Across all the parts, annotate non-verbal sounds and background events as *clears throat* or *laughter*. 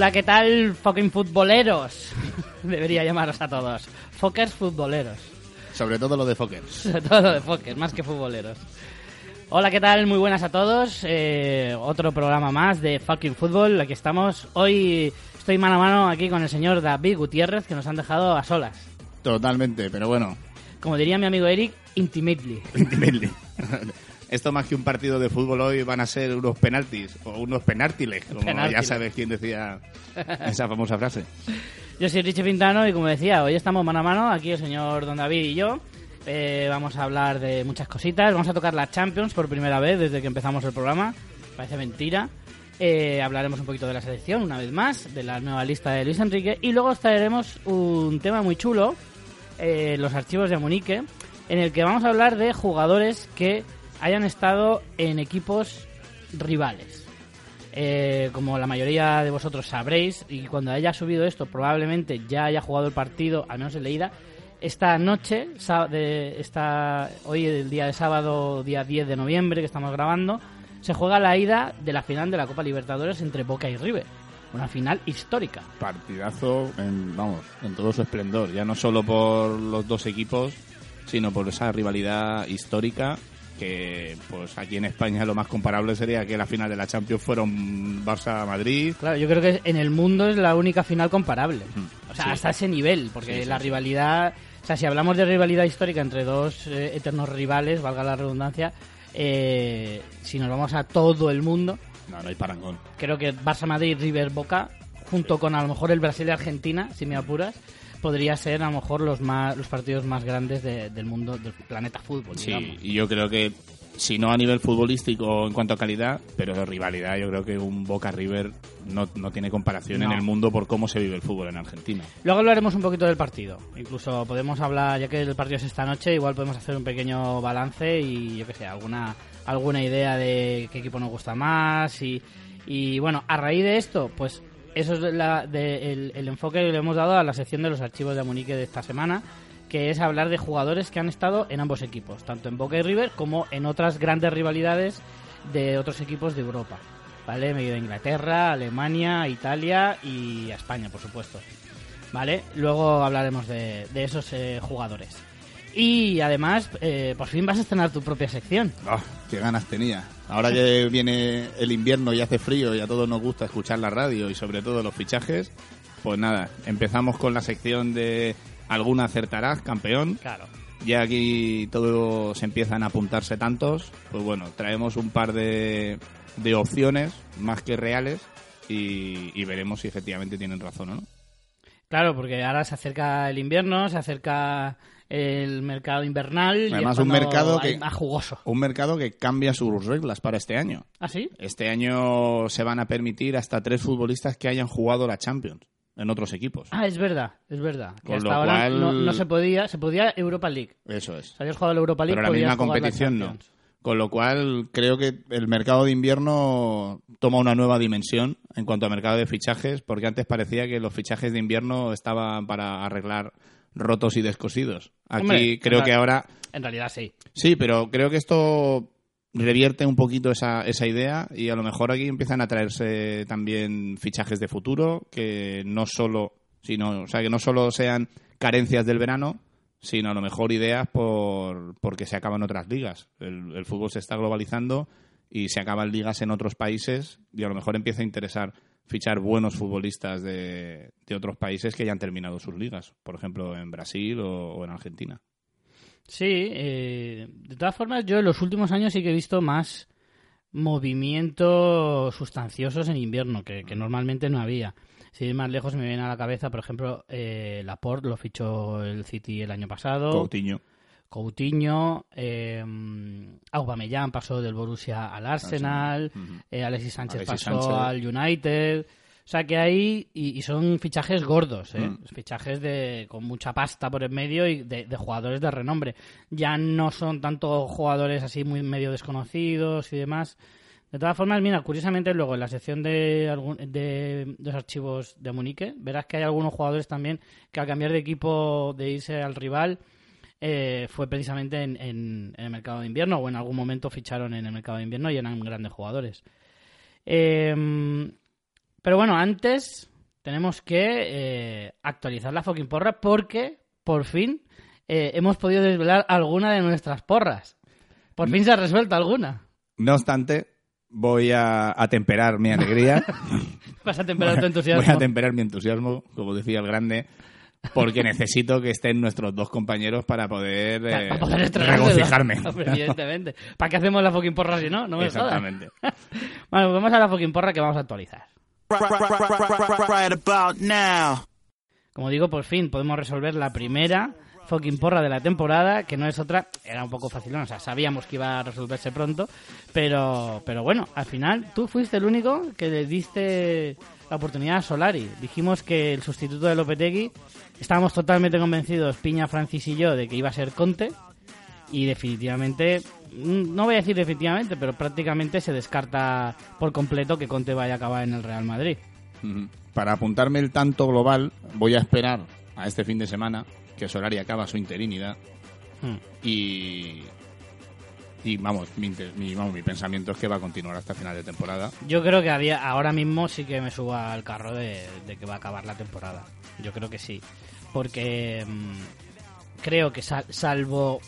Hola, ¿qué tal, fucking futboleros? *laughs* Debería llamaros a todos. Fokers futboleros. Sobre todo lo de Fokker. *laughs* Sobre todo de Fokers, más que futboleros. Hola, ¿qué tal? Muy buenas a todos. Eh, otro programa más de fucking fútbol. Aquí estamos. Hoy estoy mano a mano aquí con el señor David Gutiérrez, que nos han dejado a solas. Totalmente, pero bueno, Como diría mi amigo Eric, intimately. intimately. *laughs* Esto más que un partido de fútbol hoy van a ser unos penaltis o unos penártiles, como ya sabes quién decía *laughs* esa famosa frase. Yo soy Richie Pintano y como decía, hoy estamos mano a mano, aquí el señor Don David y yo. Eh, vamos a hablar de muchas cositas, vamos a tocar la Champions por primera vez desde que empezamos el programa, parece mentira. Eh, hablaremos un poquito de la selección una vez más, de la nueva lista de Luis Enrique y luego os traeremos un tema muy chulo, eh, los archivos de Munique, en el que vamos a hablar de jugadores que hayan estado en equipos rivales. Eh, como la mayoría de vosotros sabréis, y cuando haya subido esto, probablemente ya haya jugado el partido, al menos en leída. Esta noche, de, esta, hoy el día de sábado, día 10 de noviembre que estamos grabando, se juega la ida de la final de la Copa Libertadores entre Boca y River. Una final histórica. Partidazo, en, vamos, en todo su esplendor, ya no solo por los dos equipos, sino por esa rivalidad histórica que pues aquí en España lo más comparable sería que la final de la Champions fueron Barça-Madrid. Claro, yo creo que en el mundo es la única final comparable. O sea, Sí. hasta ese nivel, porque Sí, la sí. rivalidad, o sea, si hablamos de rivalidad histórica entre dos eh, eternos rivales, valga la redundancia, eh, si nos vamos a todo el mundo, No, no hay parangón. creo que Barça, Madrid, River, Boca, junto con a lo mejor el Brasil y Argentina, si me apuras, podría ser a lo mejor los más los partidos más grandes de- del mundo, del planeta fútbol. Sí, digamos. y yo creo que, si no a nivel futbolístico en cuanto a calidad, pero de rivalidad, yo creo que un Boca River no, no tiene comparación en el mundo por cómo se vive el fútbol en Argentina. Luego hablaremos un poquito del partido. Incluso podemos hablar, ya que el partido es esta noche, igual podemos hacer un pequeño balance y yo que sé, alguna alguna idea de qué equipo nos gusta más y, y bueno, a raíz de esto, pues eso es el, enfoque que le hemos dado a la sección de los archivos de Munique de esta semana, que es hablar de jugadores que han estado en ambos equipos, tanto en Boca y River como en otras grandes rivalidades de otros equipos de Europa. ¿Vale? Medio de Inglaterra, Alemania, Italia y España, por supuesto. ¿Vale? Luego hablaremos de, de esos eh, jugadores. Y además, eh, por fin vas a estrenar tu propia sección. Ah, ¡Qué ganas tenía! Ahora que viene el invierno y hace frío y a todos nos gusta escuchar la radio y sobre todo los fichajes, pues nada, empezamos con la sección de alguna acertarás, campeón. Claro. Ya aquí todos empiezan a apuntarse tantos, pues bueno, traemos un par de, de opciones más que reales y, y veremos si efectivamente tienen razón o no. Claro, porque ahora se acerca el invierno, se acerca el mercado invernal. Además, un mercado que- más jugoso. Un mercado que cambia sus reglas para este año. ¿Ah, sí? Este año se van a permitir hasta tres futbolistas que hayan jugado la Champions en otros equipos. Ah, es verdad, es verdad. Que Con hasta lo ahora cual- no, no se podía, se podía Europa League. Eso es. Habías jugado la Europa League, Pero la misma la competición no. Con lo cual creo que el mercado de invierno toma una nueva dimensión en cuanto a mercado de fichajes, porque antes parecía que los fichajes de invierno estaban para arreglar rotos y descosidos. Aquí Hombre, creo que ahora En realidad sí. Sí, pero creo que esto revierte un poquito esa, esa idea y a lo mejor aquí empiezan a traerse también fichajes de futuro que no solo, sino, o sea, que no solo sean carencias del verano, sino a lo mejor ideas por porque se acaban otras ligas. El, el fútbol se está globalizando y se acaban ligas en otros países y a lo mejor empieza a interesar fichar buenos futbolistas de, de otros países que ya han terminado sus ligas, por ejemplo en Brasil o- o en Argentina. Sí, eh, de todas formas, yo en los últimos años sí que he visto más movimientos sustanciosos en invierno, que, que normalmente no había. Si ir más lejos me viene a la cabeza, por ejemplo, eh, Laporte lo fichó el City el año pasado. Coutinho. Coutinho, eh, Aubameyang pasó del Borussia al Arsenal, eh, Alexis Sánchez Alexis pasó Sánchez. al United. O sea que hay, y, y son fichajes gordos, ¿eh? Mm. fichajes de, con mucha pasta por en medio y de, de jugadores de renombre. Ya no son tanto jugadores así muy medio desconocidos y demás. De todas formas, mira, curiosamente luego en la sección de, de los archivos de Munique, verás que hay algunos jugadores también que al cambiar de equipo, de irse al rival, eh, fue precisamente en, en- en el mercado de invierno o en algún momento ficharon en el mercado de invierno y eran grandes jugadores. Eh, pero bueno, antes tenemos que eh, actualizar la fucking porra porque, por fin, eh, hemos podido desvelar alguna de nuestras porras. Por fin se ha resuelto alguna. No obstante, voy a, a temperar mi alegría. *laughs* Vas a temperar tu entusiasmo. Voy a temperar mi entusiasmo, como decía el grande, porque necesito que estén nuestros dos compañeros para poder, Para- eh, para poder regocijarme. *laughs* Evidentemente. ¿Para qué hacemos la fucking porra si no? No me jodas. Exactamente. *laughs* Bueno, pues vamos a la fucking porra que vamos a actualizar. Como digo, por fin podemos resolver la primera fucking porra de la temporada, que no es otra, era un poco fácil, o sea, sabíamos que iba a resolverse pronto, pero, pero bueno, al final tú fuiste el único que le diste la oportunidad a Solari. Dijimos que el sustituto de Lopetegui, estábamos totalmente convencidos, Piña, Francis y yo, de que iba a ser Conte, y definitivamente, mm, no voy a decir definitivamente, pero prácticamente se descarta por completo que Conte vaya a acabar en el Real Madrid. Para apuntarme el tanto global, voy a esperar a este fin de semana que Solari acaba su interinidad Hmm. y y vamos mi, mi, vamos, mi pensamiento es que va a continuar hasta final de temporada. Yo creo que había, ahora mismo sí que me subo al carro de, de que va a acabar la temporada. Yo creo que sí. Porque mm, creo que sal- salvo...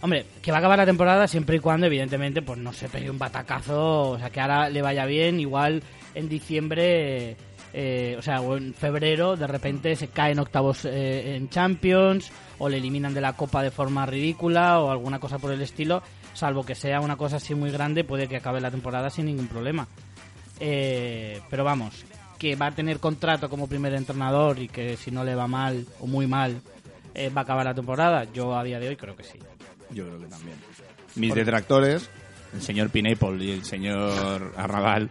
Hombre, que va a acabar la temporada siempre y cuando, evidentemente, pues no se pegue un batacazo, o sea, que ahora le vaya bien, igual en diciembre, eh, o sea, o en febrero, de repente se cae en octavos eh, en Champions, o le eliminan de la Copa de forma ridícula, o alguna cosa por el estilo, salvo que sea una cosa así muy grande, puede que acabe la temporada sin ningún problema. Eh, pero vamos, que va a tener contrato como primer entrenador y que si no le va mal o muy mal eh, va a acabar la temporada, yo a día de hoy creo que sí. Yo creo que también. Mis detractores, el señor Pineapple y el señor Arrabal,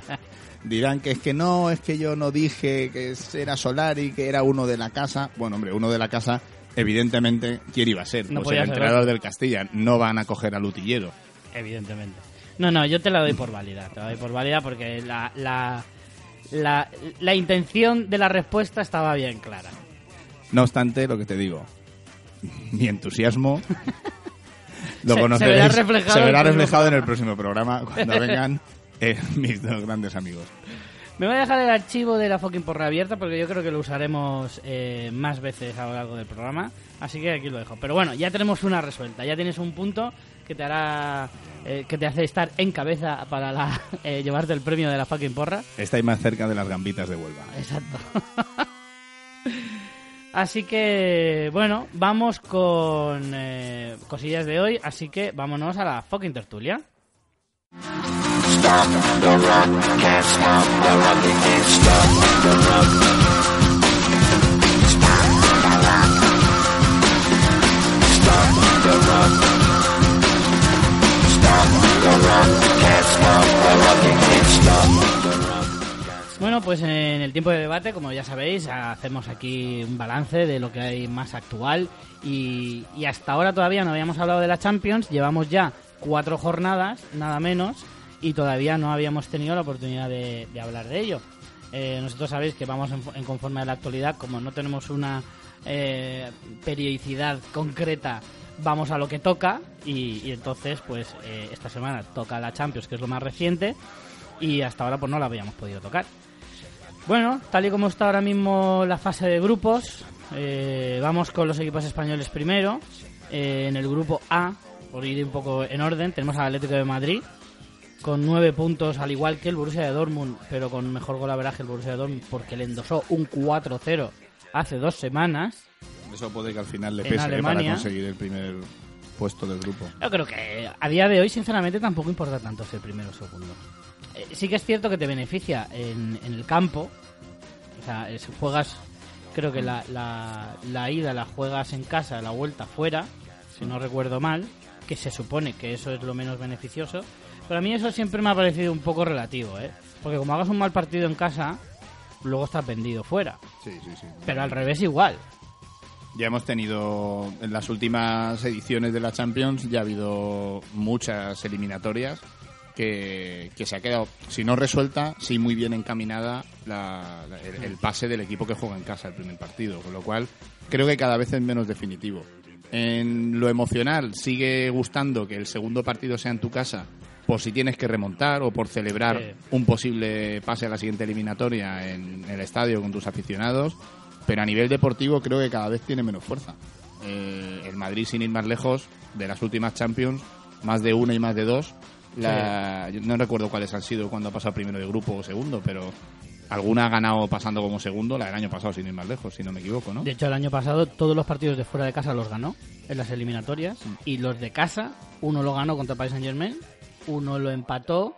*laughs* dirán que es que no, es que yo no dije que era Solari, que era uno de la casa. Bueno, hombre, uno de la casa, evidentemente, ¿quién iba a ser? No pues el entrenador del Castilla. No van a coger al utillero. Evidentemente. No, no, yo te la doy por válida. Te la doy por válida porque la, la, la, la intención de la respuesta estaba bien clara. No obstante, lo que te digo, *laughs* mi entusiasmo *laughs* lo Se- se conoceréis. verá reflejado se en el verá próximo reflejado en el próximo programa *laughs* cuando vengan eh, mis dos grandes amigos. Me voy a dejar el archivo de la fucking porra abierta porque yo creo que lo usaremos eh, más veces a lo largo del programa. Así que aquí lo dejo. Pero bueno, ya tenemos una resuelta. Ya tienes un punto que te hará. eh, que te hace estar en cabeza para la, *laughs* eh, llevarte el premio de la fucking porra. Estáis más cerca de las gambitas de Huelva. Exacto. *laughs* Así que, bueno, vamos con eh, cosillas de hoy. Así que vámonos a la fucking tertulia. Bueno, pues en el tiempo de debate, como ya sabéis, hacemos aquí un balance de lo que hay más actual y, y hasta ahora todavía no habíamos hablado de la Champions, llevamos ya cuatro jornadas, nada menos, y todavía no habíamos tenido la oportunidad de, hablar de ello. Eh, nosotros sabéis que vamos en, en conforme a la actualidad, como no tenemos una eh, periodicidad concreta, vamos a lo que toca y, y entonces pues eh, esta semana toca la Champions, que es lo más reciente, y hasta ahora pues no la habíamos podido tocar. Bueno, tal y como está ahora mismo la fase de grupos, eh, vamos con los equipos españoles primero. Eh, en el grupo A, por ir un poco en orden, tenemos al Atlético de Madrid con nueve puntos, al igual que el Borussia de Dortmund, pero con mejor golaveraje el Borussia de Dortmund porque le endosó un 4-0 hace dos semanas. Eso puede que al final le pese eh, para conseguir el primer puesto del grupo. Yo creo que a día de hoy, sinceramente, tampoco importa tanto ser primero o segundo. Eh, sí que es cierto que te beneficia en, en el campo. O sea, si juegas, creo que la, la, la ida la juegas en casa, la vuelta fuera, si no recuerdo mal, que se supone que eso es lo menos beneficioso. Pero a mí eso siempre me ha parecido un poco relativo, ¿eh? Porque como hagas un mal partido en casa, luego estás vendido fuera. Sí, sí, sí. Pero al revés igual. Ya hemos tenido en las últimas ediciones de la Champions, ya ha habido muchas eliminatorias que, que se ha quedado, si no resuelta, sí muy bien encaminada la- la- el, el pase del equipo que juega en casa el primer partido, con lo cual creo que cada vez es menos definitivo. En lo emocional sigue gustando que el segundo partido sea en tu casa por si tienes que remontar o por celebrar Sí. un posible pase a la siguiente eliminatoria en el estadio con tus aficionados. Pero a nivel deportivo creo que cada vez tiene menos fuerza. Eh, el Madrid, sin ir más lejos, de las últimas Champions, más de una y más de dos. La, yo no recuerdo cuáles han sido cuando ha pasado primero de grupo o segundo, pero alguna ha ganado pasando como segundo, la del año pasado, sin ir más lejos, si no me equivoco, ¿no? De hecho, el año pasado todos los partidos de fuera de casa los ganó en las eliminatorias y los de casa, uno lo ganó contra Paris Saint Germain, uno lo empató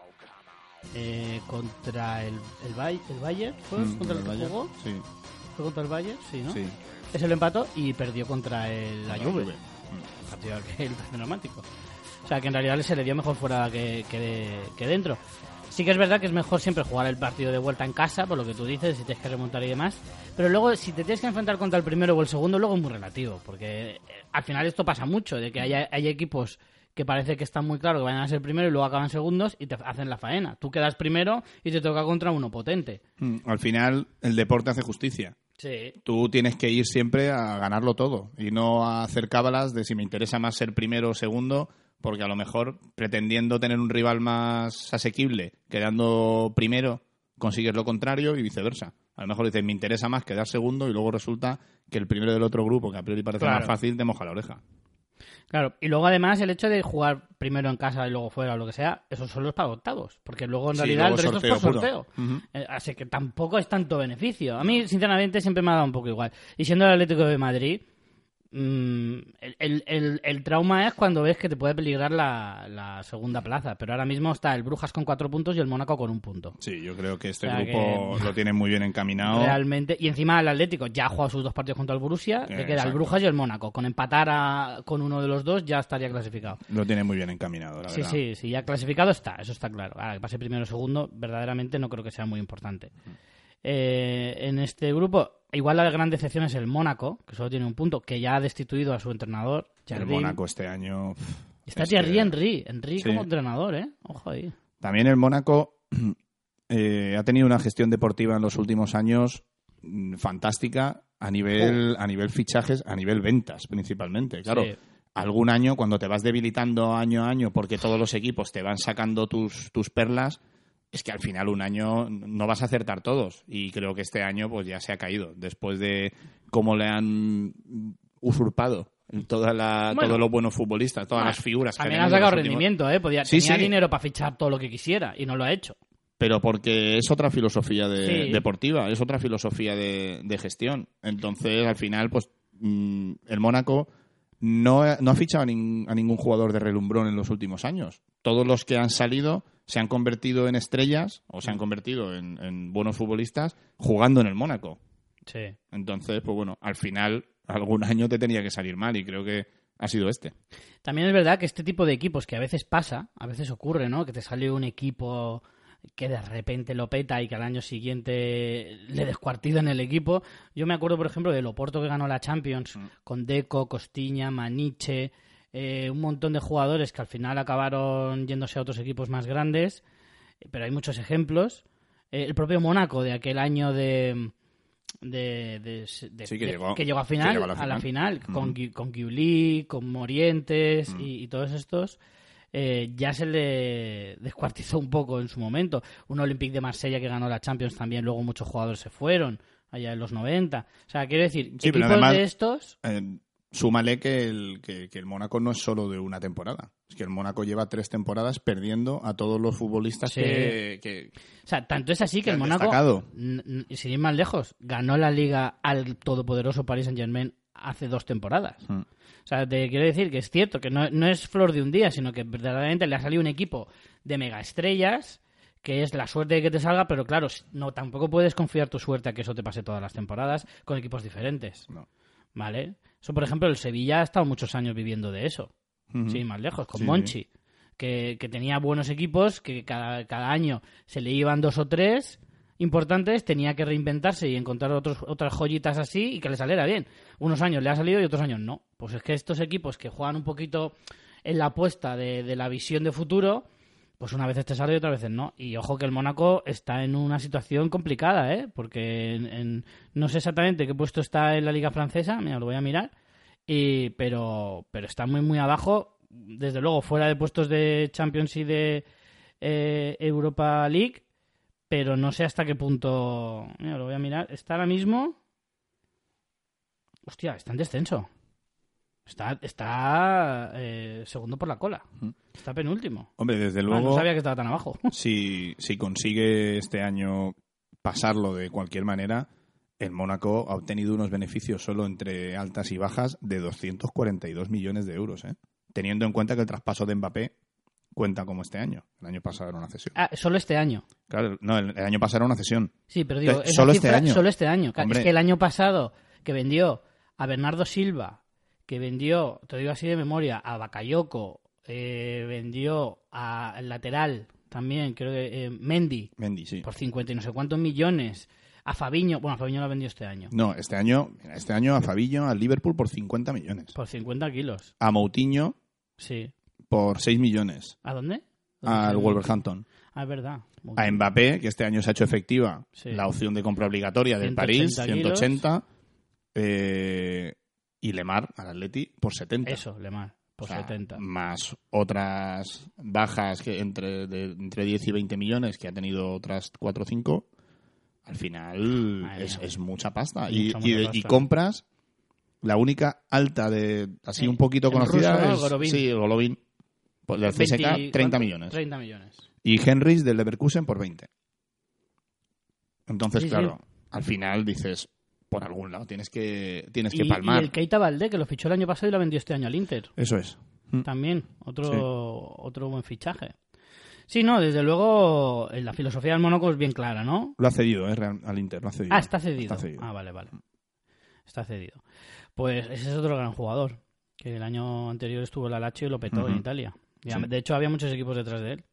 eh, contra el, el, Bay- el Bayern, ¿fue Mm, contra el el que Bayern. jugó? Sí, ¿Fue contra el Bayern? Sí, ¿no? sí. Ese lo empató y perdió contra el, la Juve. Un partido que el dramático. O sea, que en realidad se le dio mejor fuera que, que, de- que dentro. Sí que es verdad que es mejor siempre jugar el partido de vuelta en casa, por lo que tú dices, si tienes que remontar y demás. Pero luego, si te tienes que enfrentar contra el primero o el segundo, luego es muy relativo. Porque eh, al final esto pasa mucho, de que hay, hay equipos que parece que están muy claro que vayan a ser primero y luego acaban segundos y te hacen la faena. Tú quedas primero y te toca contra uno potente. Mm, Al final, el deporte hace justicia. Sí. Tú tienes que ir siempre a ganarlo todo y no a hacer cábalas de si me interesa más ser primero o segundo, porque a lo mejor pretendiendo tener un rival más asequible, quedando primero, consigues lo contrario y viceversa. A lo mejor dices, me interesa más quedar segundo y luego resulta que el primero del otro grupo, que a priori parece Claro. más fácil, te moja la oreja. Claro, y luego además el hecho de jugar primero en casa y luego fuera o lo que sea, esos son los para octavos, porque luego en Sí, realidad luego el resto es por sorteo. Eh, así que tampoco es tanto beneficio. A mí, sinceramente, siempre me ha dado un poco igual. Y siendo el Atlético de Madrid, mm, el, el- el- el trauma es cuando ves que te puede peligrar la, la segunda plaza, pero ahora mismo está el Brujas con cuatro puntos y el Mónaco con un punto. Sí, yo creo que este O sea grupo que- lo tiene muy bien encaminado. Realmente, y encima el Atlético ya ha jugado sus dos partidos contra el Borussia, le queda el. Brujas y el Mónaco. Con empatar a- con uno de los dos ya estaría clasificado. Lo tiene muy bien encaminado, la Sí, verdad. sí, sí, ya clasificado está, eso está claro. Ahora, que pase primero o segundo, verdaderamente no creo que sea muy importante. Eh, en este grupo, igual la gran decepción es el Mónaco, que solo tiene un punto, que ya ha destituido a su entrenador, El. Mónaco este año. Está es Thierry Henry, Henry Sí. como entrenador, ¿eh? Ojo ahí. También el Mónaco *clears throat* eh, ha tenido una gestión deportiva en los últimos años mm, fantástica a nivel, a nivel fichajes, a nivel ventas principalmente. Claro, Sí. algún año cuando te vas debilitando año a año porque todos los equipos te van sacando tus, tus perlas, es que al final un año no vas a acertar todos. Y creo que este año pues ya se ha caído. Después de cómo le han usurpado toda la, Bueno. todos los buenos futbolistas, todas las figuras. que También han ha venido en sacado los últimos- rendimiento, ¿eh? Podía, Sí, tenía sí. dinero para fichar todo lo que quisiera y no lo ha hecho. pero porque es otra filosofía de- Sí. deportiva, es otra filosofía de, de gestión. Entonces, al final, pues mm, el Mónaco no, ha- no ha fichado a, nin- a ningún jugador de relumbrón en los últimos años. Todos los que han salido se han convertido en estrellas o se han convertido en, en buenos futbolistas jugando en el Mónaco. Sí. Entonces, pues bueno, al final algún año te tenía que salir mal y creo que ha sido este. También es verdad que este tipo de equipos que a veces pasa, a veces ocurre, ¿no? Que te sale un equipo que de repente lo peta y que al año siguiente le descuartizan el equipo. Yo me acuerdo, por ejemplo, del Oporto que ganó la Champions con Deco, Costiña, Maniche, eh, un montón de jugadores que al final acabaron yéndose a otros equipos más grandes, eh, pero hay muchos ejemplos. Eh, el propio Mónaco de aquel año de... De, de- de- Sí, que llegó- a que final, llegó a la a la final. final, con, con Giuli, con Morientes y, y todos estos, eh, ya se le descuartizó un poco en su momento. Un Olympique de Marsella que ganó la Champions también, luego muchos jugadores se fueron allá en los 90. O sea, quiero decir, Sí, equipos además- de estos... Eh, súmale que el, que, que el Mónaco no es solo de una temporada. Es que el Mónaco lleva tres temporadas perdiendo a todos los futbolistas Sí. que, que- O sea, tanto es así que el Mónaco, sin ir más lejos, ganó la liga al todopoderoso Paris Saint-Germain hace dos temporadas. Mm. O sea, te quiero decir que es cierto que no, no es flor de un día, sino que verdaderamente le ha salido un equipo de mega estrellas que es la suerte de que te salga, pero claro, no tampoco puedes confiar tu suerte a que eso te pase todas las temporadas con equipos diferentes. No. ¿Vale? Eso, por ejemplo, el Sevilla ha estado muchos años viviendo de eso. Ujú. Sí, más lejos, con Sí, Monchi. Que, que tenía buenos equipos, que cada, cada año se le iban dos o tres importantes, tenía que reinventarse y encontrar otros, otras joyitas así y que le saliera bien. Unos años le ha salido y otros años no. Pues es que estos equipos que juegan un poquito en la apuesta de, de la visión de futuro, pues una vez te sale y otras veces no. Y ojo que el Mónaco está en una situación complicada, ¿eh? Porque no sé exactamente qué puesto está en la liga francesa, mira, lo voy a mirar, y, pero, pero está muy, muy abajo, desde luego, fuera de puestos de Champions y de, eh, Europa League, pero no sé hasta qué punto. Mira, lo voy a mirar. Está ahora mismo. Hostia, está en descenso. Está, está eh, segundo por la cola. Está penúltimo. Hombre, desde Ah, luego, no sabía que estaba tan abajo. *laughs* si, si consigue este año pasarlo de cualquier manera, el Mónaco ha obtenido unos beneficios solo entre altas y bajas de 242 millones de euros, ¿eh? teniendo en cuenta que el traspaso de Mbappé cuenta como este año. El año pasado era una cesión. Ah, solo este año. Claro, no, el, el año pasado era una cesión. Sí, pero digo, solo este año. Solo este año. Hombre. Es que el año pasado que vendió a Bernardo Silva, que vendió, te digo así de memoria, a Bakayoko, eh, vendió a el lateral también, creo que eh, Mendy, Mendy, sí. por 50 y no sé cuántos millones. A Fabiño, bueno, a Fabiño lo ha vendido este año, No, este año, mira, este año a Fabillo, al Liverpool por 50 millones. por 50 kilos. A Moutinho Sí. por 6 millones. ¿A dónde? Al Wolverhampton. Ah, es verdad. A Mbappé, que este año se ha hecho efectiva Sí. la opción de compra obligatoria del 180 París, 180. eh, y Lemar al Atleti por 70. Eso, Lemar, por O sea, 70. Más otras bajas que entre, de- entre 10 y 20 millones que ha tenido otras 4 o 5. Al final Madre es, es mucha pasta. Y, mucha y pasta. y compras la única alta de así Sí. un poquito conocida ruso, ¿no? es Golovin. sí, el Golovin. Pues del CSK 20 30 ¿cuánto? millones. 30 millones. Y Henrys del Leverkusen por 20. Entonces, Sí, sí. claro, al final dices, por algún lado tienes que, tienes que Y, palmar. y el Keita Valdé, que lo fichó el año pasado y lo vendió este año al Inter. Eso es. Mm. También, otro, Sí. otro buen fichaje. Sí, no, desde luego eh, la filosofía del Mónaco es bien clara, ¿no? Lo ha cedido, ¿eh? Al Inter, lo ha cedido. Ah, está cedido. Está cedido. Ah, vale, vale. Está cedido. Pues ese es otro gran jugador, que el año anterior estuvo en la Lazio y lo petó en. Italia. Sí. De hecho, había muchos equipos detrás de él.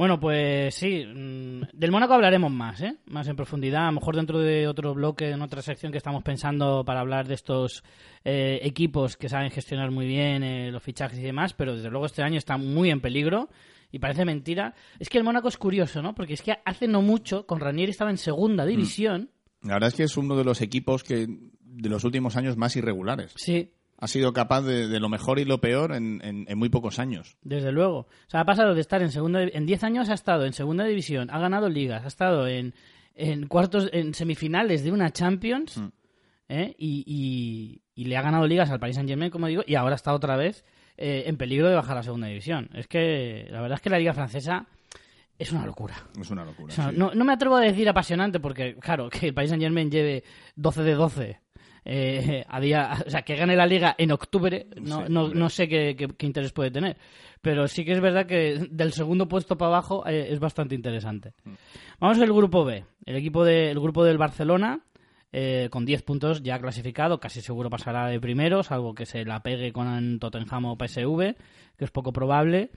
Bueno, pues sí, mm, del Mónaco hablaremos más, ¿eh? Más en profundidad, a lo mejor dentro de otro bloque, en otra sección que estamos pensando para hablar de estos eh, equipos que saben gestionar muy bien eh, los fichajes y demás, pero desde luego este año está muy en peligro y parece mentira. Es que el Mónaco es curioso, ¿no? Porque es que hace no mucho, con Ranieri estaba en segunda división, La verdad es que es uno de los equipos que de los últimos años más irregulares. sí, Ha sido capaz de, de lo mejor y lo peor en, en- en muy pocos años. Desde luego. O sea, ha pasado de estar en segunda en 10 años ha estado en segunda división, ha ganado ligas, ha estado en, en cuartos en semifinales de una Champions Mm. ¿eh? y, y- y le ha ganado ligas al Paris Saint-Germain, como digo, y ahora está otra vez eh, en peligro de bajar a segunda división. Es que la verdad es que la liga francesa es una locura. Es una locura. O sea, sí. no, no me atrevo a decir apasionante porque, claro, que el Paris Saint Germain lleve 12 de 12 eh, a día, o sea, que gane la liga en octubre, no, Sí, no, no sé qué, qué- qué interés puede tener. Pero sí que es verdad que del segundo puesto para abajo eh, es bastante interesante. Mm. Vamos al grupo B, el equipo de, el grupo del Barcelona. eh, con 10 puntos ya clasificado, casi seguro pasará de primero, salvo que se la pegue con Tottenham o PSV, que es poco probable.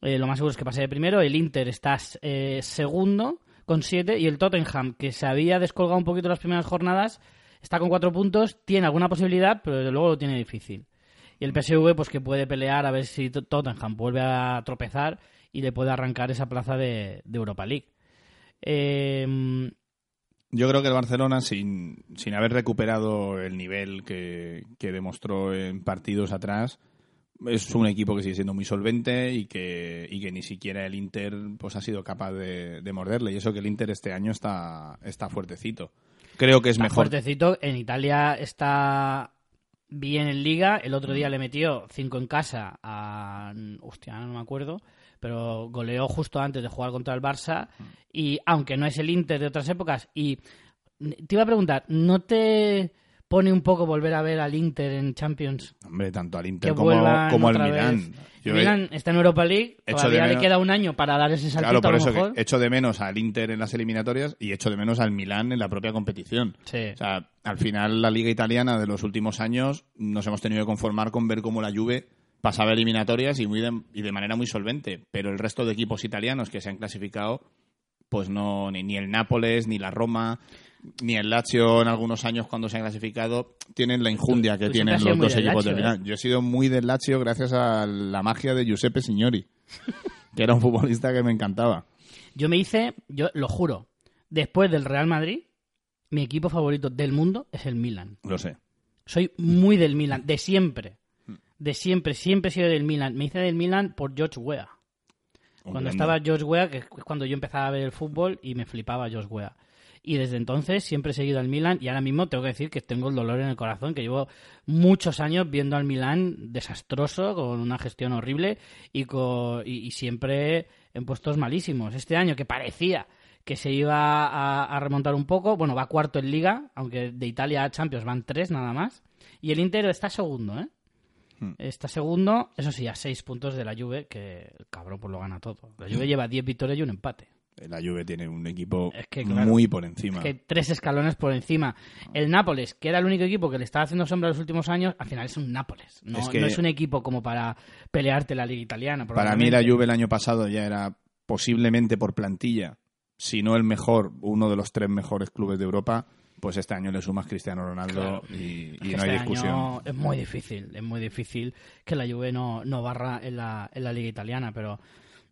Eh, lo más seguro es que pase de primero. El Inter está eh, segundo con siete y el Tottenham, que se había descolgado un poquito las primeras jornadas, está con cuatro puntos, tiene alguna posibilidad, pero desde luego lo tiene difícil. Y el PSV, pues que puede pelear a ver si Tot- Tottenham vuelve a tropezar y le puede arrancar esa plaza de, de Europa League. Eh, Yo creo que el Barcelona, sin, sin haber recuperado el nivel que, que demostró en partidos atrás, es un equipo que sigue siendo muy solvente y que, y que ni siquiera el Inter pues ha sido capaz de, de morderle. Y eso que el Inter este año está, está fuertecito. Creo que es está mejor. fuertecito. En Italia está bien en Liga. El otro día le metió cinco en casa a. Hostia, no me acuerdo. Pero goleó justo antes de jugar contra el Barça. Y aunque no es el Inter de otras épocas. Y te iba a preguntar, ¿no te pone un poco volver a ver al Inter en Champions? Hombre, tanto al Que Inter como, al vez. Yo he- Milan está en Europa League. Todavía le queda un año para dar ese saltito Claro, por a lo eso mejor. que echo de menos al Inter en las eliminatorias y echo de menos al Milán en la propia competición. Sí. O sea, al final la liga italiana de los últimos años nos hemos tenido que conformar con ver cómo la Juve pasaba eliminatorias y, muy de, y de manera muy solvente, pero el resto de equipos italianos que se han clasificado, pues no, ni, ni el Nápoles, ni la Roma, ni el Lazio en algunos años cuando se han clasificado, tienen la injundia que tú siempre tienen los dos equipos de Lazio, ¿eh? Milán. Yo he sido muy del Lazio gracias a la magia de Giuseppe Signori, *laughs* que era un futbolista que me encantaba. Yo me hice, yo lo juro, después del Real Madrid, mi equipo favorito del mundo es el Milan. Lo sé. Soy muy del Milan, de siempre. De siempre, siempre he sido del Milan. Me hice del Milan por George Weah. Cuando estaba Josh Wea, que es cuando yo empezaba a ver el fútbol y me flipaba Josh Wea. Y desde entonces siempre he seguido al Milan y ahora mismo tengo que decir que tengo el dolor en el corazón, que llevo muchos años viendo al Milan desastroso, con una gestión horrible y, co- y, y siempre en puestos malísimos. Este año que parecía que se iba a, a remontar un poco, bueno, va cuarto en liga, aunque de Italia a Champions van tres nada más. Y el Inter está segundo, ¿eh? Hmm. Está segundo, eso sí, a seis puntos de la Juve, que el cabrón pues lo gana todo. La Juve lleva 10 victorias y un empate. La Juve tiene un equipo Es que, claro, muy por encima. Es que tres escalones por encima. El Nápoles, que era el único equipo que le estaba haciendo sombra los últimos años, al final es un Nápoles. No Es que- no es un equipo como para pelearte la Liga Italiana. Para mí la. Juve el año pasado ya era posiblemente por plantilla, si no el mejor, uno de los tres mejores clubes de Europa, pues este año le sumas Cristiano Ronaldo y, no hay este discusión. año es muy difícil, es muy difícil que la Juve no, no barra en la, en la Liga Italiana, pero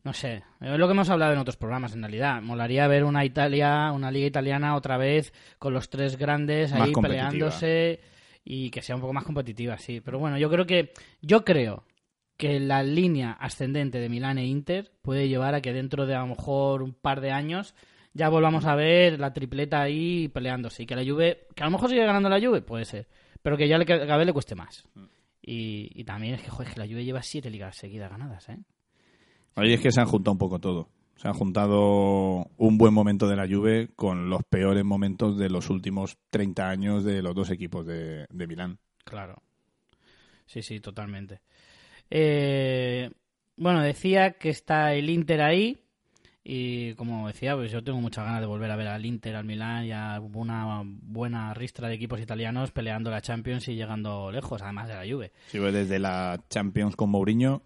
no sé, es lo que hemos hablado en otros programas en realidad. Molaría ver una Italia, una Liga Italiana otra vez con los tres grandes ahí peleándose y que sea un poco más competitiva, sí. Pero bueno, yo creo que yo creo que la línea ascendente de Milán e Inter puede llevar a que dentro de a lo mejor un par de años ya volvamos a ver la tripleta ahí peleándose y que la Juve, que a lo mejor sigue ganando la Juve, puede ser, pero que ya le, cada vez le cueste más. Y, y también es que, joder, que la Juve lleva siete ligas seguidas ganadas, ¿eh? Ahí es que se han juntado un poco todo. Se han juntado un buen momento de la Juve con los peores momentos de los últimos 30 años de los dos equipos de, de Milán. Claro. Sí, sí, totalmente. Eh, bueno, decía que está el Inter ahí. Y como decía, pues yo tengo muchas ganas de volver a ver al Inter, al Milán y a una buena ristra de equipos italianos peleando la Champions y llegando lejos, además de la Juve. Si ves desde la Champions con Mourinho,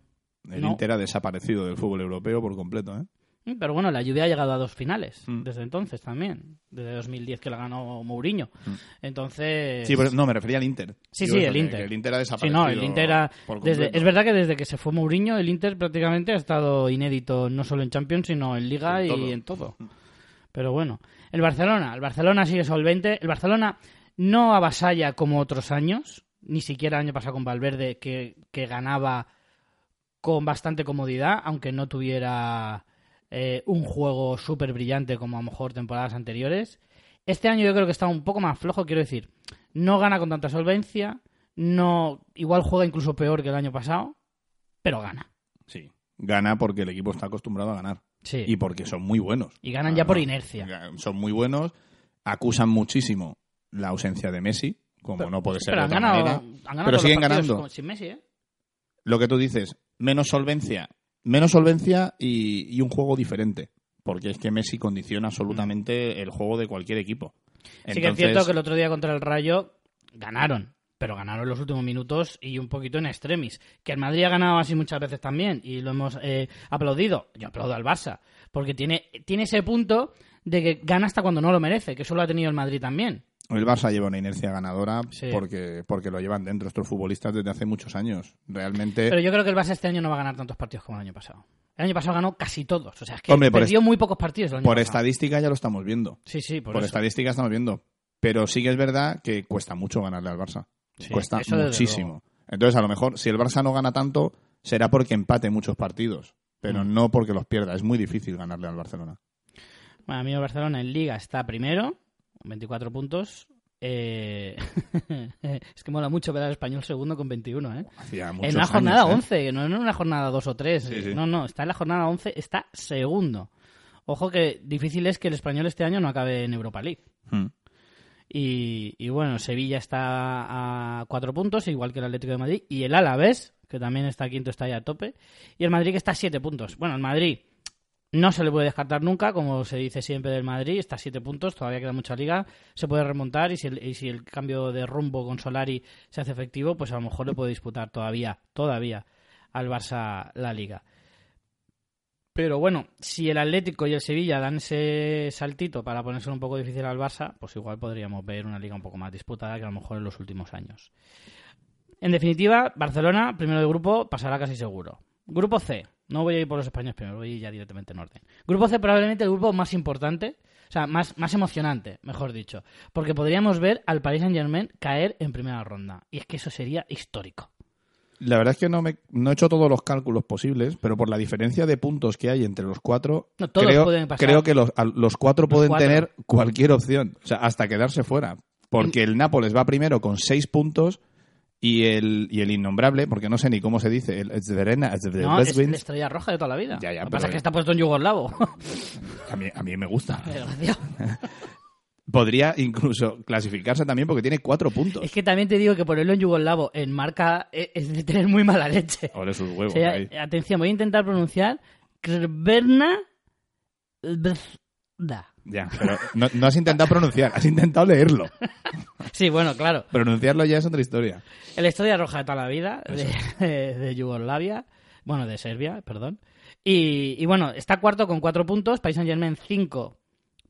el No. Inter ha desaparecido del fútbol europeo por completo. ¿eh? Mm, Pero bueno, la Juve ha llegado a dos finales Mm. desde entonces también, desde 2010 que la ganó Mourinho. Entonces, Sí, pero no, me refería al Inter. Sí, Digo sí, el Inter. el Inter ha Sí, desaparecido. no, el Inter ha- desde, es verdad que desde que se fue Mourinho, el Inter prácticamente ha estado inédito no solo en Champions, sino en Liga En y todo. en todo. Pero bueno, el Barcelona, el Barcelona sigue solvente. El Barcelona no avasalla como otros años, ni siquiera el año pasado con Valverde, que, que ganaba con bastante comodidad, aunque no tuviera eh, un juego súper brillante como a lo mejor temporadas anteriores. Este año yo creo que está un poco más flojo, quiero decir, no gana con tanta solvencia, no igual juega incluso peor que el año pasado, pero gana. Sí, gana porque el equipo está acostumbrado a ganar. Sí. Y porque son muy buenos. Y ganan Ah, ya por inercia. Son muy buenos, acusan muchísimo la ausencia de Messi, como Pero- no puede ser pero de han otra ganado, manera. han ganado Pero siguen ganando. sin Messi, ¿eh? Lo que tú dices, menos solvencia, menos solvencia y, y un juego diferente. Porque es que Messi condiciona absolutamente el juego de cualquier equipo. Sí que es cierto que el otro día contra el Rayo ganaron, pero ganaron los últimos minutos y un poquito en extremis. Que el Madrid ha ganado así muchas veces también y lo hemos eh, aplaudido. Yo aplaudo al Barça, porque tiene, tiene ese punto de que gana hasta cuando no lo merece, que eso lo ha tenido el Madrid también. El Barça lleva una inercia ganadora Sí. porque, porque lo llevan dentro estos futbolistas desde hace muchos años. Realmente, Pero yo creo que el Barça este año no va a ganar tantos partidos como el año pasado. El año pasado ganó casi todos. O sea, es que Hombre, perdió muy pocos partidos el año por pasado. estadística ya lo estamos viendo. Sí, sí, por, Por, eso. estadística estamos viendo. Pero sí que es verdad que cuesta mucho ganarle al Barça. Sí, cuesta muchísimo. Entonces, a lo mejor, si el Barça no gana tanto, será porque empate muchos partidos. Pero Mm. no porque los pierda. Es muy difícil ganarle al Barcelona. Bueno, a mí el Barcelona en Liga está primero, 24 puntos. Eh, *laughs* es que mola mucho ver al español segundo con 21, ¿eh? Hacía En una años, jornada ¿eh? 11, no en una jornada 2 o 3. Sí, sí. No, no, está en la jornada 11, está segundo. Ojo que difícil es que el español este año no acabe en Europa League. Mm. Y, y bueno, Sevilla está a cuatro puntos, igual que el Atlético de Madrid. Y el Alavés, que también está quinto, está ahí a tope. Y el Madrid que está a siete puntos. Bueno, el Madrid no se le puede descartar nunca, como se dice siempre del Madrid. Está a siete puntos, todavía queda mucha liga. Se puede remontar y si, el, cambio de rumbo con Solari se hace efectivo, pues a lo mejor le puede disputar todavía, todavía al Barça la liga. Pero bueno, si el Atlético y el Sevilla dan ese saltito para ponerse un poco difícil al Barça, pues igual podríamos ver una liga un poco más disputada que a lo mejor en los últimos años. En definitiva, Barcelona, primero de grupo, pasará casi seguro. Grupo C, no voy a ir por los españoles primero, voy a ir ya directamente en orden. Grupo C probablemente el grupo más importante, o sea, más, más emocionante, mejor dicho, porque podríamos ver al Paris Saint Germain caer en primera ronda. Y es que eso sería histórico. La verdad es que no, me, no he hecho todos los cálculos posibles, pero por la diferencia de puntos que hay entre los cuatro, No, todos creo, pueden pasar. creo que los, a- los cuatro Los pueden cuatro. tener cualquier opción, o sea, hasta quedarse fuera. Porque el Nápoles va primero con seis puntos y el, y el innombrable, porque no sé ni cómo se dice, el Zverena, No, es la estrella roja de toda la vida. Ya, ya, Lo que pasa es que está puesto en yugoslavo. a mí, a mí me gusta. *laughs* *laughs* Podría incluso clasificarse también porque tiene cuatro puntos. es que también te digo que ponerlo en yugoslavo en marca es es de tener muy mala leche. Ole sus O huevos. sea, ahí. atención, voy a intentar pronunciar Krverna Bzda. Ya, pero no, no has intentado pronunciar, has intentado leerlo. *laughs* Sí, bueno, claro. Pronunciarlo ya es otra historia. El Estrella Roja de toda la vida, *laughs* de, de Yugoslavia, bueno, de Serbia, perdón. Y, y bueno, está cuarto con cuatro puntos, País Saint Germain cinco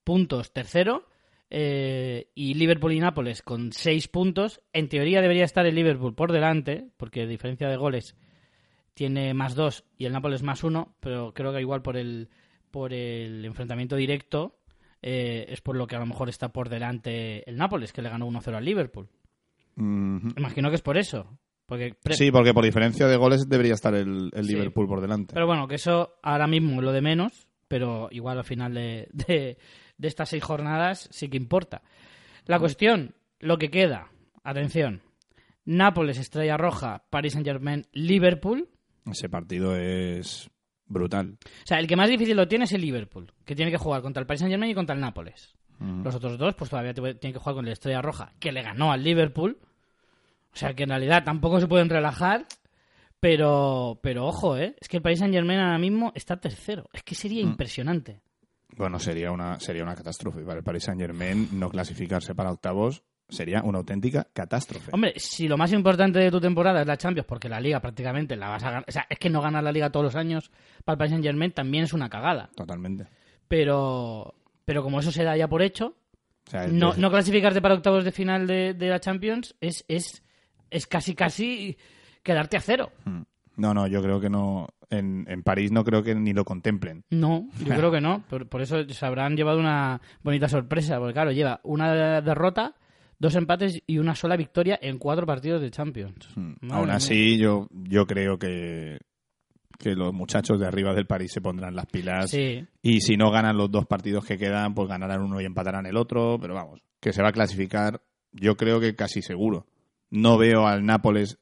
puntos, tercero. eh, y Liverpool y Nápoles con seis puntos. En teoría debería estar el Liverpool por delante, porque diferencia de goles tiene más dos y el Nápoles más uno, pero creo que igual por el, por el enfrentamiento directo eh, es por lo que a lo mejor está por delante el Nápoles, que le ganó 1-0 al Liverpool. Imagino que es por eso. Porque Sí, porque por diferencia de goles debería estar el, el Sí. Liverpool por delante. Pero bueno, que eso ahora mismo es lo de menos, pero igual al final de, de- de estas seis jornadas sí que importa. La cuestión, lo que queda, atención, Nápoles, Estrella Roja, Paris Saint Germain, Liverpool. Ese partido es brutal. O sea, el que más difícil lo tiene es el Liverpool, que tiene que jugar contra el Paris Saint Germain y contra el Nápoles. Mhm. Los otros dos, pues todavía tienen que jugar con el Estrella Roja, que le ganó al Liverpool. O sea, que en realidad tampoco se pueden relajar. Pero, pero ojo, ¿eh? Es que el Paris Saint Germain ahora mismo está tercero. Es que sería impresionante. Bueno, sería una, sería una catástrofe. Para el Paris Saint Germain no clasificarse para octavos sería una auténtica catástrofe. Hombre, si lo más importante de tu temporada es la Champions, porque la Liga prácticamente la vas a ganar. O sea, es que no ganar la Liga todos los años para el Paris Saint Germain también es una cagada. Totalmente. Pero, pero como eso se da ya por hecho, O sea, no, no clasificarte para octavos de final de, de la Champions es, es, es casi casi quedarte a cero. Mm. No, no, yo creo que no. En, en París no creo que ni lo contemplen. No, yo *laughs* creo que no. Por, por eso se habrán llevado una bonita sorpresa. Porque claro, lleva una derrota, dos empates y una sola victoria en cuatro partidos de Champions. Mm. Aún así, yo, yo creo que, que los muchachos de arriba del París se pondrán las pilas. Sí, Y si no ganan los dos partidos que quedan, pues ganarán uno y empatarán el otro. Pero vamos, que se va a clasificar, yo creo que casi seguro. No veo al Nápoles.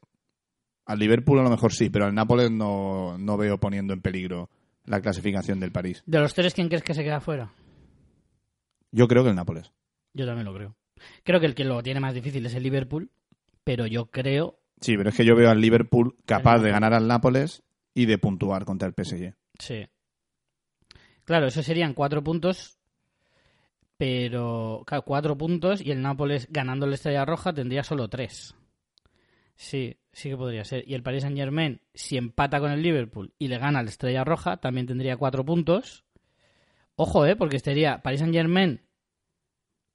Al Liverpool a lo mejor sí, pero al Nápoles no, no veo poniendo en peligro la clasificación del París. De los tres, ¿quién crees que se queda fuera? Yo creo que el Nápoles. Yo también lo creo. Creo que el que lo tiene más difícil es el Liverpool, pero yo creo, Sí, pero es que yo veo al Liverpool capaz de ganar al Nápoles y de puntuar contra el PSG. sí. Claro, eso serían cuatro puntos, pero claro, cuatro puntos y el Nápoles ganando la Estrella Roja tendría solo tres. Sí, sí que podría ser. Y el Paris Saint Germain, si empata con el Liverpool y le gana la Estrella Roja, también tendría cuatro puntos. Ojo, ¿eh? Porque estaría Paris Saint Germain.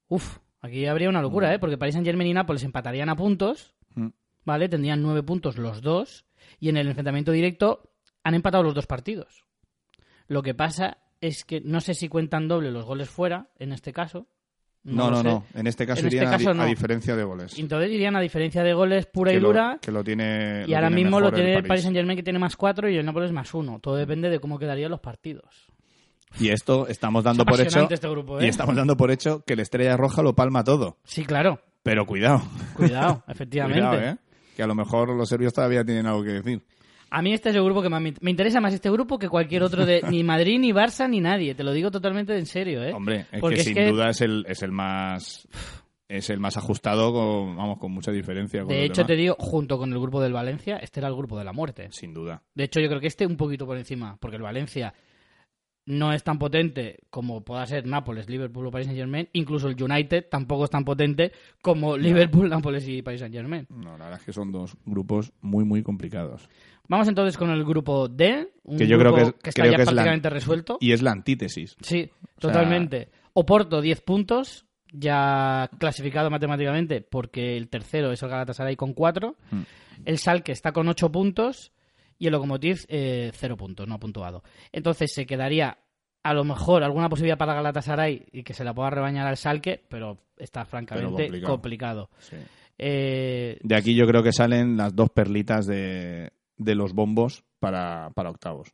Uf, aquí habría una locura, ¿eh? Porque Paris Saint Germain y Nápoles empatarían a puntos. Mm. ¿vale? Tendrían nueve puntos los dos y en el enfrentamiento directo han empatado los dos partidos. Lo que pasa es que no sé si cuentan doble los goles fuera, en este caso. No, no, no. En este caso En este irían a di- caso a, no. diferencia de goles. Entonces irían a diferencia de goles pura que y lo- dura. que lo tiene, y lo ahora tiene mismo lo tiene el Paris Saint Germain que tiene más cuatro y el Nápoles más uno. Todo depende de cómo quedarían los partidos. Y esto estamos Es dando por hecho este grupo, ¿eh? y estamos dando por hecho que la Estrella Roja lo palma todo. Sí, claro. Pero cuidado, Cuidado, *laughs* efectivamente. cuidado, ¿eh? Que a lo mejor los serbios todavía tienen algo que decir. A mí este es el grupo que más me, me interesa más este grupo que cualquier otro de ni Madrid, ni Barça, ni nadie. Te lo digo totalmente en serio, ¿eh? Hombre, es Porque que es sin que- duda es el, es el más es el más ajustado con, vamos, con mucha diferencia. con De hecho, demás. te digo, junto con el grupo del Valencia, este era el grupo de la muerte. Sin duda. De hecho, yo creo que este un poquito por encima, porque el Valencia no es tan potente como pueda ser Nápoles, Liverpool o Paris Saint Germain. Incluso el United tampoco es tan potente como Liverpool, Nápoles y Paris Saint Germain. No, la verdad es que son dos grupos muy, muy complicados. Vamos entonces con el grupo D, un Que yo creo grupo que es- está creo ya que es la- prácticamente resuelto. Y es la antítesis. Sí, totalmente. Oporto 10 puntos, ya clasificado matemáticamente porque el tercero es el Galatasaray con 4. Mm. El Salque está con 8 puntos y el Lokomotiv 0 puntos, no ha puntuado. Entonces se quedaría a lo mejor alguna posibilidad para Galatasaray y que se la pueda rebañar al Salque, pero está francamente complicado. complicado. Sí. Eh, De aquí yo creo que salen las dos perlitas de, de los bombos para, para octavos.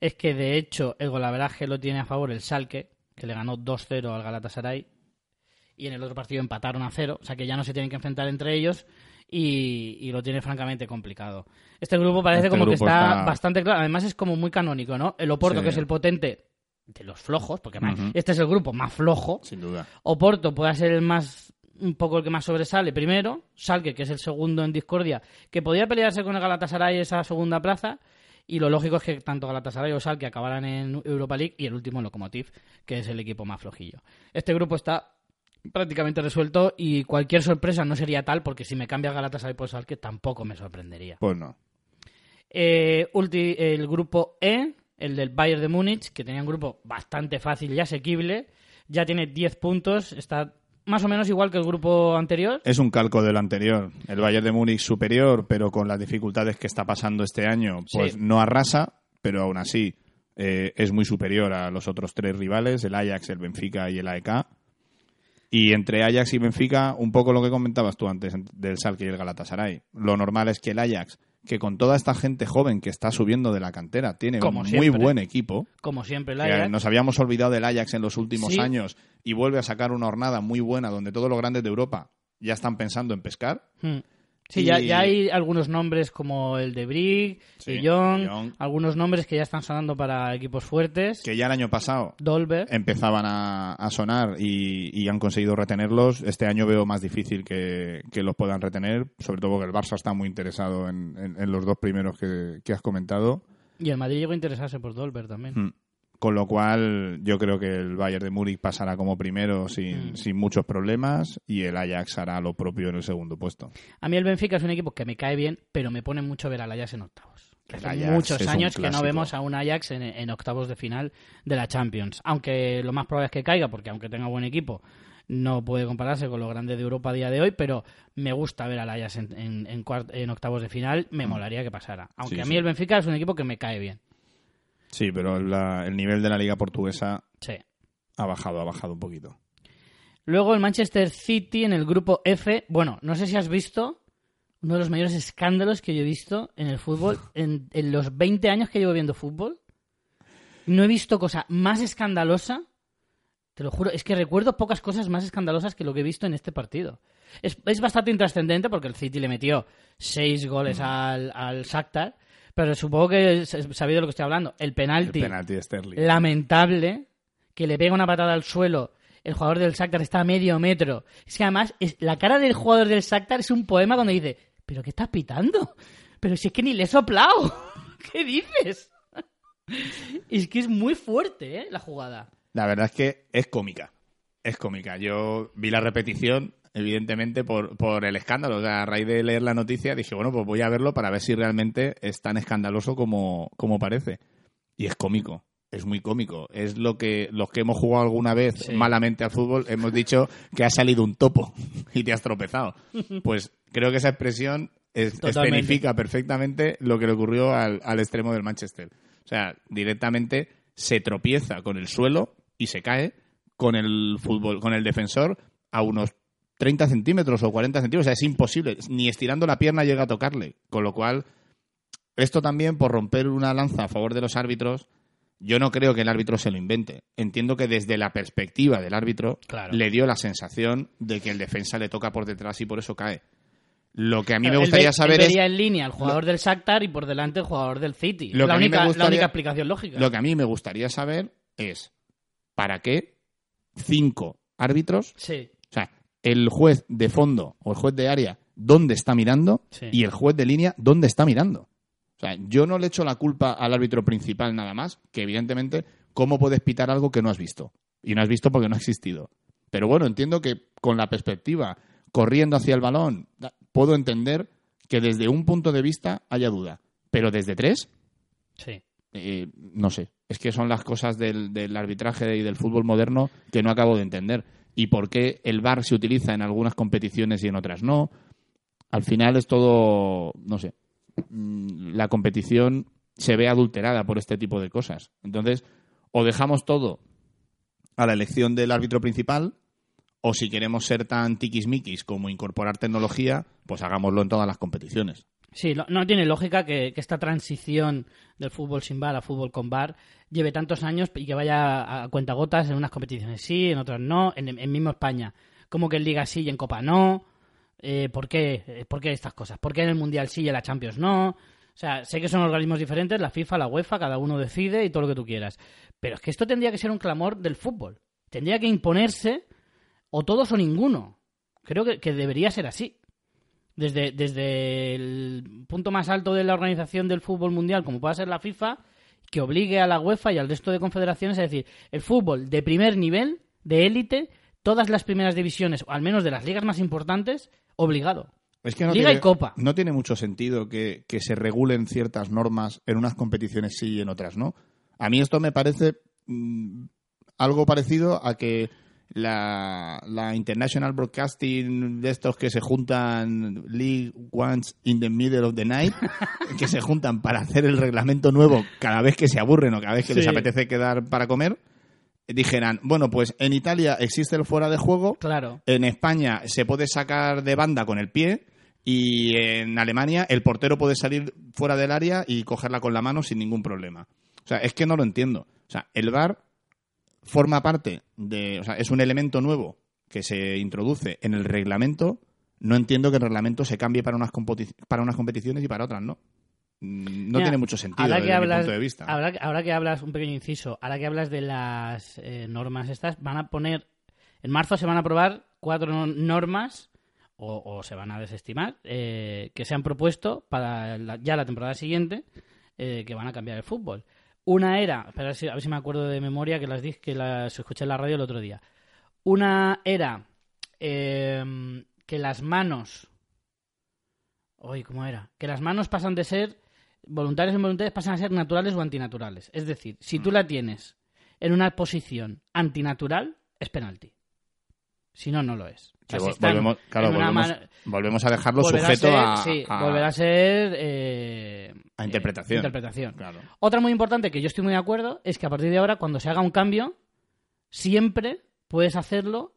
es que de hecho el golaveraje lo tiene a favor el Salque, que le ganó 2-0 al Galatasaray, y en el otro partido empataron a 0, o sea que ya no se tienen que enfrentar entre ellos y, y lo tiene francamente complicado. Este grupo parece Este como que está, está- bastante claro, además es como muy canónico, ¿no? El Oporto, Sí. que es el potente de los flojos, porque este es el grupo más flojo, Sin duda. Oporto puede ser el más un poco el que más sobresale primero, Salque que es el segundo en discordia, que podría pelearse con el Galatasaray esa segunda plaza y lo lógico es que tanto Galatasaray o Salque acabarán en Europa League y el último en Lokomotiv, que es el equipo más flojillo. Este grupo está prácticamente resuelto y cualquier sorpresa no sería tal porque si me cambia Galatasaray por Salque tampoco me sorprendería. Pues no. Eh, ulti- el grupo E, el del Bayern de Múnich, que tenía un grupo bastante fácil y asequible, ya tiene 10 puntos, está más o menos igual que el grupo anterior. Es un calco del anterior. El Bayern de Múnich superior, pero con las dificultades que está pasando este año, pues Sí. no arrasa, pero aún así eh, es muy superior a los otros tres rivales, el Ajax, el Benfica y el AEK. Y entre Ajax y Benfica, un poco lo que comentabas tú antes del Salque y el Galatasaray. Lo normal es que el Ajax, que con toda esta gente joven que está subiendo de la cantera, tiene Como un muy buen equipo. Como siempre, el Ajax. nos habíamos olvidado del Ajax en los últimos Sí. años y vuelve a sacar una hornada muy buena donde todos los grandes de Europa ya están pensando en pescar. Hmm. Sí, Y- ya, ya hay algunos nombres como el de Brig, Sí, Jong. algunos nombres que ya están sonando para equipos fuertes. Que ya el año pasado Dolber. empezaban a, a sonar y, y han conseguido retenerlos. Este año veo más difícil que, que los puedan retener, sobre todo porque el Barça está muy interesado en, en- en los dos primeros que, que has comentado. Y el Madrid llegó a interesarse por Dolber también. Mm. Con lo cual, yo creo que el Bayern de Múnich pasará como primero sin, Mm. sin muchos problemas y el Ajax hará lo propio en el segundo puesto. A mí el Benfica es un equipo que me cae bien, pero me pone mucho ver al Ajax en octavos. Hace muchos años que no vemos a un Ajax en, en octavos de final de la Champions. Aunque lo más probable es que caiga, porque aunque tenga buen equipo, no puede compararse con los grandes de Europa a día de hoy, pero me gusta ver al Ajax en, en, octavos de final, me molaría que pasara. Aunque Mm. Sí, a mí sí. el Benfica es un equipo que me cae bien. Sí, pero la- el nivel de la liga portuguesa Sí. ha bajado, ha bajado un poquito. Luego el Manchester City en el grupo F. Bueno, no sé si has visto uno de los mayores escándalos que yo he visto en el fútbol *laughs* en, en los 20 años que llevo viendo fútbol. No he visto cosa más escandalosa. Te lo juro, es que recuerdo pocas cosas más escandalosas que lo que he visto en este partido. Es, es bastante intrascendente porque el City le metió seis goles al, al Shakhtar, pero supongo que sabéis de lo que estoy hablando. El El penalti penalti de Sterling. lamentable que le pega una patada al suelo. El jugador del Shakhtar está a medio metro. Es que además es, la cara del jugador del Shakhtar es un poema donde dice, ¿pero qué estás pitando? Pero si es que ni le he soplado. *laughs* ¿Qué dices? *laughs* es que es muy fuerte, ¿eh? La jugada. La verdad es que es cómica. Es cómica. Yo vi la repetición, evidentemente, por, por el escándalo. O sea, a raíz de leer la noticia dije, bueno, pues voy a verlo para ver si realmente es tan escandaloso como, como parece. Y es cómico. Es muy cómico. Es lo que los que hemos jugado alguna vez Sí. malamente al fútbol hemos dicho que ha salido un topo *laughs* y te has tropezado. Pues creo que esa expresión es- escenifica perfectamente lo que le ocurrió al, al extremo del Manchester. O sea, directamente se tropieza con el suelo y se cae con el fútbol, con el defensor a unos 30 centímetros o 40 centímetros. O sea, es imposible. Ni estirando la pierna llega a tocarle. Con lo cual, esto también por romper una lanza a favor de los árbitros, yo no creo que el árbitro se lo invente. Entiendo que desde la perspectiva del árbitro Claro. le dio la sensación de que el defensa le toca por detrás y por eso cae. Lo que a mí me gustaría saber él es vería en línea al jugador del Shakhtar y por delante el jugador del City. Lo que la, única explicación lógica. Lo que a mí me gustaría saber es ¿para qué cinco árbitros? Sí. El juez de fondo o el juez de área, ¿dónde está mirando? Sí. Y el juez de línea, ¿dónde está mirando? O sea, yo no le echo la culpa al árbitro principal nada más, que evidentemente, ¿cómo puedes pitar algo que no has visto? Y no has visto porque no ha existido. Pero bueno, entiendo que con la perspectiva, corriendo hacia el balón, puedo entender que desde un punto de vista haya duda. Pero desde tres, Sí. eh, no sé, es que son las cosas del, del arbitraje y del fútbol moderno que no acabo de entender. Y por qué el VAR se utiliza en algunas competiciones y en otras no. Al final es todo, no sé, mm, la competición se ve adulterada por este tipo de cosas. Entonces, O dejamos todo a la elección del árbitro principal, o si queremos ser tan tiquismiquis como incorporar tecnología, pues hagámoslo en todas las competiciones. Sí, no, tiene lógica que, que esta transición del fútbol sin bar a fútbol con bar lleve tantos años y que vaya a cuentagotas en unas competiciones sí, en otras no, en, en mismo España. Como que en Liga sí y en Copa no. Eh, ¿por, qué? Eh, ¿Por qué estas cosas? ¿Por qué en el Mundial sí y en la Champions no? O sea, sé que son organismos diferentes, la FIFA, la UEFA, cada uno decide y todo lo que tú quieras. Pero es que esto tendría que ser un clamor del fútbol. Tendría que imponerse o todos o ninguno. Creo que, que debería ser así. Desde, desde el punto más alto de la organización del fútbol mundial, como pueda ser la FIFA, que obligue a la UEFA y al resto de confederaciones a decir, el fútbol de primer nivel, de élite, todas las primeras divisiones, o al menos de las ligas más importantes, obligado. Es que no Liga tiene, y Copa. No tiene mucho sentido que, que se regulen ciertas normas en unas competiciones sí y en otras no. A mí esto me parece mm, algo parecido a que la, la International Broadcasting de estos que se juntan League Once in the Middle of the Night, *laughs* que se juntan para hacer el reglamento nuevo cada vez que se aburren o cada vez que les apetece quedar para comer, dijeran, bueno, pues en Italia existe el fuera de juego, Claro. en España se puede sacar de banda con el pie y en Alemania el portero puede salir fuera del área y cogerla con la mano sin ningún problema. O sea, es que no lo entiendo. O sea, el VAR forma parte de, o sea, es un elemento nuevo que se introduce en el reglamento. No entiendo que el reglamento se cambie para unas, para unas competiciones y para otras no. No Mira, tiene mucho sentido ahora desde que mi hablas, punto de vista. Ahora, ahora que hablas, un pequeño inciso, ahora que hablas de las eh, normas estas, van a poner, en marzo se van a aprobar cuatro no- normas, o, o se van a desestimar, eh, que se han propuesto para la- ya la temporada siguiente, eh, que van a cambiar el fútbol. Una era, espera, a ver si- a ver si me acuerdo de memoria, que las dije, que las escuché en la radio el otro día. Una era eh, que las manos Uy, ¿cómo era? Que las manos pasan de ser voluntarias o involuntarias pasan a ser naturales o antinaturales. Es decir, si tú la tienes en una posición antinatural, es penalti. Si no, no lo es. Volvemos, claro, a dejarlo sujeto ser- a, sí, a- volverá a ser eh, a interpretación. eh, interpretación. Claro. Otra muy importante que yo estoy muy de acuerdo es que a partir de ahora, cuando se haga un cambio, siempre puedes hacerlo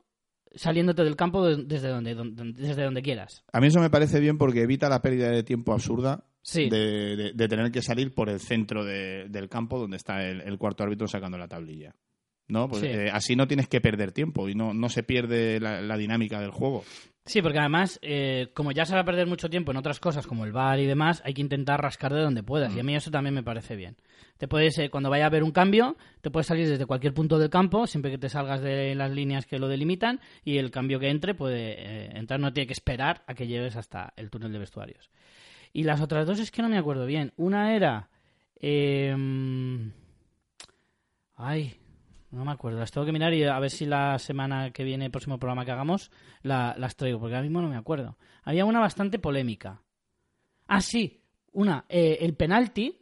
saliéndote del campo de- desde donde, donde- desde donde quieras. A mí eso me parece bien porque evita la pérdida de tiempo absurda Sí. de, de- de tener que salir por el centro de- del campo donde está el, el cuarto árbitro sacando la tablilla. ¿No? Pues, Sí. eh, así no tienes que perder tiempo y no, no se pierde la, la dinámica del juego. Sí, porque además, eh, como ya se va a perder mucho tiempo en otras cosas como el bar y demás, hay que intentar rascar de donde puedas. Y a mí eso también me parece bien. Te puedes, eh, cuando vaya a haber un cambio, te puedes salir desde cualquier punto del campo, siempre que te salgas de las líneas que lo delimitan, y el cambio que entre puede eh, entrar, no tiene que esperar a que llegues hasta el túnel de vestuarios. Y las otras dos es que no me acuerdo bien. Una era. em, ay, no me acuerdo. Las tengo que mirar y a ver si la semana que viene, el próximo programa que hagamos, la- las traigo, porque ahora mismo no me acuerdo. Había una bastante polémica. Ah, sí, una. eh, el penalti.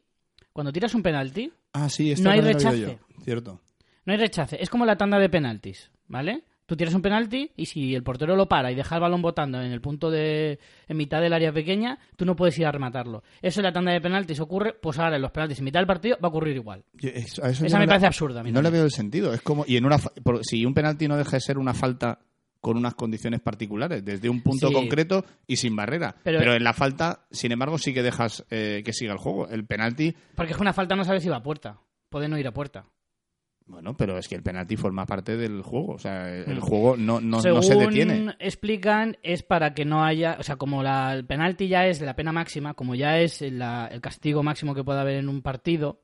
Cuando tiras un penalti, Ah, sí, No hay rechace. yo. Cierto. no hay rechace. Es como la tanda de penaltis, ¿vale? Tú tiras un penalti y si el portero lo para y deja el balón botando en el punto de. en mitad del área pequeña, tú no puedes ir a rematarlo. Eso en la tanda de penaltis ocurre, pues ahora en los penaltis en mitad del partido va a ocurrir igual. Yo- eso- a eso Esa me no parece absurda. a mí No le veo el sentido. Es como y en una si un penalti no deja de ser una falta con unas condiciones particulares, desde un punto Sí. concreto y sin barrera. Pero- Pero, en la falta, sin embargo, sí que dejas eh, que siga el juego. El penalti, Porque es que una falta no sabes si va a puerta. Puede no ir a puerta. Bueno, pero es que el penalti forma parte del juego. O sea, el, Mm. juego no, no, no se detiene. explican, es para que no haya. O sea, como la- el penalti ya es la pena máxima, como ya es la- el castigo máximo que puede haber en un partido,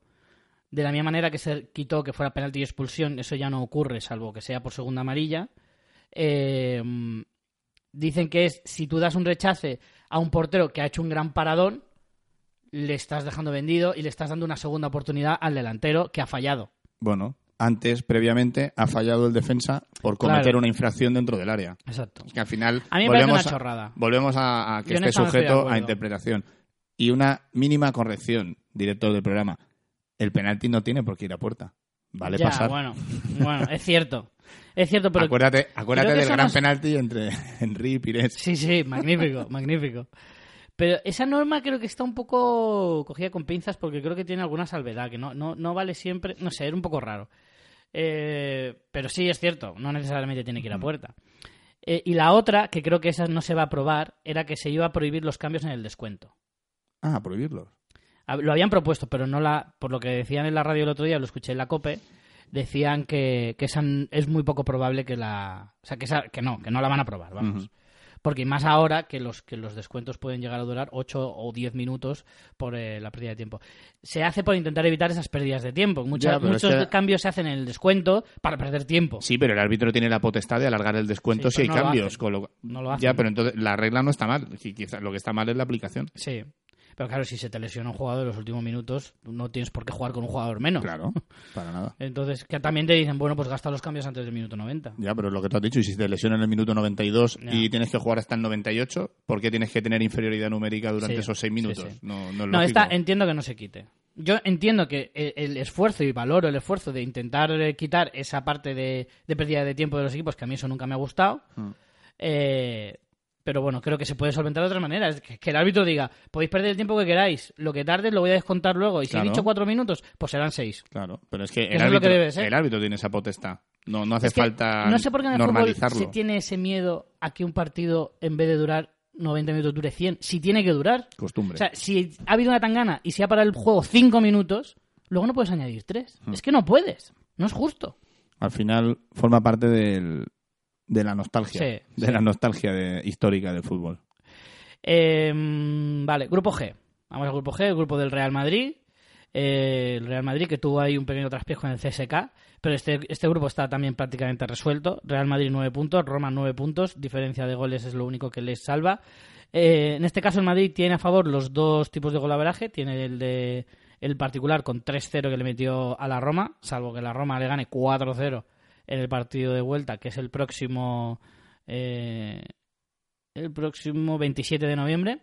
de la misma manera que se quitó que fuera penalti y expulsión, eso ya no ocurre, salvo que sea por segunda amarilla. eh, dicen que es si tú das un rechace a un portero que ha hecho un gran paradón, le estás dejando vendido y le estás dando una segunda oportunidad al delantero que ha fallado. Bueno, antes, previamente, ha fallado el defensa por cometer Claro. una infracción dentro del área. Exacto. Es que al final A mí me volvemos, una a, chorrada. volvemos a, a que esté sujeto a interpretación. Y una mínima corrección, director del programa. El penalti no tiene por qué ir a puerta. Vale Ya, pasar. Bueno, bueno, es cierto. Es cierto, pero acuérdate acuérdate del gran penalti entre *laughs* Henry y Pires. Sí, sí, magnífico, magnífico. Pero esa norma creo que está un poco cogida con pinzas porque creo que tiene alguna salvedad, que no, no, no vale siempre, no sé, era un poco raro. Eh, pero sí es cierto, no necesariamente tiene que ir a puerta. Eh, y la otra, que creo que esa no se va a aprobar, era que se iba a prohibir los cambios en el descuento. Ah, prohibirlos. A- Lo habían propuesto, pero no la, por lo que decían en la radio el otro día, lo escuché en la COPE, decían que, que esa es muy poco probable que la, o sea, que, esa, que no, que no la van a aprobar, vamos. Porque más ahora que los que los descuentos pueden llegar a durar 8 o 10 minutos por eh, la pérdida de tiempo. Se hace por intentar evitar esas pérdidas de tiempo. Muchas- Ya, muchos cambios se hacen en el descuento para perder tiempo. Sí, pero el árbitro tiene la potestad de alargar el descuento Sí, si hay no cambios. hacen. con lo- No lo hacen. Ya, pero entonces la regla no está mal. Lo que está mal es la aplicación. Sí. Pero claro, si se te lesiona un jugador en los últimos minutos, no tienes por qué jugar con un jugador menos. Claro, para nada. Entonces, que también te dicen, bueno, pues gasta los cambios antes del minuto 90. Ya, pero es lo que tú has dicho, y si te lesiona en el minuto 92 Ya. y tienes que jugar hasta el 98, ¿por qué tienes que tener inferioridad numérica durante Sí, esos seis minutos? sí. No, no es No, esta entiendo que no se quite. Yo entiendo que el, esfuerzo y valoro el esfuerzo de intentar eh, quitar esa parte de, de pérdida de tiempo de los equipos que a mí eso nunca me ha gustado. Mm. Eh, pero bueno, creo que se puede solventar de otra manera. Es que, que el árbitro diga, podéis perder el tiempo que queráis, lo que tarde lo voy a descontar luego. Y si Claro. he dicho cuatro minutos, pues serán seis. Claro, pero es que Eso el es lo árbitro, que debe ser. el árbitro tiene esa potestad. No, no hace Es que falta no sé por qué en el fútbol normalizarlo. se tiene ese miedo a que un partido, en vez de durar 90 minutos, dure 100. Si tiene que durar. Costumbre. O sea, si ha habido una tangana y se ha parado el juego cinco minutos, luego no puedes añadir tres. Hmm. Es que no puedes. No es justo. Al final forma parte del, de la nostalgia. Sí, de sí. la nostalgia de- histórica del fútbol. Eh, vale, grupo G. Vamos al grupo G, el grupo del Real Madrid. Eh, el Real Madrid que tuvo ahí un pequeño traspiés con el CSK, pero este, este grupo está también prácticamente resuelto. Real Madrid 9 puntos, Roma 9 puntos, diferencia de goles es lo único que les salva. Eh, en este caso el Madrid tiene a favor los dos tipos de golaveraje, tiene el de el particular con 3-0 que le metió a la Roma, salvo que la Roma le gane 4-0 en el partido de vuelta, que es el próximo eh, el próximo 27 de noviembre,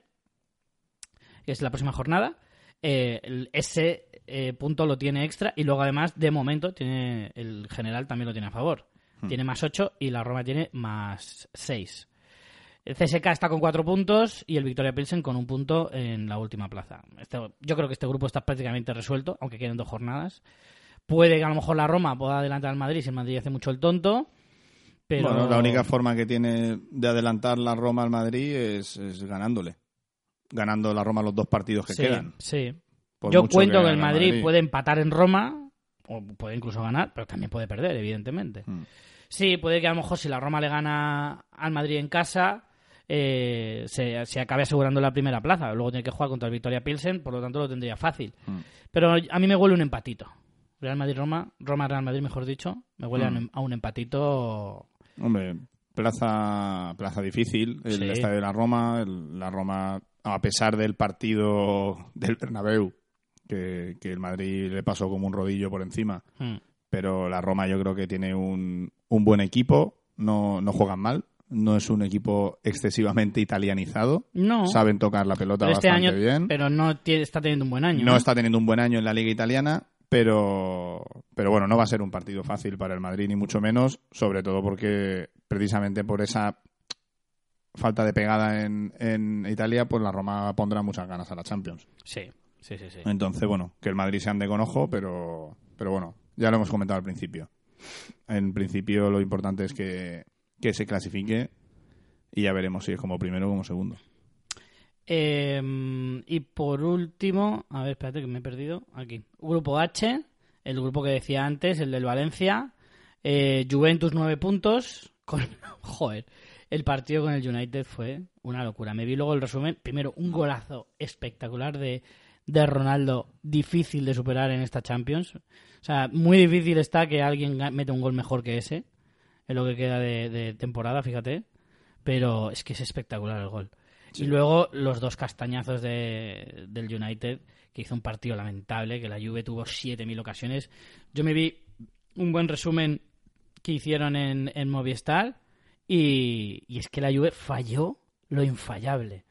que es la próxima jornada. Eh, ese eh, punto lo tiene extra y luego además de momento tiene el general también lo tiene a favor. Tiene más 8 y la Roma tiene más 6. El CSK está con 4 puntos y el Victoria Pilsen con un punto en la última plaza. Este- yo creo que este grupo está prácticamente resuelto, aunque queden dos jornadas. Puede que a lo mejor la Roma pueda adelantar al Madrid si el Madrid hace mucho el tonto. Pero Bueno, la única forma que tiene de adelantar la Roma al Madrid es, es ganándole. Ganando la Roma los dos partidos que sí, quedan. sí. Por Yo cuento que, el Madrid, puede empatar en Roma, o puede incluso ganar, pero también puede perder, evidentemente. Mm. Sí, puede que a lo mejor si la Roma le gana al Madrid en casa, eh, se, se acabe asegurando la primera plaza. Luego tiene que jugar contra el Victoria Pilsen, por lo tanto lo tendría fácil. Mm. Pero a mí me huele un empatito. Real Madrid-Roma, Roma-Real Madrid, mejor dicho, me huele a, Mm. un, a un empatito. Hombre, plaza, plaza difícil, el Sí. estadio de la Roma, el- la Roma, a pesar del partido del Bernabéu, que, que el Madrid le pasó como un rodillo por encima, Mm. pero la Roma yo creo que tiene un, un buen equipo, no, no juegan mal, no es un equipo excesivamente italianizado, No, saben tocar la pelota pero este bastante año, bien. pero no tiene- está teniendo un buen año. No ¿eh? está teniendo un buen año en la liga italiana, pero, pero bueno, no va a ser un partido fácil para el Madrid, ni mucho menos, sobre todo porque precisamente por esa falta de pegada en, en Italia, pues la Roma pondrá muchas ganas a la Champions. Sí, sí, sí. sí. Entonces, bueno, que el Madrid se ande con ojo, pero, pero bueno, ya lo hemos comentado al principio. En principio lo importante es que, que se clasifique y ya veremos si es como primero o como segundo. Eh, y por último, a ver, espérate que me he perdido. Aquí. Grupo H, el grupo que decía antes, el del Valencia. Eh, Juventus 9 puntos. *laughs* Con, joder, el partido con el United fue una locura. Me vi luego el resumen. Primero, un golazo espectacular de, de Ronaldo, difícil de superar en esta Champions. O sea, muy difícil está que alguien meta un gol mejor que ese en lo que queda de, de temporada, fíjate. Pero es que es espectacular el gol. Y luego los dos castañazos de, del United, que hizo un partido lamentable, que la Juve tuvo 7.000 ocasiones. Yo me vi un buen resumen que hicieron en, en Movistar y, y es que la Juve falló lo infallable.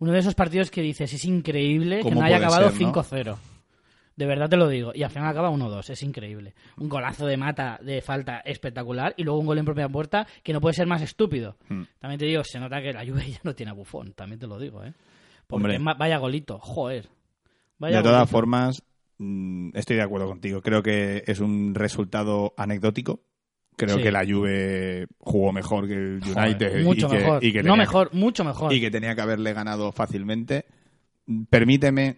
Uno de esos partidos que dices, es increíble que ¿Cómo no haya acabado ser, no? 5-0. De verdad te lo digo. Y al final acaba 1-2. Es increíble. Un golazo de mata de falta espectacular y luego un gol en propia puerta que no puede ser más estúpido. Hmm. También te digo, se nota que la Juve ya no tiene a Bufón. También te lo digo, ¿eh? Porque Hombre. vaya golito, joder. Vaya de todas formas, mm, estoy de acuerdo contigo. Creo que es un resultado anecdótico. Creo Sí. que la Juve jugó mejor que el Joder, United mucho y que, mejor. y que no mejor, mucho mejor. y que tenía que haberle ganado fácilmente. Permíteme,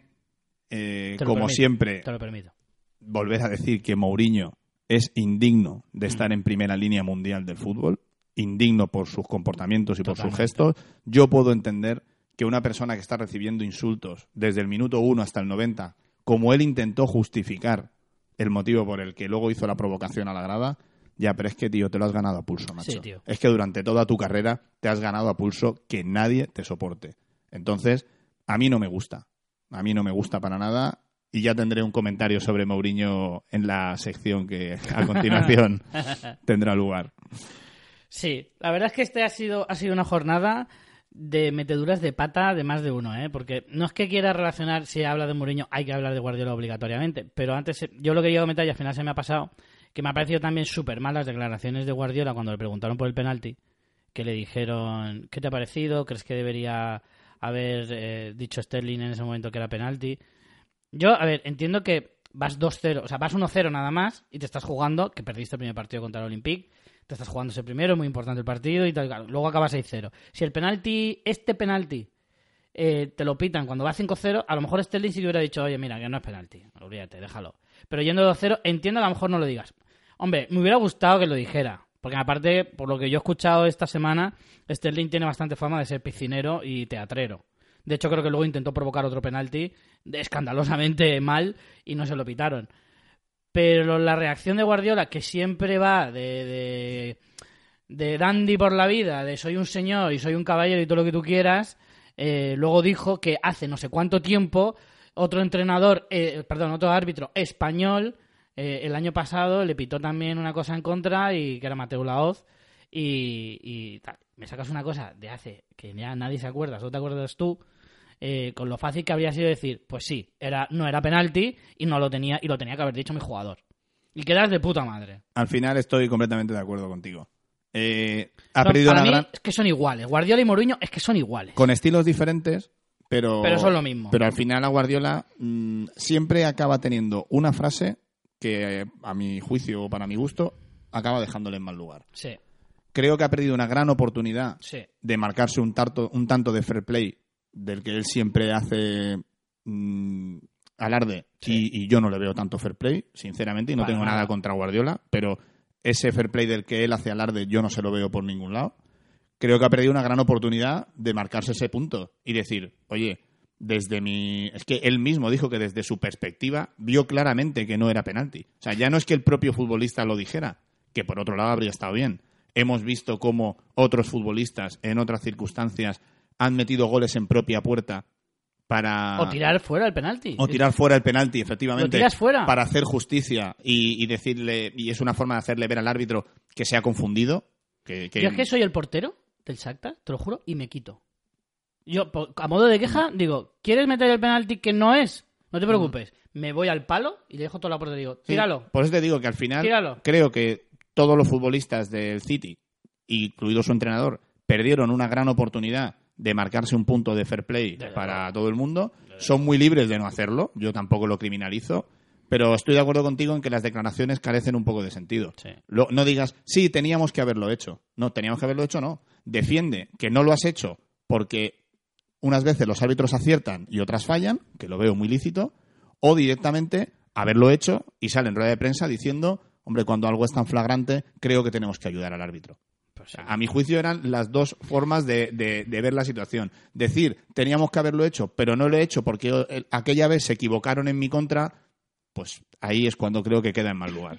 eh, como permito, siempre, Te lo permito. volver a decir que Mourinho es indigno de Mm. estar en primera línea mundial del fútbol, indigno por sus comportamientos y por sus gestos. Yo puedo entender que una persona que está recibiendo insultos desde el minuto 1 hasta el 90, como él intentó justificar el motivo por el que luego hizo la provocación a la grada, ya, pero es que, tío, te lo has ganado a pulso, macho. Sí, tío. Es que durante toda tu carrera te has ganado a pulso que nadie te soporte. Entonces, a mí no me gusta. A mí no me gusta para nada. Y ya tendré un comentario sobre Mourinho en la sección que a continuación *laughs* tendrá lugar. Sí, la verdad es que este ha sido, ha sido una jornada de meteduras de pata de más de uno, ¿eh? Porque no es que quiera relacionar, si habla de Mourinho, hay que hablar de Guardiola obligatoriamente. Pero antes, eh, yo lo quería comentar y al final se me ha pasado, que me ha parecido también súper mal las declaraciones de Guardiola cuando le preguntaron por el penalti, que le dijeron, ¿qué te ha parecido? ¿Crees que debería haber eh, dicho Sterling en ese momento que era penalti? Yo, a ver, entiendo que vas 2-0, o sea, vas 1-0 nada más y te estás jugando, que perdiste el primer partido contra el Olympique, te estás jugando ese primero, muy importante el partido y tal, luego acaba 6-0. Si el penalti, este penalti, eh, te lo pitan cuando va 5-0, a lo mejor Sterling sí que hubiera dicho, oye, mira, que no es penalti, olvídate, déjalo. Pero yendo 2-0, entiendo que a lo mejor no lo digas. Hombre, me hubiera gustado que lo dijera, porque aparte, por lo que yo he escuchado esta semana, Sterling tiene bastante fama de ser piscinero y teatrero. De hecho, creo que luego intentó provocar otro penalti escandalosamente mal y no se lo pitaron. Pero la reacción de Guardiola, que siempre va de, de, de dandy por la vida, de soy un señor y soy un caballero y todo lo que tú quieras, eh, luego dijo que hace no sé cuánto tiempo otro entrenador, eh, perdón, otro árbitro español, eh, el año pasado le pitó también una cosa en contra y que era Mateo Laoz y, y tal. Me sacas una cosa de hace que ya nadie se acuerda, solo te acuerdas tú, eh, con lo fácil que habría sido decir, pues sí, era, no era penalti y no lo tenía, y lo tenía que haber dicho mi jugador. Y quedas de puta madre. Al final estoy completamente de acuerdo contigo. Eh, ha perdido para una mí gran... es que son iguales. Guardiola y Mourinho es que son iguales. Con estilos diferentes, pero... Pero son lo mismo. Pero al final a Guardiola mm, siempre acaba teniendo una frase que, a mi juicio o para mi gusto, acaba dejándole en mal lugar. Sí, Creo que ha perdido una gran oportunidad sí. de marcarse un, tarto, un tanto de fair play del que él siempre hace mm, alarde Sí. y, y yo no le veo tanto fair play, sinceramente, y no Para tengo nada. nada contra Guardiola, pero ese fair play del que él hace alarde yo no se lo veo por ningún lado. Creo que ha perdido una gran oportunidad de marcarse ese punto y decir, oye, desde mi... Es que él mismo dijo que desde su perspectiva vio claramente que no era penalti. O sea, ya no es que el propio futbolista lo dijera, que por otro lado habría estado bien. Hemos visto cómo otros futbolistas en otras circunstancias han metido goles en propia puerta para... O tirar fuera el penalti. O tirar fuera el penalti, efectivamente. Lo tiras fuera. Para hacer justicia y, y decirle, y es una forma de hacerle ver al árbitro que se ha confundido. Que, que- Yo es que soy el portero del Shakhtar, te lo juro, y me quito. Yo, a modo de queja, digo, ¿quieres meter el penalti que no es? No te preocupes. Me voy al palo y le dejo toda la puerta y digo, Sí, tíralo. Por eso te digo que al final Tíralo. creo que todos los futbolistas del City, incluido su entrenador, perdieron una gran oportunidad de marcarse un punto de fair play para todo el mundo. Son muy libres de no hacerlo, yo tampoco lo criminalizo, pero estoy de acuerdo contigo en que las declaraciones carecen un poco de sentido. Sí. Lo- no digas, sí, teníamos que haberlo hecho. No, teníamos que haberlo hecho, no. Defiende que no lo has hecho porque unas veces los árbitros aciertan y otras fallan, que lo veo muy lícito, o directamente haberlo hecho y sale en rueda de prensa diciendo, hombre, cuando algo es tan flagrante, creo que tenemos que ayudar al árbitro. Pues sí. A mi juicio eran las dos formas de, de- de ver la situación. Decir, teníamos que haberlo hecho, pero no lo he hecho porque eh, aquella vez se equivocaron en mi contra, pues ahí es cuando creo que queda en mal lugar.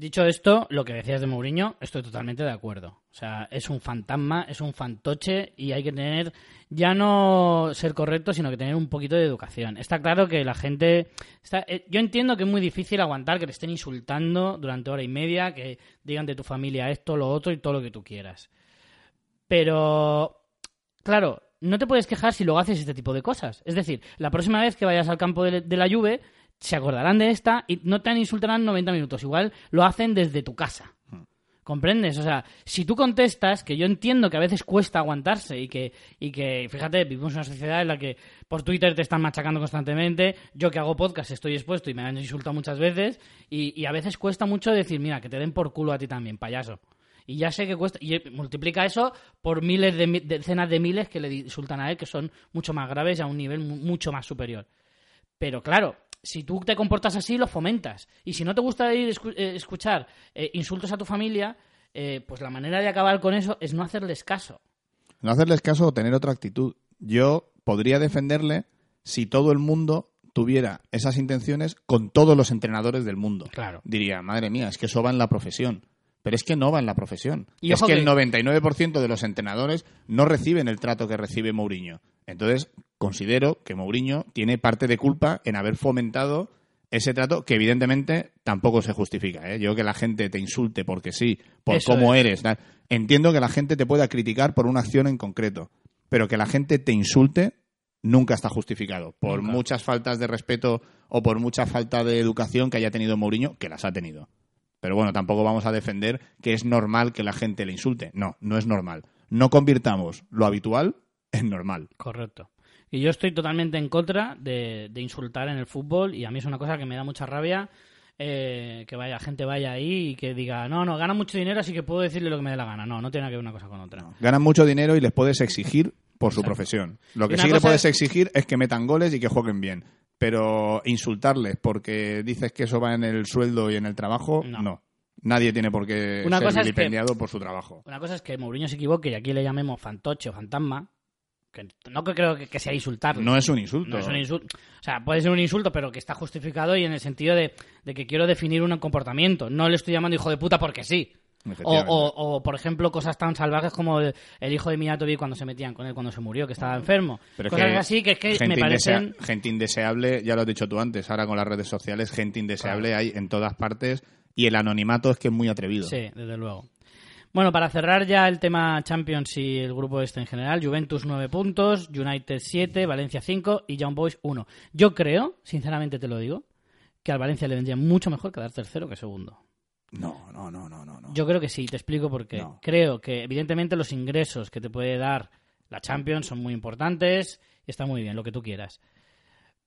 Dicho esto, lo que decías de Mourinho, estoy totalmente de acuerdo. O sea, es un fantasma, es un fantoche y hay que tener, ya no ser correcto, sino que tener un poquito de educación. Está claro que la gente... Eh, yo entiendo que es muy difícil aguantar que te estén insultando durante hora y media, que digan de tu familia esto, lo otro y todo lo que tú quieras. Pero, claro, no te puedes quejar si luego haces este tipo de cosas. Es decir, la próxima vez que vayas al campo de, de la Juve, se acordarán de esta y no te insultarán 90 minutos. Igual lo hacen desde tu casa. ¿Comprendes? O sea, si tú contestas, que yo entiendo que a veces cuesta aguantarse y que, y que, fíjate, vivimos en una sociedad en la que por Twitter te están machacando constantemente, yo que hago podcast estoy expuesto y me han insultado muchas veces, y, y a veces cuesta mucho decir, mira, que te den por culo a ti también, payaso. Y ya sé que cuesta, y multiplica eso por miles de, decenas de miles que le insultan a él, que son mucho más graves y a un nivel mu- mucho más superior. Pero claro, si tú te comportas así, lo fomentas. Y si no te gusta ir escu- eh, escuchar eh, insultos a tu familia, eh, pues la manera de acabar con eso es no hacerles caso. No hacerles caso o tener otra actitud. Yo podría defenderle si todo el mundo tuviera esas intenciones con todos los entrenadores del mundo. Claro. Diría, madre mía, es que eso va en la profesión. Pero es que no va en la profesión. Y es que, que- el 99% de los entrenadores no reciben el trato que recibe Mourinho. Entonces, considero que Mourinho tiene parte de culpa en haber fomentado ese trato que evidentemente tampoco se justifica. ¿eh? Yo que la gente te insulte porque sí, por Eso cómo es. eres. Entiendo que la gente te pueda criticar por una acción en concreto, pero que la gente te insulte nunca está justificado. Por Nunca. muchas faltas de respeto o por mucha falta de educación que haya tenido Mourinho, que las ha tenido. Pero bueno, tampoco vamos a defender que es normal que la gente le insulte. No, no es normal. No convirtamos lo habitual en normal. Correcto. Y yo estoy totalmente en contra de, de insultar en el fútbol y a mí es una cosa que me da mucha rabia eh, que vaya gente vaya ahí y que diga, no, no, gana mucho dinero así que puedo decirle lo que me dé la gana. No, no tiene nada que ver una cosa con otra. Ganan mucho dinero y les puedes exigir por su profesión. Lo que sí le puedes es- exigir es que metan goles y que jueguen bien. Pero insultarles porque dices que eso va en el sueldo y en el trabajo, No. no. Nadie tiene por qué Una ser cosa es que- vilipendiado por su trabajo. Una cosa es que Mourinho se equivoque y aquí le llamemos fantoche o fantasma, que no creo que, sea insultarle. No es un insulto. No es un insulto. O sea, puede ser un insulto, pero que está justificado y en el sentido de, de que quiero definir un comportamiento. No le estoy llamando hijo de puta porque sí. O, Efectivamente. o- o, por ejemplo, cosas tan salvajes como el, el hijo de Mijatovic cuando se metían con él cuando se murió, que estaba enfermo. Pero cosas que así que es que me parecen... indesea- gente indeseable, ya lo has dicho tú antes, ahora con las redes sociales, gente indeseable hay en todas partes y el anonimato es que es muy atrevido. Sí, desde luego. Bueno, para cerrar ya el tema Champions y el grupo este en general, Juventus 9 puntos, United 7, Valencia 5 y Young Boys 1. Yo creo, sinceramente te lo digo, que al Valencia le vendría mucho mejor quedar tercero que segundo. No, no, no, no, no. Yo creo que sí, te explico por qué. No. Creo que evidentemente los ingresos que te puede dar la Champions son muy importantes y está muy bien, lo que tú quieras.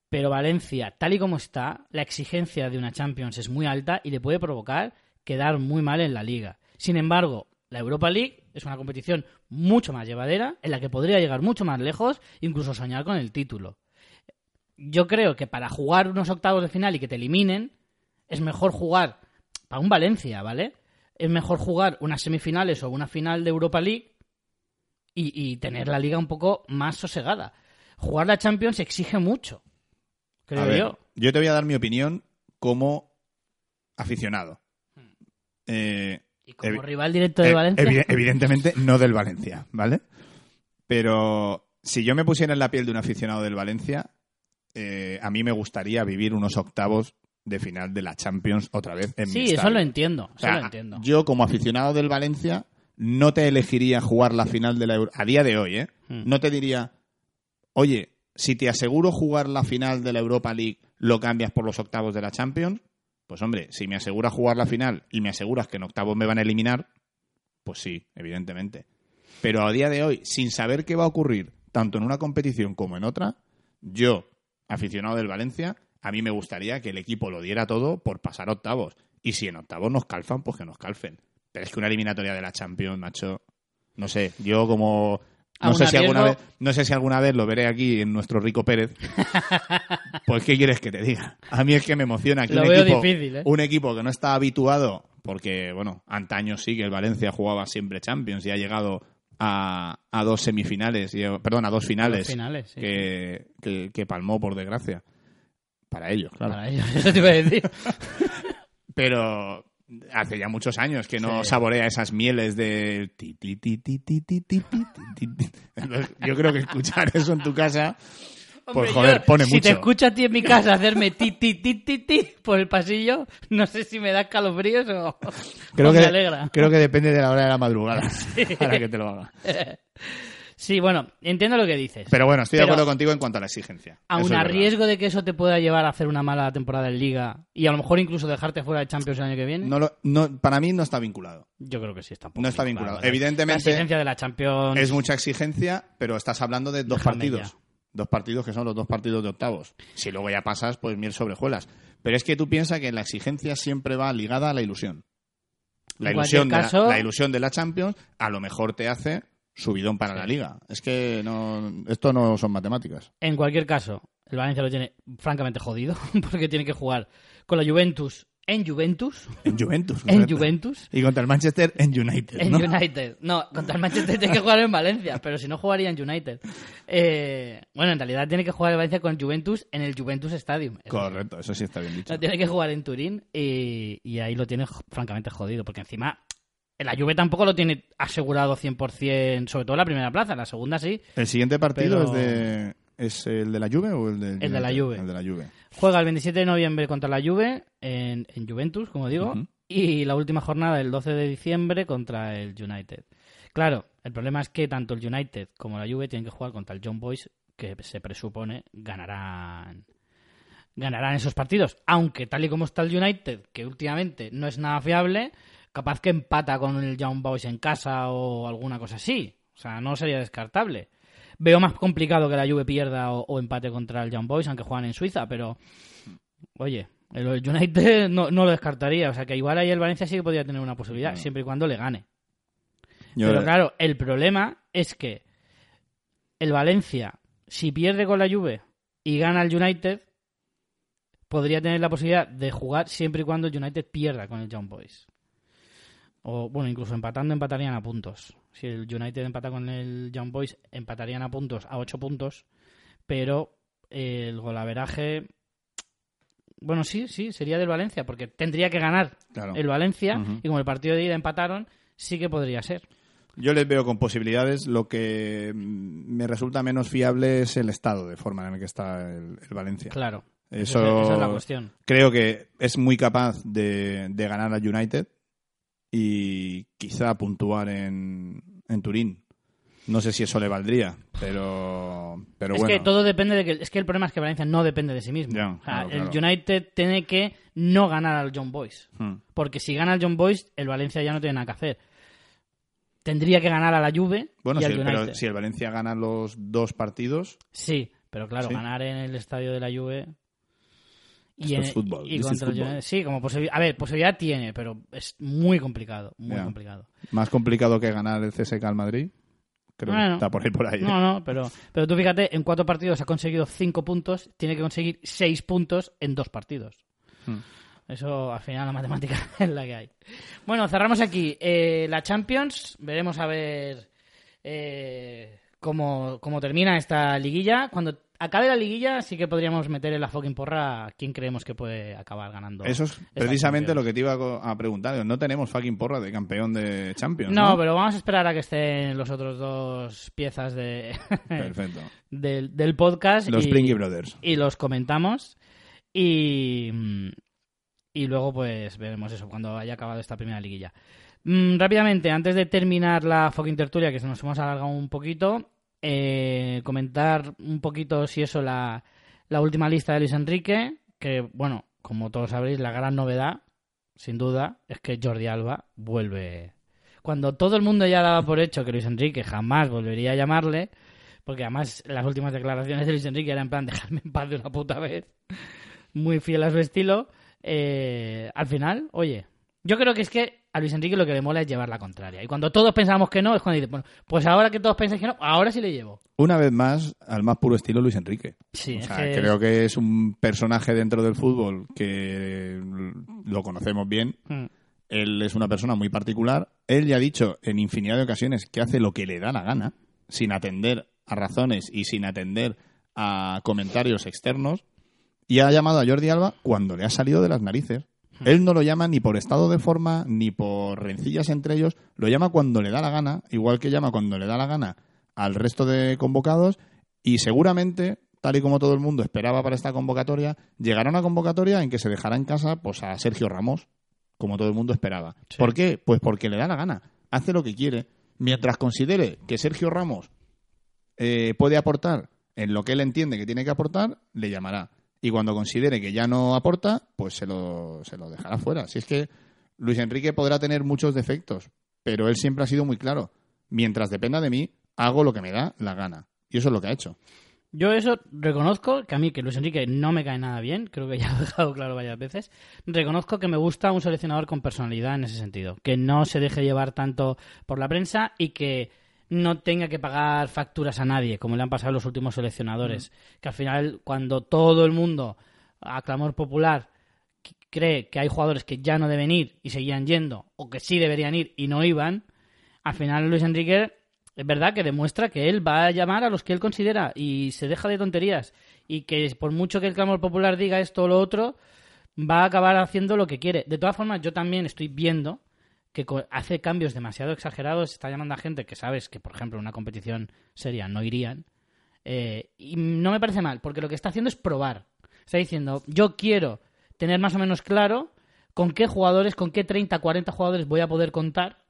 Pero Valencia, tal y como está, la exigencia de una Champions es muy alta y le puede provocar quedar muy mal en la liga. Sin embargo, la Europa League es una competición mucho más llevadera, en la que podría llegar mucho más lejos, incluso soñar con el título. Yo creo que para jugar unos octavos de final y que te eliminen, es mejor jugar para un Valencia, ¿vale? Es mejor jugar unas semifinales o una final de Europa League y, y tener la liga un poco más sosegada. Jugar la Champions exige mucho, creo ver, yo. te voy a dar mi opinión como aficionado. Eh, Y como rival directo de eh, Valencia, evi- evidentemente no del Valencia, ¿vale? Pero si yo me pusiera en la piel de un aficionado del Valencia, eh, a mí me gustaría vivir unos octavos de final de la Champions otra vez en mi sí, eso estadio. lo entiendo, O eso sea, lo entiendo. yo como aficionado del Valencia no te elegiría jugar la final de la Euro a día de hoy, ¿eh? Hmm. No te diría, oye, si te aseguro jugar la final de la Europa League, lo cambias por los octavos de la Champions. Pues hombre, si me aseguras jugar la final y me aseguras que en octavos me van a eliminar, pues sí, evidentemente. Pero a día de hoy, sin saber qué va a ocurrir, tanto en una competición como en otra, yo, aficionado del Valencia, a mí me gustaría que el equipo lo diera todo por pasar octavos. Y si en octavos nos calfan, pues que nos calfen. Pero es que una eliminatoria de la Champions, macho, no sé, yo como no sé si alguna vez, no sé si alguna vez lo veré aquí en nuestro Rico Pérez. *laughs* pues qué quieres que te diga? A mí es que me emociona que Lo un veo equipo, difícil, ¿eh? un equipo que no está habituado, porque bueno, antaño sí que el Valencia jugaba siempre Champions y ha llegado a, a dos semifinales, y, perdón, a dos finales, Dos finales, sí. que, que- que palmó por desgracia. Para ellos, claro. Para ellos, eso te iba a decir. Pero hace ya muchos años que no sí. saborea esas mieles de... Yo creo que escuchar eso en tu casa... Hombre, pues joder, yo, pone mucho. Si te escucho a ti en mi casa hacerme ti, ti, ti, ti, ti por el pasillo, no sé si me das calofríos o, creo o que, me alegra. Creo que depende de la hora de la madrugada sí. para que te lo haga. Sí, bueno, entiendo lo que dices. Pero bueno, estoy de acuerdo contigo en cuanto a la exigencia. Es a riesgo de que eso te pueda llevar a hacer una mala temporada en Liga y a lo mejor incluso dejarte fuera de Champions el año que viene, No lo- no- para mí no está vinculado. yo creo que sí está No está vinculado. ¿vale? Evidentemente- La exigencia de la Champions... Es mucha exigencia, pero estás hablando de dos Déjame partidos. ya. Dos partidos que son los dos partidos de octavos. Si luego ya pasas, pues miel sobre hojuelas. Pero es que tú piensas que la exigencia siempre va ligada a la ilusión. La ilusión, de la ilusión de la Champions a lo mejor te hace subidón para la liga. Es que no, esto no son matemáticas. En cualquier caso, el Valencia lo tiene francamente jodido *laughs* porque tiene que jugar con la Juventus en Juventus, En Juventus. *laughs* en. Juventus, Y contra el Manchester en United. en ¿no? United. No, contra el Manchester tiene que jugar en Valencia, pero si no jugaría en United. Eh, bueno, en realidad tiene que jugar el Valencia con Juventus en el Juventus Stadium. Correcto, eso sí está bien dicho. No, tiene que jugar en Turín y, y ahí lo tiene francamente jodido, porque encima la Juve tampoco lo tiene asegurado 100%, sobre todo la primera plaza, la segunda sí. ¿El siguiente partido Pero- es de ¿es el de la Juve o el del El de la? Juve. El de la Juve. Juega el 27 de noviembre contra la Juve en, en Juventus, como digo, y la última jornada el 12 de diciembre contra el United. Claro, el problema es que tanto el United como la Juve tienen que jugar contra el John Boys, que se presupone ganarán ganarán esos partidos, aunque tal y como está el United, que últimamente no es nada fiable, capaz que empata con el Young Boys en casa o alguna cosa así. O sea, no sería descartable. Veo más complicado que la Juve pierda o, o empate contra el Young Boys, aunque juegan en Suiza, pero oye, el United *laughs* no, no lo descartaría. O sea, que igual ahí el Valencia sí que podría tener una posibilidad, siempre y cuando le gane. Yo- Pero claro, el problema es que el Valencia, si pierde con la Juve y gana el United, podría tener la posibilidad de jugar siempre y cuando el United pierda con el Young Boys. O, bueno, incluso empatando, empatarían a puntos. Si el United empata con el Young Boys, empatarían a puntos, a 8 puntos. Pero eh, el golaveraje. Bueno, sí, sí, sería del Valencia, porque tendría que ganar claro. el Valencia. Y como el partido de ida empataron, sí que podría ser. Yo les veo con posibilidades. Lo que mm, me resulta menos fiable es el estado de forma en el que está el, el Valencia. Claro. Eso, esa es la cuestión. creo que es muy capaz de, de ganar al United y quizá puntuar en, en Turín. No sé si eso le valdría, pero, pero es bueno. que todo depende de que. Es que el problema es que Valencia no depende de sí mismo. Ya, O sea, claro, el claro. United tiene que no ganar al John Boys. Hmm. Porque si gana al John Boys, el Valencia ya no tiene nada que hacer. Tendría que ganar a la Juve Bueno, y si al el, United. pero si el Valencia gana los dos partidos, Sí, pero claro, Sí. ganar en el estadio de la Juve. Esto en- es fútbol, Y contra el. United. Sí, como posibilidad. A ver, posibilidad tiene, pero es muy complicado. Muy complicado. más complicado que ganar el CSK al Madrid. Creo Bueno. que está por ahí por ahí. ¿eh? No, no, pero, pero tú fíjate, en cuatro partidos ha conseguido cinco puntos, tiene que conseguir seis puntos en dos partidos. Hmm. Eso, al final, la matemática *laughs* es la que hay. Bueno, cerramos aquí. Eh, la Champions, veremos a ver eh, cómo, cómo termina esta liguilla. Cuando acabe la liguilla, sí que podríamos meter en la fucking porra a quién creemos que puede acabar ganando. Eso es precisamente Champions. lo que te iba a preguntar. No tenemos fucking porra de campeón de Champions. No, No, pero vamos a esperar a que estén los otros dos piezas de *laughs* Perfecto. del, del podcast. Los y- Springy Brothers. y los comentamos y, mm, y luego pues veremos eso cuando haya acabado esta primera liguilla. Mm, rápidamente, antes de terminar la fucking tertulia, que se nos hemos alargado un poquito, eh, comentar un poquito si eso la, la última lista de Luis Enrique, que bueno, como todos sabréis, la gran novedad, sin duda, es que Jordi Alba vuelve. Cuando todo el mundo ya daba por hecho que Luis Enrique jamás volvería a llamarle, porque además las últimas declaraciones de Luis Enrique eran en plan dejarme en paz de una puta vez, muy fiel a su estilo, eh, al final, oye, yo creo que es que a Luis Enrique lo que le mola es llevar la contraria. Y cuando todos pensamos que no, es cuando dice, bueno, pues ahora que todos pensáis que no, ahora sí le llevo. Una vez más, al más puro estilo Luis Enrique. Sí, O sea, que creo que es un personaje dentro del fútbol que lo conocemos bien. Mm, Él es una persona muy particular. Él ya ha dicho en infinidad de ocasiones que hace lo que le da la gana, sin atender a razones y sin atender a comentarios externos. Y ha llamado a Jordi Alba cuando le ha salido de las narices. Él no lo llama ni por estado de forma, ni por rencillas entre ellos. Lo llama cuando le da la gana, igual que llama cuando le da la gana al resto de convocados. Y seguramente, tal y como todo el mundo esperaba para esta convocatoria, llegará una convocatoria en que se dejará en casa pues, a Sergio Ramos, como todo el mundo esperaba. Sí. ¿Por qué? Pues porque le da la gana. Hace lo que quiere. Mientras considere que Sergio Ramos eh, puede aportar en lo que él entiende que tiene que aportar, le llamará. Y cuando considere que ya no aporta, pues se lo, se lo dejará fuera. Si es que Luis Enrique podrá tener muchos defectos, pero él siempre ha sido muy claro. Mientras dependa de mí, hago lo que me da la gana. Y eso es lo que ha hecho. Yo eso reconozco que a mí, que Luis Enrique no me cae nada bien, creo que ya lo he dejado claro varias veces, reconozco que me gusta un seleccionador con personalidad en ese sentido, que no se deje llevar tanto por la prensa y que no tenga que pagar facturas a nadie, como le han pasado los últimos seleccionadores, que al final cuando todo el mundo, a clamor popular, cree que hay jugadores que ya no deben ir y seguían yendo, o que sí deberían ir y no iban, al final Luis Enrique es verdad que demuestra que él va a llamar a los que él considera y se deja de tonterías y que por mucho que el clamor popular diga esto o lo otro, va a acabar haciendo lo que quiere. De todas formas, yo también estoy viendo que hace cambios demasiado exagerados, está llamando a gente que sabes que, por ejemplo, en una competición seria no irían. eh, y no me parece mal, porque lo que está haciendo es probar. Está diciendo, yo quiero tener más o menos claro con qué jugadores, con qué 30, 40 jugadores voy a poder contar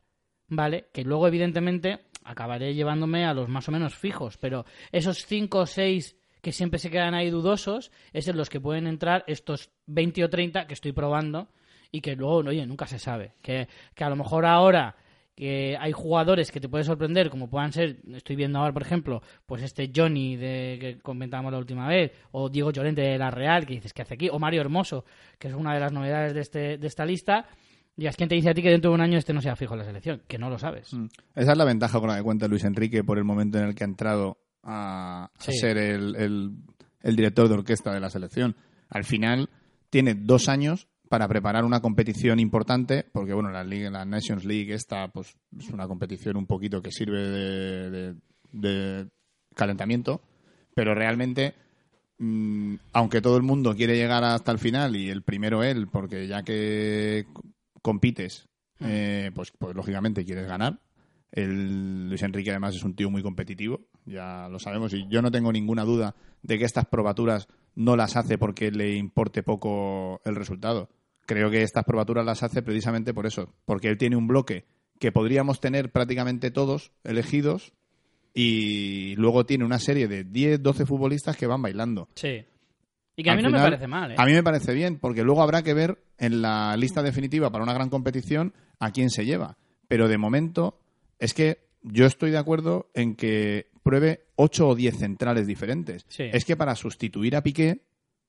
¿vale? Que luego, evidentemente, acabaré llevándome a los más o menos fijos, pero esos 5 o 6 que siempre se quedan ahí dudosos, es en los que pueden entrar estos 20 o 30 que estoy probando y que luego, oye, nunca se sabe. Que, que a lo mejor ahora que hay jugadores que te pueden sorprender, como puedan ser, estoy viendo ahora, por ejemplo, pues este Johnny de, que comentábamos la última vez, o Diego Llorente de la Real, que dices que hace aquí, o Mario Hermoso, que es una de las novedades de, este, de esta lista, digas, ¿quién te dice a ti que dentro de un año este no sea fijo en la selección? Que no lo sabes. Mm. Esa es la ventaja con la que cuenta Luis Enrique por el momento en el que ha entrado a, ser el, el- el director de orquesta de la selección. Al final tiene dos años para preparar una competición importante, porque bueno, la, Liga, la Nations League esta pues es una competición un poquito que sirve de, de- de calentamiento, pero realmente mm, aunque todo el mundo quiere llegar hasta el final y el primero él, porque ya que compites, eh, pues, pues lógicamente quieres ganar. El Luis Enrique además es un tío muy competitivo, ya lo sabemos, y yo no tengo ninguna duda de que estas probaturas no las hace porque le importe poco el resultado. Creo que estas probaturas las hace precisamente por eso, porque él tiene un bloque que podríamos tener prácticamente todos elegidos y luego tiene una serie de 10, 12 futbolistas que van bailando. Sí. Y que a Al mí no me parece mal, ¿eh? A mí me parece bien, porque luego habrá que ver en la lista definitiva para una gran competición a quién se lleva. Pero de momento, es que yo estoy de acuerdo en que pruebe 8 o 10 centrales diferentes. Sí. Es que para sustituir a Piqué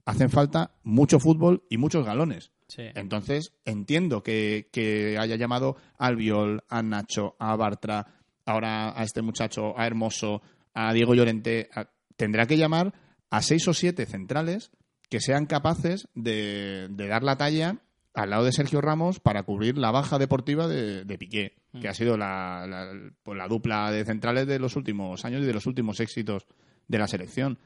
hacen falta mucho fútbol y muchos galones. Sí. Entonces, entiendo que, que haya llamado a Albiol, a Nacho, a Bartra, ahora a este muchacho, a Hermoso, a Diego Llorente. a- tendrá que llamar a seis o siete centrales que sean capaces de, de dar la talla al lado de Sergio Ramos para cubrir la baja deportiva de, de Piqué, que ha sido la, la- pues la dupla de centrales de los últimos años y de los últimos éxitos de la selección.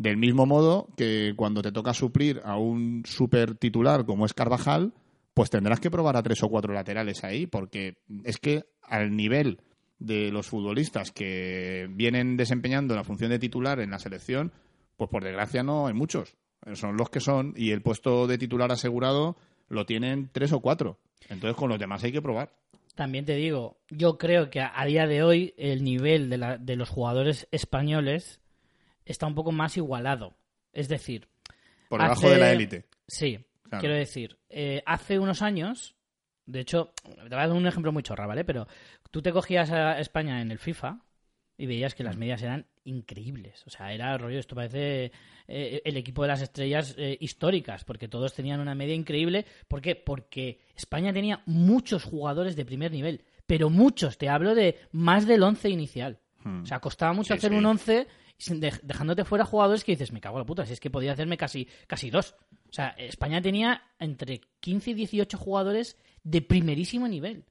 Del mismo modo que cuando te toca suplir a un super titular como es Carvajal, pues tendrás que probar a tres o cuatro laterales ahí, porque es que al nivel de los futbolistas que vienen desempeñando la función de titular en la selección, pues por desgracia no hay muchos. Son los que son, y el puesto de titular asegurado lo tienen tres o cuatro. Entonces con los demás hay que probar. También te digo, yo creo que a, día de hoy el nivel de, la- de los jugadores españoles está un poco más igualado. Es decir, Por debajo Hace- de la élite. sí, Claro. quiero decir, eh, hace unos años, de hecho, te voy a dar un ejemplo muy chorra, ¿vale? Pero tú te cogías a España en el FIFA y veías que las medias eran increíbles. O sea, era rollo, esto parece eh, el equipo de las estrellas eh, históricas, porque todos tenían una media increíble. ¿Por qué? Porque España tenía muchos jugadores de primer nivel, pero muchos, te hablo de más del once inicial. Hmm. O sea, costaba mucho Sí, hacer sí. un 11 sin dej- dejándote fuera jugadores que dices, me cago en la puta, si es que podía hacerme casi, casi dos. O sea, España tenía entre 15 y 18 jugadores de primerísimo nivel.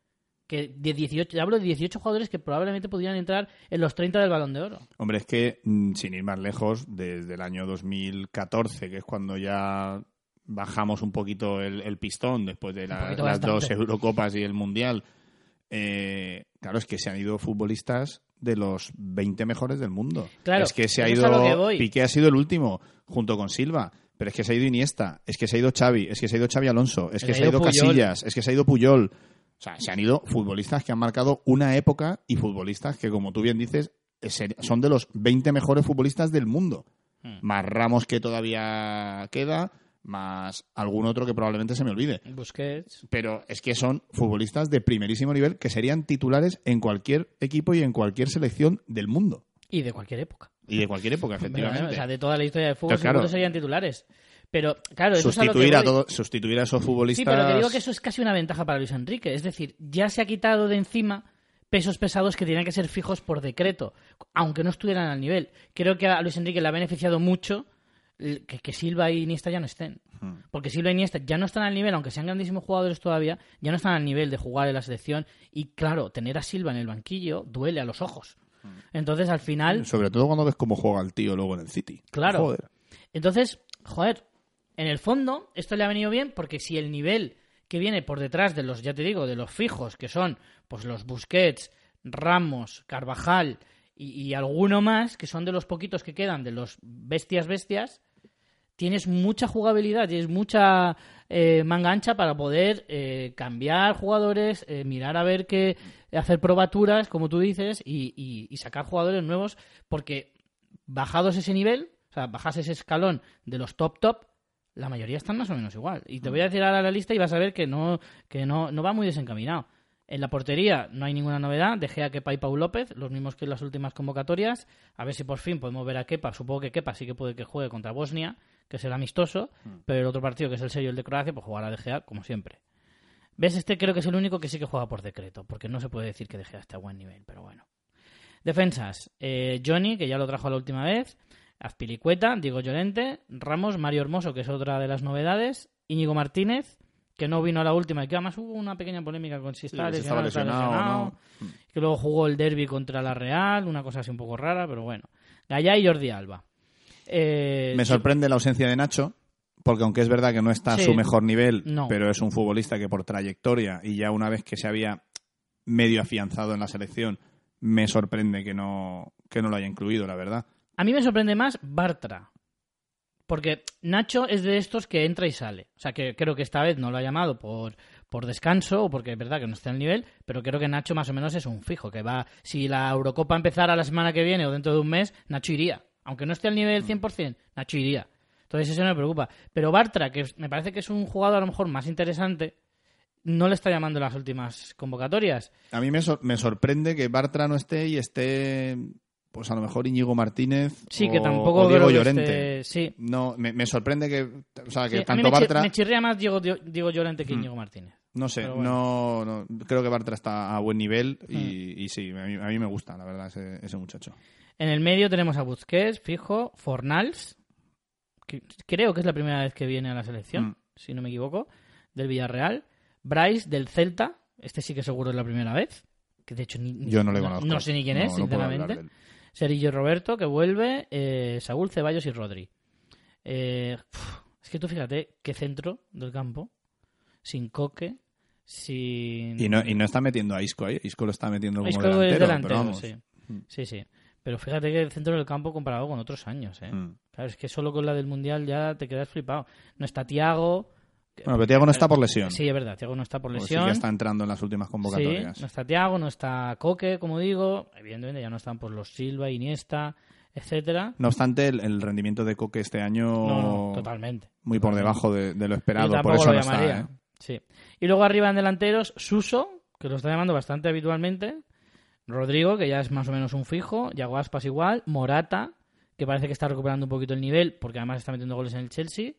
Que de 18, te hablo de 18 jugadores que probablemente podrían entrar en los 30 del Balón de Oro. Hombre, es que, mm, sin ir más lejos, desde el año 2014, que es cuando ya bajamos un poquito el, el pistón después de la- las bastante. dos Eurocopas y el Mundial, eh, claro, es que se han ido futbolistas de los 20 mejores del mundo. Claro, es que se ha ido... Piqué ha sido el último, junto con Silva. Pero es que se ha ido Iniesta, es que se ha ido Xavi, es que se ha ido Xavi Alonso, es que se ha ido Puyol. Casillas, es que se ha ido Puyol. O sea, se han ido futbolistas que han marcado una época y futbolistas que, como tú bien dices, son de los 20 mejores futbolistas del mundo. Hmm. Más Ramos que todavía queda, más algún otro que probablemente se me olvide. Busquets. Pero es que son futbolistas de primerísimo nivel que serían titulares en cualquier equipo y en cualquier selección del mundo. Y de cualquier época. Y de cualquier época, *laughs* efectivamente. O sea, de toda la historia del fútbol, claro. seguro serían titulares. Pero, claro, eso sustituir, es a, lo que voy. todo, sustituir a esos futbolistas. Sí, pero te digo que eso es casi una ventaja para Luis Enrique. Es decir, ya se ha quitado de encima pesos pesados que tenían que ser fijos por decreto, aunque no estuvieran al nivel. Creo que a Luis Enrique le ha beneficiado mucho que, que Silva y Iniesta ya no estén. Hmm. Porque Silva y Iniesta ya no están al nivel, aunque sean grandísimos jugadores todavía, ya no están al nivel de jugar en la selección. Y claro, tener a Silva en el banquillo duele a los ojos. Hmm. Entonces, al final, Sobre todo cuando ves cómo juega el tío luego en el City. Claro. Joder. Entonces, joder, en el fondo esto le ha venido bien porque si el nivel que viene por detrás de los, ya te digo, de los fijos, que son pues los Busquets, Ramos, Carvajal y, y alguno más, que son de los poquitos que quedan, de los bestias bestias, tienes mucha jugabilidad, tienes mucha eh, manga ancha para poder eh, cambiar jugadores, eh, mirar a ver qué, hacer probaturas, como tú dices, y, y- y sacar jugadores nuevos, porque bajados ese nivel, o sea, bajas ese escalón de los top top, la mayoría están más o menos igual. Y te voy a decir ahora la lista y vas a ver que no, que no, no va muy desencaminado. En la portería no hay ninguna novedad. Dejé a Kepa y Pau López, los mismos que en las últimas convocatorias. A ver si por fin podemos ver a Kepa. Supongo que Kepa sí que puede que juegue contra Bosnia, que será amistoso. Pero el otro partido, que es el serio, el de Croacia, pues jugará De Gea, como siempre. ¿Ves? Este creo que es el único que sí que juega por decreto, porque no se puede decir que De Gea esté a buen nivel, pero bueno. Defensas. eh, Johnny, que ya lo trajo la última vez. Azpilicueta, Diego Llorente, Ramos, Mario Hermoso, que es otra de las novedades. Íñigo Martínez, que no vino a la última y que además hubo una pequeña polémica con si está lesionado, lesionado lesionado. Que luego jugó el derby contra la Real, una cosa así un poco rara, pero bueno. Gallá y Jordi Alba. Eh, Me sorprende la ausencia de Nacho, porque aunque es verdad que no está a su mejor nivel, No. pero es un futbolista que por trayectoria y ya una vez que se había medio afianzado en la selección, me sorprende que no, que no lo haya incluido, la verdad. A mí me sorprende más Bartra. Porque Nacho es de estos que entra y sale. O sea, que creo que esta vez no lo ha llamado por, por descanso o porque es verdad que no está al nivel, pero creo que Nacho más o menos es un fijo, que va, si la Eurocopa empezara la semana que viene o dentro de un mes, Nacho iría. Aunque no esté al nivel 100%, Nacho iría. Entonces eso no me preocupa. Pero Bartra, que me parece que es un jugador a lo mejor más interesante, no le está llamando las últimas convocatorias. A mí me, sor- me sorprende que Bartra no esté y esté, pues a lo mejor Íñigo Martínez Sí, o, que tampoco o Diego creo Llorente. sí. No, me, me sorprende que, o sea, que Sí, a mí tanto me, Bartra... me chirría más Diego, Diego Llorente que Íñigo Martínez. No sé, bueno. no, no- creo que Bartra está a buen nivel y, y sí, a mí, a mí me gusta, la verdad, ese, ese muchacho. En el medio tenemos a Busquets, fijo, Fornals, que creo que es la primera vez que viene a la selección, Mm. si no me equivoco, del Villarreal, Bryce del Celta, este sí que seguro es la primera vez, que de hecho ni, Yo no le conozco. no sé ni quién es, no sinceramente. Serillo Roberto, que vuelve, eh, Saúl, Ceballos y Rodri. Eh, es que tú fíjate, qué centro del campo, sin coque, sin... Y no, y no está metiendo a Isco ahí, Isco lo está metiendo como Isco delantero, es delantero, pero vamos. sí. Sí, sí. Pero fíjate que el centro del campo comparado con otros años, ¿eh? Mm. Claro, es que solo con la del Mundial ya te quedas flipado. No está Tiago. Bueno, pero Thiago no está por lesión. Sí, es verdad, Tiago no está por sí lesión. que está entrando en las últimas Sí, convocatorias. no está Tiago, no está Coque, como digo. Evidentemente ya no están pues, los Silva, Iniesta, etcétera. No obstante, el, el rendimiento de Coque este año No, no, totalmente. muy por debajo de, de lo esperado, por eso lo no está. ¿eh? Sí. Y luego arriba en delanteros, Suso, que lo está llamando bastante habitualmente. Rodrigo, que ya es más o menos un fijo. Yago Aspas igual. Morata, que parece que está recuperando un poquito el nivel, porque además está metiendo goles en el Chelsea.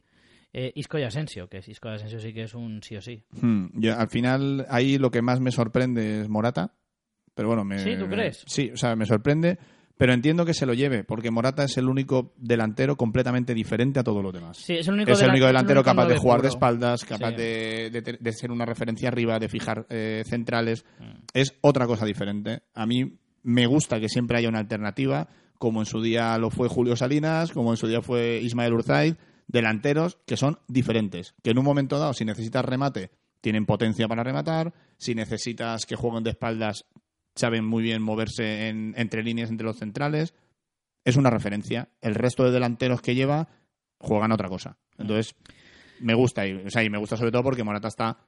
Eh, Isco y Asensio, que es Isco y Asensio sí que es un sí o sí. Hmm, yo, al final, ahí lo que más me sorprende es Morata. Pero bueno, me, Sí, ¿tú crees? Sí, o sea, me sorprende, pero entiendo que se lo lleve, porque Morata es el único delantero completamente diferente a todos los demás. Sí, es el único, es el delan- único delantero capaz de jugar de espaldas, capaz Sí. de, de te- de ser una referencia arriba, de fijar eh, centrales. Mm. Es otra cosa diferente. A mí me gusta que siempre haya una alternativa, como en su día lo fue Julio Salinas, como en su día fue Ismael Urzaiz, delanteros que son diferentes. Que en un momento dado, si necesitas remate, tienen potencia para rematar. Si necesitas que jueguen de espaldas, saben muy bien moverse en- entre líneas entre los centrales. Es una referencia. El resto de delanteros que lleva juegan otra cosa. Entonces, me gusta. Y, o sea, y me gusta sobre todo porque Morata está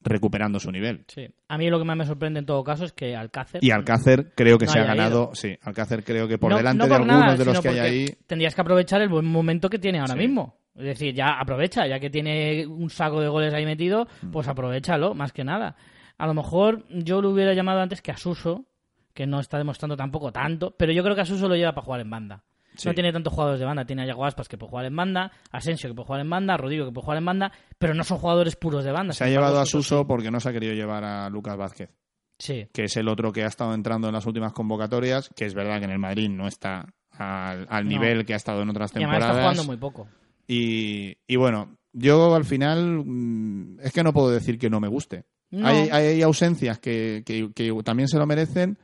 recuperando su nivel. Sí. A mí lo que más me sorprende en todo caso es que Alcácer... Y Alcácer creo que No se ha ganado, sí, Alcácer creo que por No- delante no de algunos de los que hay ahí. Tendrías que aprovechar el buen momento que tiene ahora Sí. mismo. Es decir, ya aprovecha, ya que tiene un saco de goles ahí metido, Mm. pues aprovechalo, más que nada. A lo mejor yo lo hubiera llamado antes que a Suso, que no está demostrando tampoco tanto, pero yo creo que a Suso lo lleva para jugar en banda. Sí. No tiene tantos jugadores de banda, tiene a Yago Aspas que puede jugar en banda, Asensio que puede jugar en banda, Rodrigo que puede jugar en banda, pero no son jugadores puros de banda. Se ha llevado a Suso porque no se ha querido llevar a Lucas Vázquez, Sí, que es el otro que ha estado entrando en las últimas convocatorias, que es verdad que en el Madrid no está al, al No. nivel que ha estado en otras y además está temporadas. jugando muy poco. Y, y bueno, yo al final mm, es que no puedo decir que no me guste. No. Hay, hay ausencias que, que- que también se lo merecen,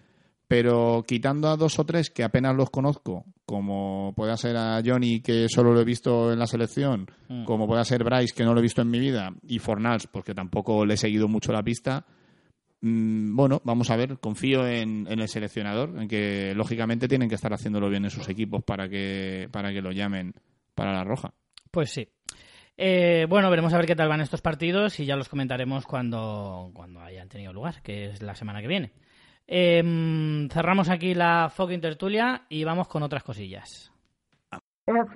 pero quitando a dos o tres que apenas los conozco, como pueda ser a Johnny, que solo lo he visto en la selección, Mm. como pueda ser Bryce, que no lo he visto en mi vida, y Fornals, porque tampoco le he seguido mucho la pista, mm, bueno, vamos a ver, confío en, en el seleccionador, en que lógicamente tienen que estar haciéndolo bien en sus equipos para que, para que lo llamen para la roja. Pues sí. Eh, bueno, veremos a ver qué tal van estos partidos y ya los comentaremos cuando, cuando hayan tenido lugar, que es la semana que viene. Eh, cerramos aquí la fucking tertulia y vamos con otras cosillas. It's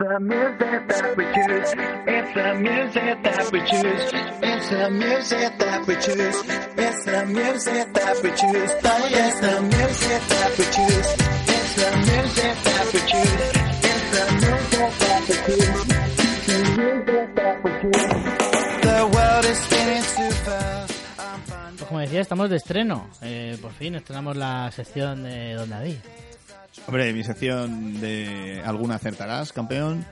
the. Decía, estamos de estreno. Eh, por fin estrenamos la sección de Don David. Hombre, mi sección de alguna acertarás, campeón.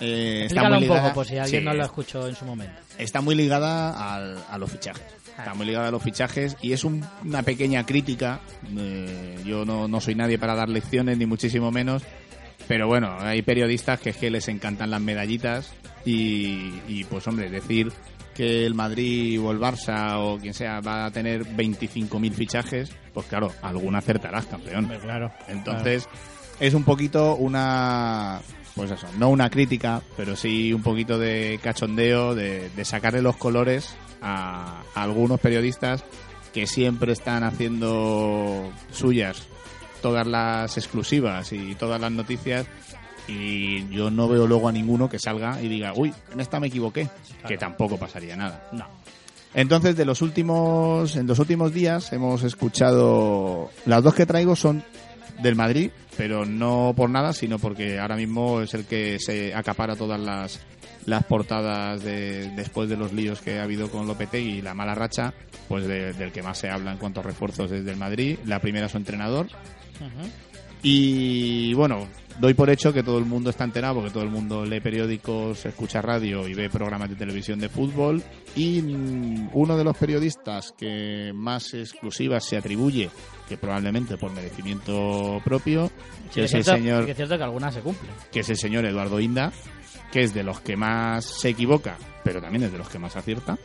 eh, está muy un poco, ligada, por si alguien sí, no lo escuchó en su momento. está muy ligada al- a los fichajes. Está muy ligada a los fichajes y es un- una pequeña crítica. eh, yo no, no soy nadie para dar lecciones, ni muchísimo menos. Pero bueno, hay periodistas que es que les encantan las medallitas y, y, pues hombre, decir que el Madrid o el Barça o quien sea va a tener 25.000 fichajes, pues claro, alguna acertarás, campeón. Claro. Entonces, es un poquito una. Pues eso, no una crítica, pero sí un poquito de cachondeo, de, de sacarle los colores a, a algunos periodistas que siempre están haciendo suyas todas las exclusivas y todas las noticias. Y yo no veo luego a ninguno que salga y diga, uy, en esta me equivoqué, que tampoco pasaría nada. No. Entonces, de los últimos, en los últimos días hemos escuchado, las dos que traigo son del Madrid, pero no por nada, sino porque ahora mismo es el que se acapara todas las, las portadas de, después de los líos que ha habido con Lopetegui y la mala racha, pues de- del que más se habla en cuanto a refuerzos desde el Madrid. La primera es su entrenador, y bueno, doy por hecho que todo el mundo está enterado porque todo el mundo lee periódicos, escucha radio y ve programas de televisión de fútbol. Y mm, uno de los periodistas que más exclusivas se atribuye, que probablemente por merecimiento propio, Sí, que es el señor que es cierto que algunas se cumplen. que es el señor Eduardo Inda, que es de los que más se equivoca, pero también es de los que más acierta,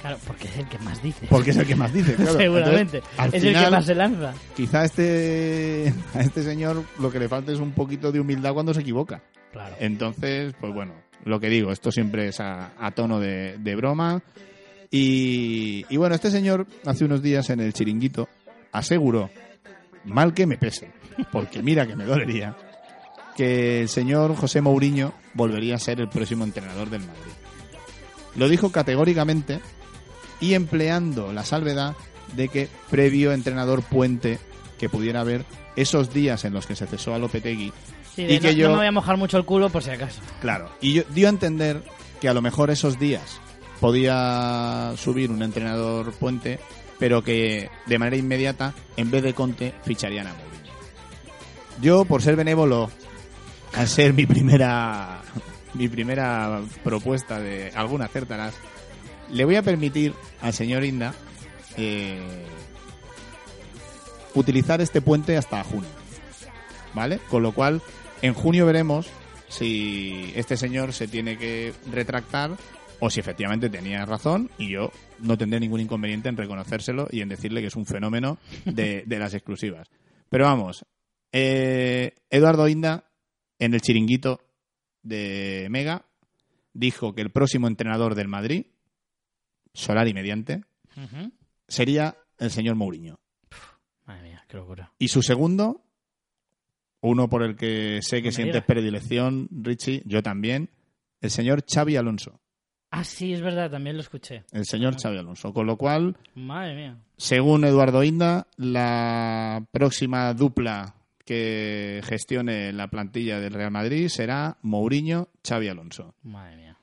Claro, porque es el que más dice. porque es el que más dice, *laughs* claro. Seguramente. Entonces, al es el que más se lanza. Quizá este, *laughs* a este señor lo que le falta es un poquito de humildad cuando se equivoca. Claro. Entonces, pues bueno, lo que digo, esto siempre es a, a tono de, de broma. Y, y bueno, este señor hace unos días en el chiringuito aseguró, mal que me pese, porque mira que me dolería, que el señor José Mourinho volvería a ser el próximo entrenador del Madrid. Lo dijo categóricamente y empleando la salvedad de que previo entrenador puente que pudiera haber esos días en los que se cesó a Lopetegui Sí, y de que no, yo- no me voy a mojar mucho el culo por si acaso. Claro. Y yo- dio a entender que a lo mejor esos días podía subir un entrenador puente, pero que de manera inmediata, en vez de Conte, ficharían a Mourinho. Yo, por ser benévolo, al ser mi primera mi primera propuesta de alguna acertarás, le voy a permitir al señor Inda eh, utilizar este puente hasta junio. ¿Vale? Con lo cual, en junio veremos si este señor se tiene que retractar o si efectivamente tenía razón y yo no tendré ningún inconveniente en reconocérselo y en decirle que es un fenómeno de, las exclusivas. Pero vamos, eh, Eduardo Inda en el chiringuito de Mega dijo que el próximo entrenador del Madrid, Solari mediante, sería el señor Mourinho. Madre mía, qué locura. Y su segundo, uno por el que sé que sientes predilección, Richie, yo también, el señor Xavi Alonso. Ah, sí, es verdad, también lo escuché. El señor Xavi Alonso. Con lo cual, Madre mía. según Eduardo Inda, la próxima dupla que gestione la plantilla del Real Madrid será Mourinho-Xavi Alonso. Madre mía.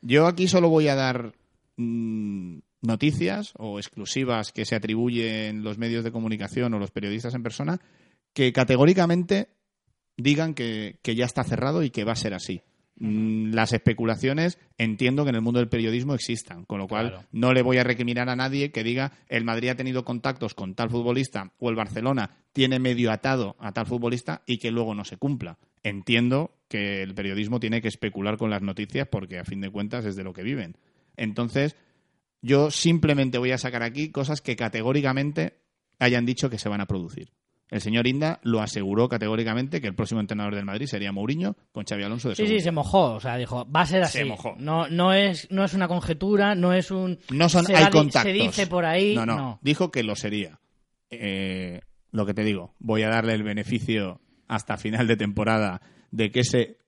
Yo aquí solo voy a dar mm, noticias o exclusivas que se atribuyen los medios de comunicación o los periodistas en persona que categóricamente digan que, que ya está cerrado y que va a ser así. Mm, Las especulaciones entiendo que en el mundo del periodismo existan, con lo cual Claro. no le voy a recriminar a nadie que diga el Madrid ha tenido contactos con tal futbolista o el Barcelona tiene medio atado a tal futbolista y que luego no se cumpla. Entiendo que el periodismo tiene que especular con las noticias porque a fin de cuentas es de lo que viven. Entonces, yo simplemente voy a sacar aquí cosas que categóricamente hayan dicho que se van a producir. El señor Inda lo aseguró categóricamente que el próximo entrenador del Madrid sería Mourinho con Xavi Alonso de Sí, sí, segundo. se mojó. O sea, dijo, va a ser así. Se mojó. No, no, es, no es una conjetura, no es un... No son, se hay di- contactos. Se dice por ahí. No, no, no. Dijo que lo sería. Eh, lo que te digo, voy a darle el beneficio hasta final de temporada de que ese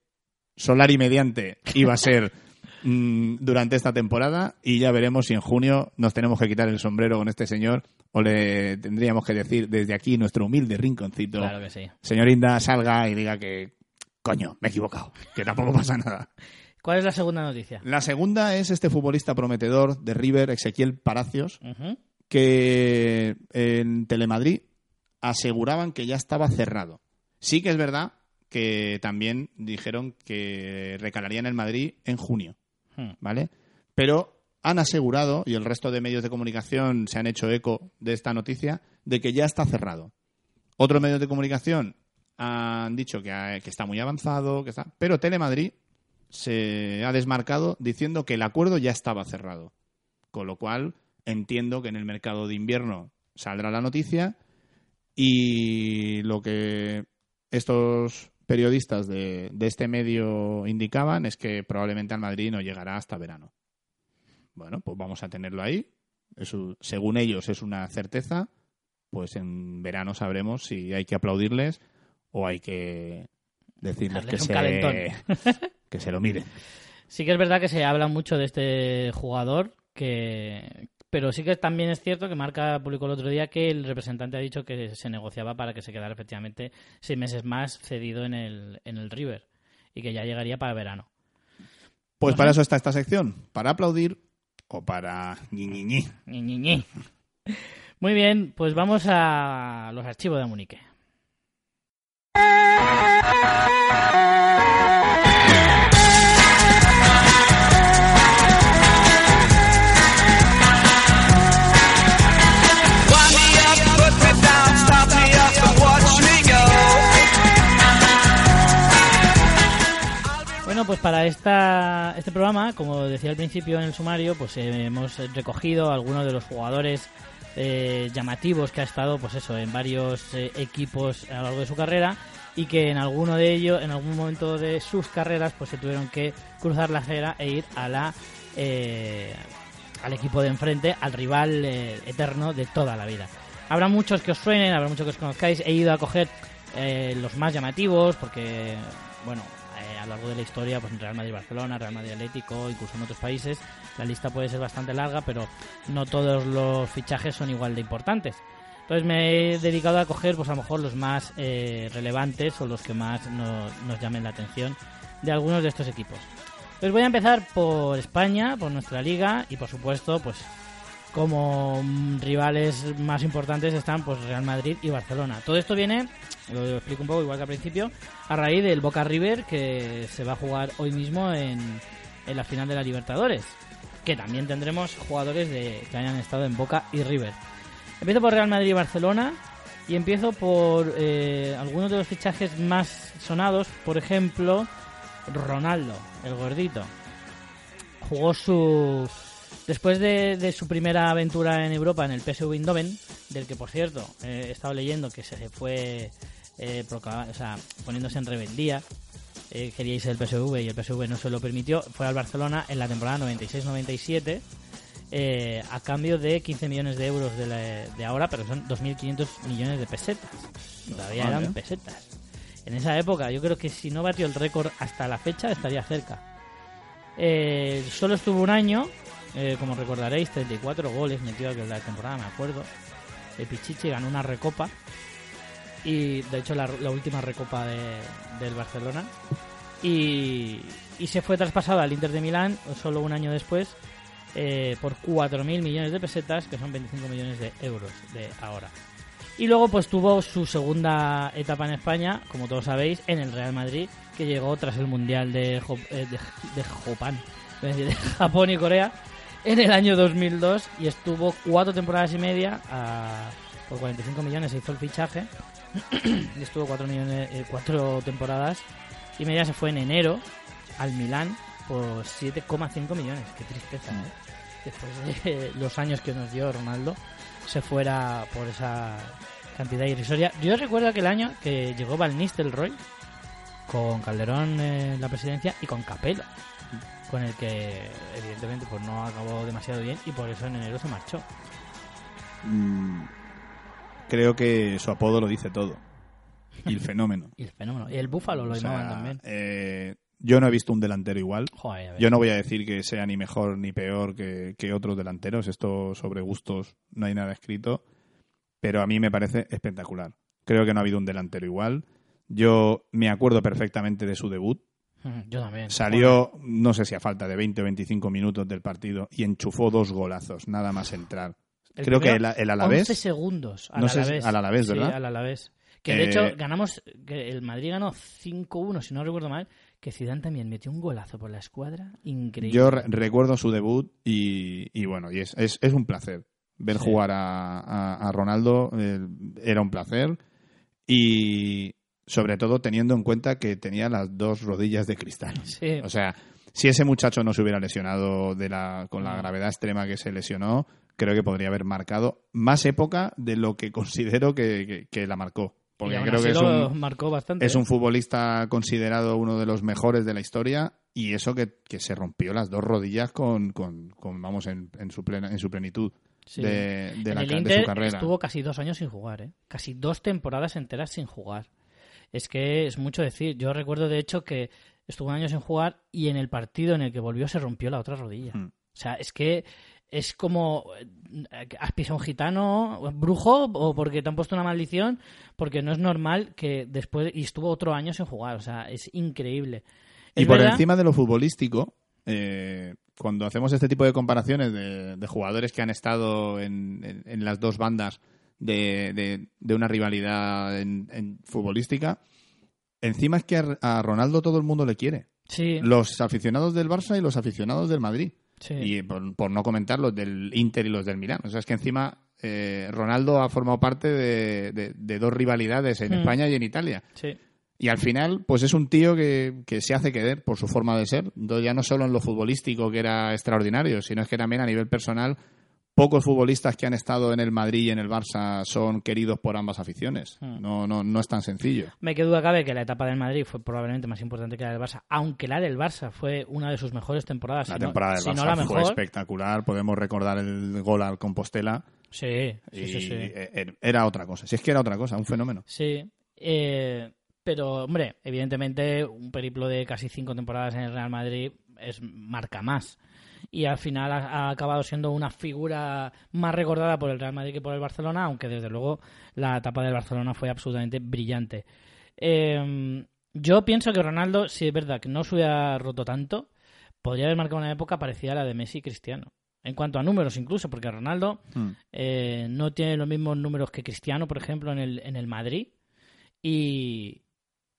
Solari mediante iba a ser *laughs* mm, durante esta temporada y ya veremos si en junio nos tenemos que quitar el sombrero con este señor o le tendríamos que decir desde aquí nuestro humilde rinconcito, Claro que sí. señor Inda salga y diga que coño, me he equivocado, que tampoco pasa nada. ¿Cuál es la segunda noticia? La segunda es este futbolista prometedor de River, Ezequiel Palacios, que en Telemadrid aseguraban que ya estaba cerrado. Sí que es verdad que también dijeron que recalarían en Madrid en junio. ¿Vale? Pero han asegurado, y el resto de medios de comunicación se han hecho eco de esta noticia, de que ya está cerrado. Otros medios de comunicación han dicho que, que está muy avanzado, que está... pero Telemadrid se ha desmarcado diciendo que el acuerdo ya estaba cerrado. Con lo cual, entiendo que en el mercado de invierno saldrá la noticia y lo que estos periodistas de, de este medio indicaban es que probablemente al Madrid no llegará hasta verano. Bueno, pues vamos a tenerlo ahí. Eso, según ellos es una certeza. Pues en verano sabremos si hay que aplaudirles o hay que decirles que Darles se, *laughs* que se lo miren. Sí que es verdad que se habla mucho de este jugador, que pero sí que también es cierto que Marca publicó el otro día que el representante ha dicho que se negociaba para que se quedara efectivamente seis meses más cedido en el, en el River y que ya llegaría para verano. Pues No para sé. eso está esta sección, para aplaudir o para ñi, ñi, ñi. Ñi, ñi, ñi. Muy bien, pues vamos a los archivos de Munique. Para esta, este programa, como decía al principio en el sumario, pues eh, hemos recogido algunos de los jugadores eh, llamativos que ha estado, pues eso, en varios eh, equipos a lo largo de su carrera y que en alguno de ellos, en algún momento de sus carreras, pues se tuvieron que cruzar la acera e ir a la eh, al equipo de enfrente, al rival eterno de toda la vida. Habrá muchos que os suenen, habrá muchos que os conozcáis. He ido a coger los más llamativos porque, bueno, a lo largo de la historia, pues en Real Madrid-Barcelona, Real Madrid-Atlético, incluso en otros países, la lista puede ser bastante larga, pero no todos los fichajes son igual de importantes. Entonces me he dedicado a coger, pues a lo mejor los más eh, relevantes o los que más no- nos llamen la atención de algunos de estos equipos. Pues voy a empezar por España, por nuestra liga y por supuesto, pues como mm, rivales más importantes están pues Real Madrid y Barcelona. Todo esto viene, lo explico un poco igual que al principio, a raíz del Boca River que se va a jugar hoy mismo en, la final de la Libertadores, que también tendremos jugadores de, que hayan estado en Boca y River. Empiezo por Real Madrid y Barcelona y empiezo por eh, algunos de los fichajes más sonados, por ejemplo, Ronaldo, el gordito. Jugó su. Después de, de su primera aventura en Europa en el PSV Eindhoven, del que por cierto eh, he estado leyendo que se fue eh, o sea, poniéndose en rebeldía, eh, quería irse del PSV y el PSV no se lo permitió, fue al Barcelona en la temporada 96-97 eh, a cambio de 15 millones de euros de, la- de ahora, pero son 2.500 millones de pesetas. Todavía Vale. eran pesetas. En esa época, yo creo que si no batió el récord hasta la fecha, estaría cerca. Eh, solo estuvo un año, eh, como recordaréis, 34 goles metió aquella temporada, me acuerdo. El Pichichi ganó una recopa. Y de hecho la, la última recopa de- del Barcelona. Y, y se fue traspasado al Inter de Milán solo un año después eh, por 4.000 millones de pesetas que son 25 millones de euros de ahora. Y luego pues tuvo su segunda etapa en España como todos sabéis en el Real Madrid que llegó tras el Mundial de, Jo- eh, de, de de Japón y Corea en el año 2002 y estuvo cuatro temporadas y media a- por 45 millones se hizo el fichaje *clears throat* y estuvo cuatro, millones, eh, cuatro temporadas y media se fue en enero al Milán por 7,5 millones. Qué tristeza, ¿eh? Después de *laughs* los años que nos dio Ronaldo, se fuera por esa cantidad irrisoria. Yo recuerdo aquel año que llegó Van Nistelrooy con Calderón en la presidencia y con Capello, con el que evidentemente pues no acabó demasiado bien y por eso en enero se marchó. Mm, creo que su apodo lo dice todo. Y el *laughs* fenómeno. Y el fenómeno. Y el Búfalo lo O sea, llamaban también. eh, yo no he visto un delantero igual. Joder. Yo no voy a decir que sea ni mejor ni peor que, que otros delanteros. Esto sobre gustos no hay nada escrito. Pero a mí me parece espectacular. Creo que no ha habido un delantero igual. Yo me acuerdo perfectamente de su debut. Yo también. Salió, no sé si a falta de 20 o 25 minutos del partido y enchufó dos golazos, nada más entrar. El Creo que el, primero, el 11 Alavés segundos al No sé Alavés. al Alavés, Sí, ¿verdad? al Alavés. Que de Eh, hecho ganamos, que el Madrid ganó 5-1, si no recuerdo mal, que Zidane también metió un golazo por la escuadra, increíble. Yo re- recuerdo su debut y, y bueno, y es, es, es un placer ver Sí. jugar a, a- a Ronaldo. eh, era un placer y sobre todo teniendo en cuenta que tenía las dos rodillas de cristal. Sí. O sea, si ese muchacho no se hubiera lesionado de la, con la Mm. gravedad extrema que se lesionó, creo que podría haber marcado más época de lo que *laughs* considero que, que- que la marcó. Porque creo que es un, marcó bastante. es ¿eh? un futbolista considerado uno de los mejores de la historia y eso que, que se rompió las dos rodillas con, con, con, vamos en, en su plena en su plenitud Sí. de, de en la, el de su carrera. estuvo casi dos años sin jugar, ¿eh? Casi dos temporadas enteras sin jugar. Es que es mucho decir. Yo recuerdo, de hecho, que estuvo un año sin jugar y en el partido en el que volvió se rompió la otra rodilla. Hmm. O sea, es que es como... eh, ¿Has pisado un gitano brujo o porque te han puesto una maldición? Porque no es normal que después... Y estuvo otro año sin jugar. O sea, es increíble. Y por verdad- encima de lo futbolístico, eh, cuando hacemos este tipo de comparaciones de, de jugadores que han estado en, en- en las dos bandas de, de- de una rivalidad en, en futbolística, encima es que a, a Ronaldo todo el mundo le quiere. Sí, Los aficionados del Barça y los aficionados del Madrid. sí. Y por, por no comentar los del Inter y los del Milán. O sea, es que encima eh, Ronaldo ha formado parte de, de- de dos rivalidades en Mm. España y en Italia. sí. Y al final, pues es un tío que, que se hace querer por su forma de ser. Ya no solo en lo futbolístico, que era extraordinario, sino es que también a nivel personal, pocos futbolistas que han estado en el Madrid y en el Barça son queridos por ambas aficiones. Hmm. No, no, no es tan sencillo. Me queda duda cabe que la etapa del Madrid fue probablemente más importante que la del Barça, aunque la del Barça fue una de sus mejores temporadas. La si no- temporada del si Barça no la fue mejor. espectacular. Podemos recordar el gol al Compostela. Sí, sí, sí, sí. e- era otra cosa. Si es que era otra cosa, un fenómeno. Sí, eh, pero hombre, evidentemente un periplo de casi cinco temporadas en el Real Madrid es marca más. Y al final ha, ha acabado siendo una figura más recordada por el Real Madrid que por el Barcelona, aunque desde luego la etapa del Barcelona fue absolutamente brillante. Eh, yo pienso que Ronaldo, si es verdad que no se hubiera roto tanto, podría haber marcado una época parecida a la de Messi y Cristiano. En cuanto a números incluso, porque Ronaldo Mm. eh, no tiene los mismos números que Cristiano, por ejemplo, en el, en el Madrid. Y,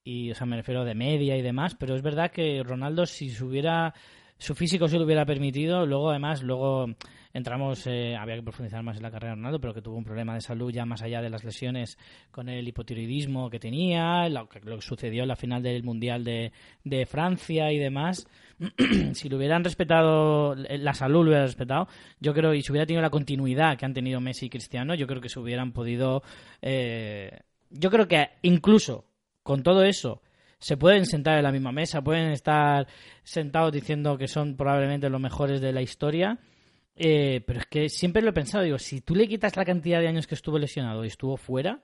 y, o sea, me refiero de media y demás, pero es verdad que Ronaldo, si se hubiera, su físico se lo hubiera permitido, luego además, luego entramos, eh, había que profundizar más en la carrera de Ronaldo, pero que tuvo un problema de salud ya más allá de las lesiones con el hipotiroidismo que tenía, lo que, sucedió en la final del Mundial de, Francia y demás. *clears throat* si lo hubieran respetado, la salud lo hubieran respetado, yo creo, y si hubiera tenido la continuidad que han tenido Messi y Cristiano, yo creo que se hubieran podido. eh, yo creo que incluso con todo eso se pueden sentar en la misma mesa, pueden estar sentados diciendo que son probablemente los mejores de la historia Eh, pero es que siempre lo he pensado, digo, si tú le quitas la cantidad de años que estuvo lesionado y estuvo fuera,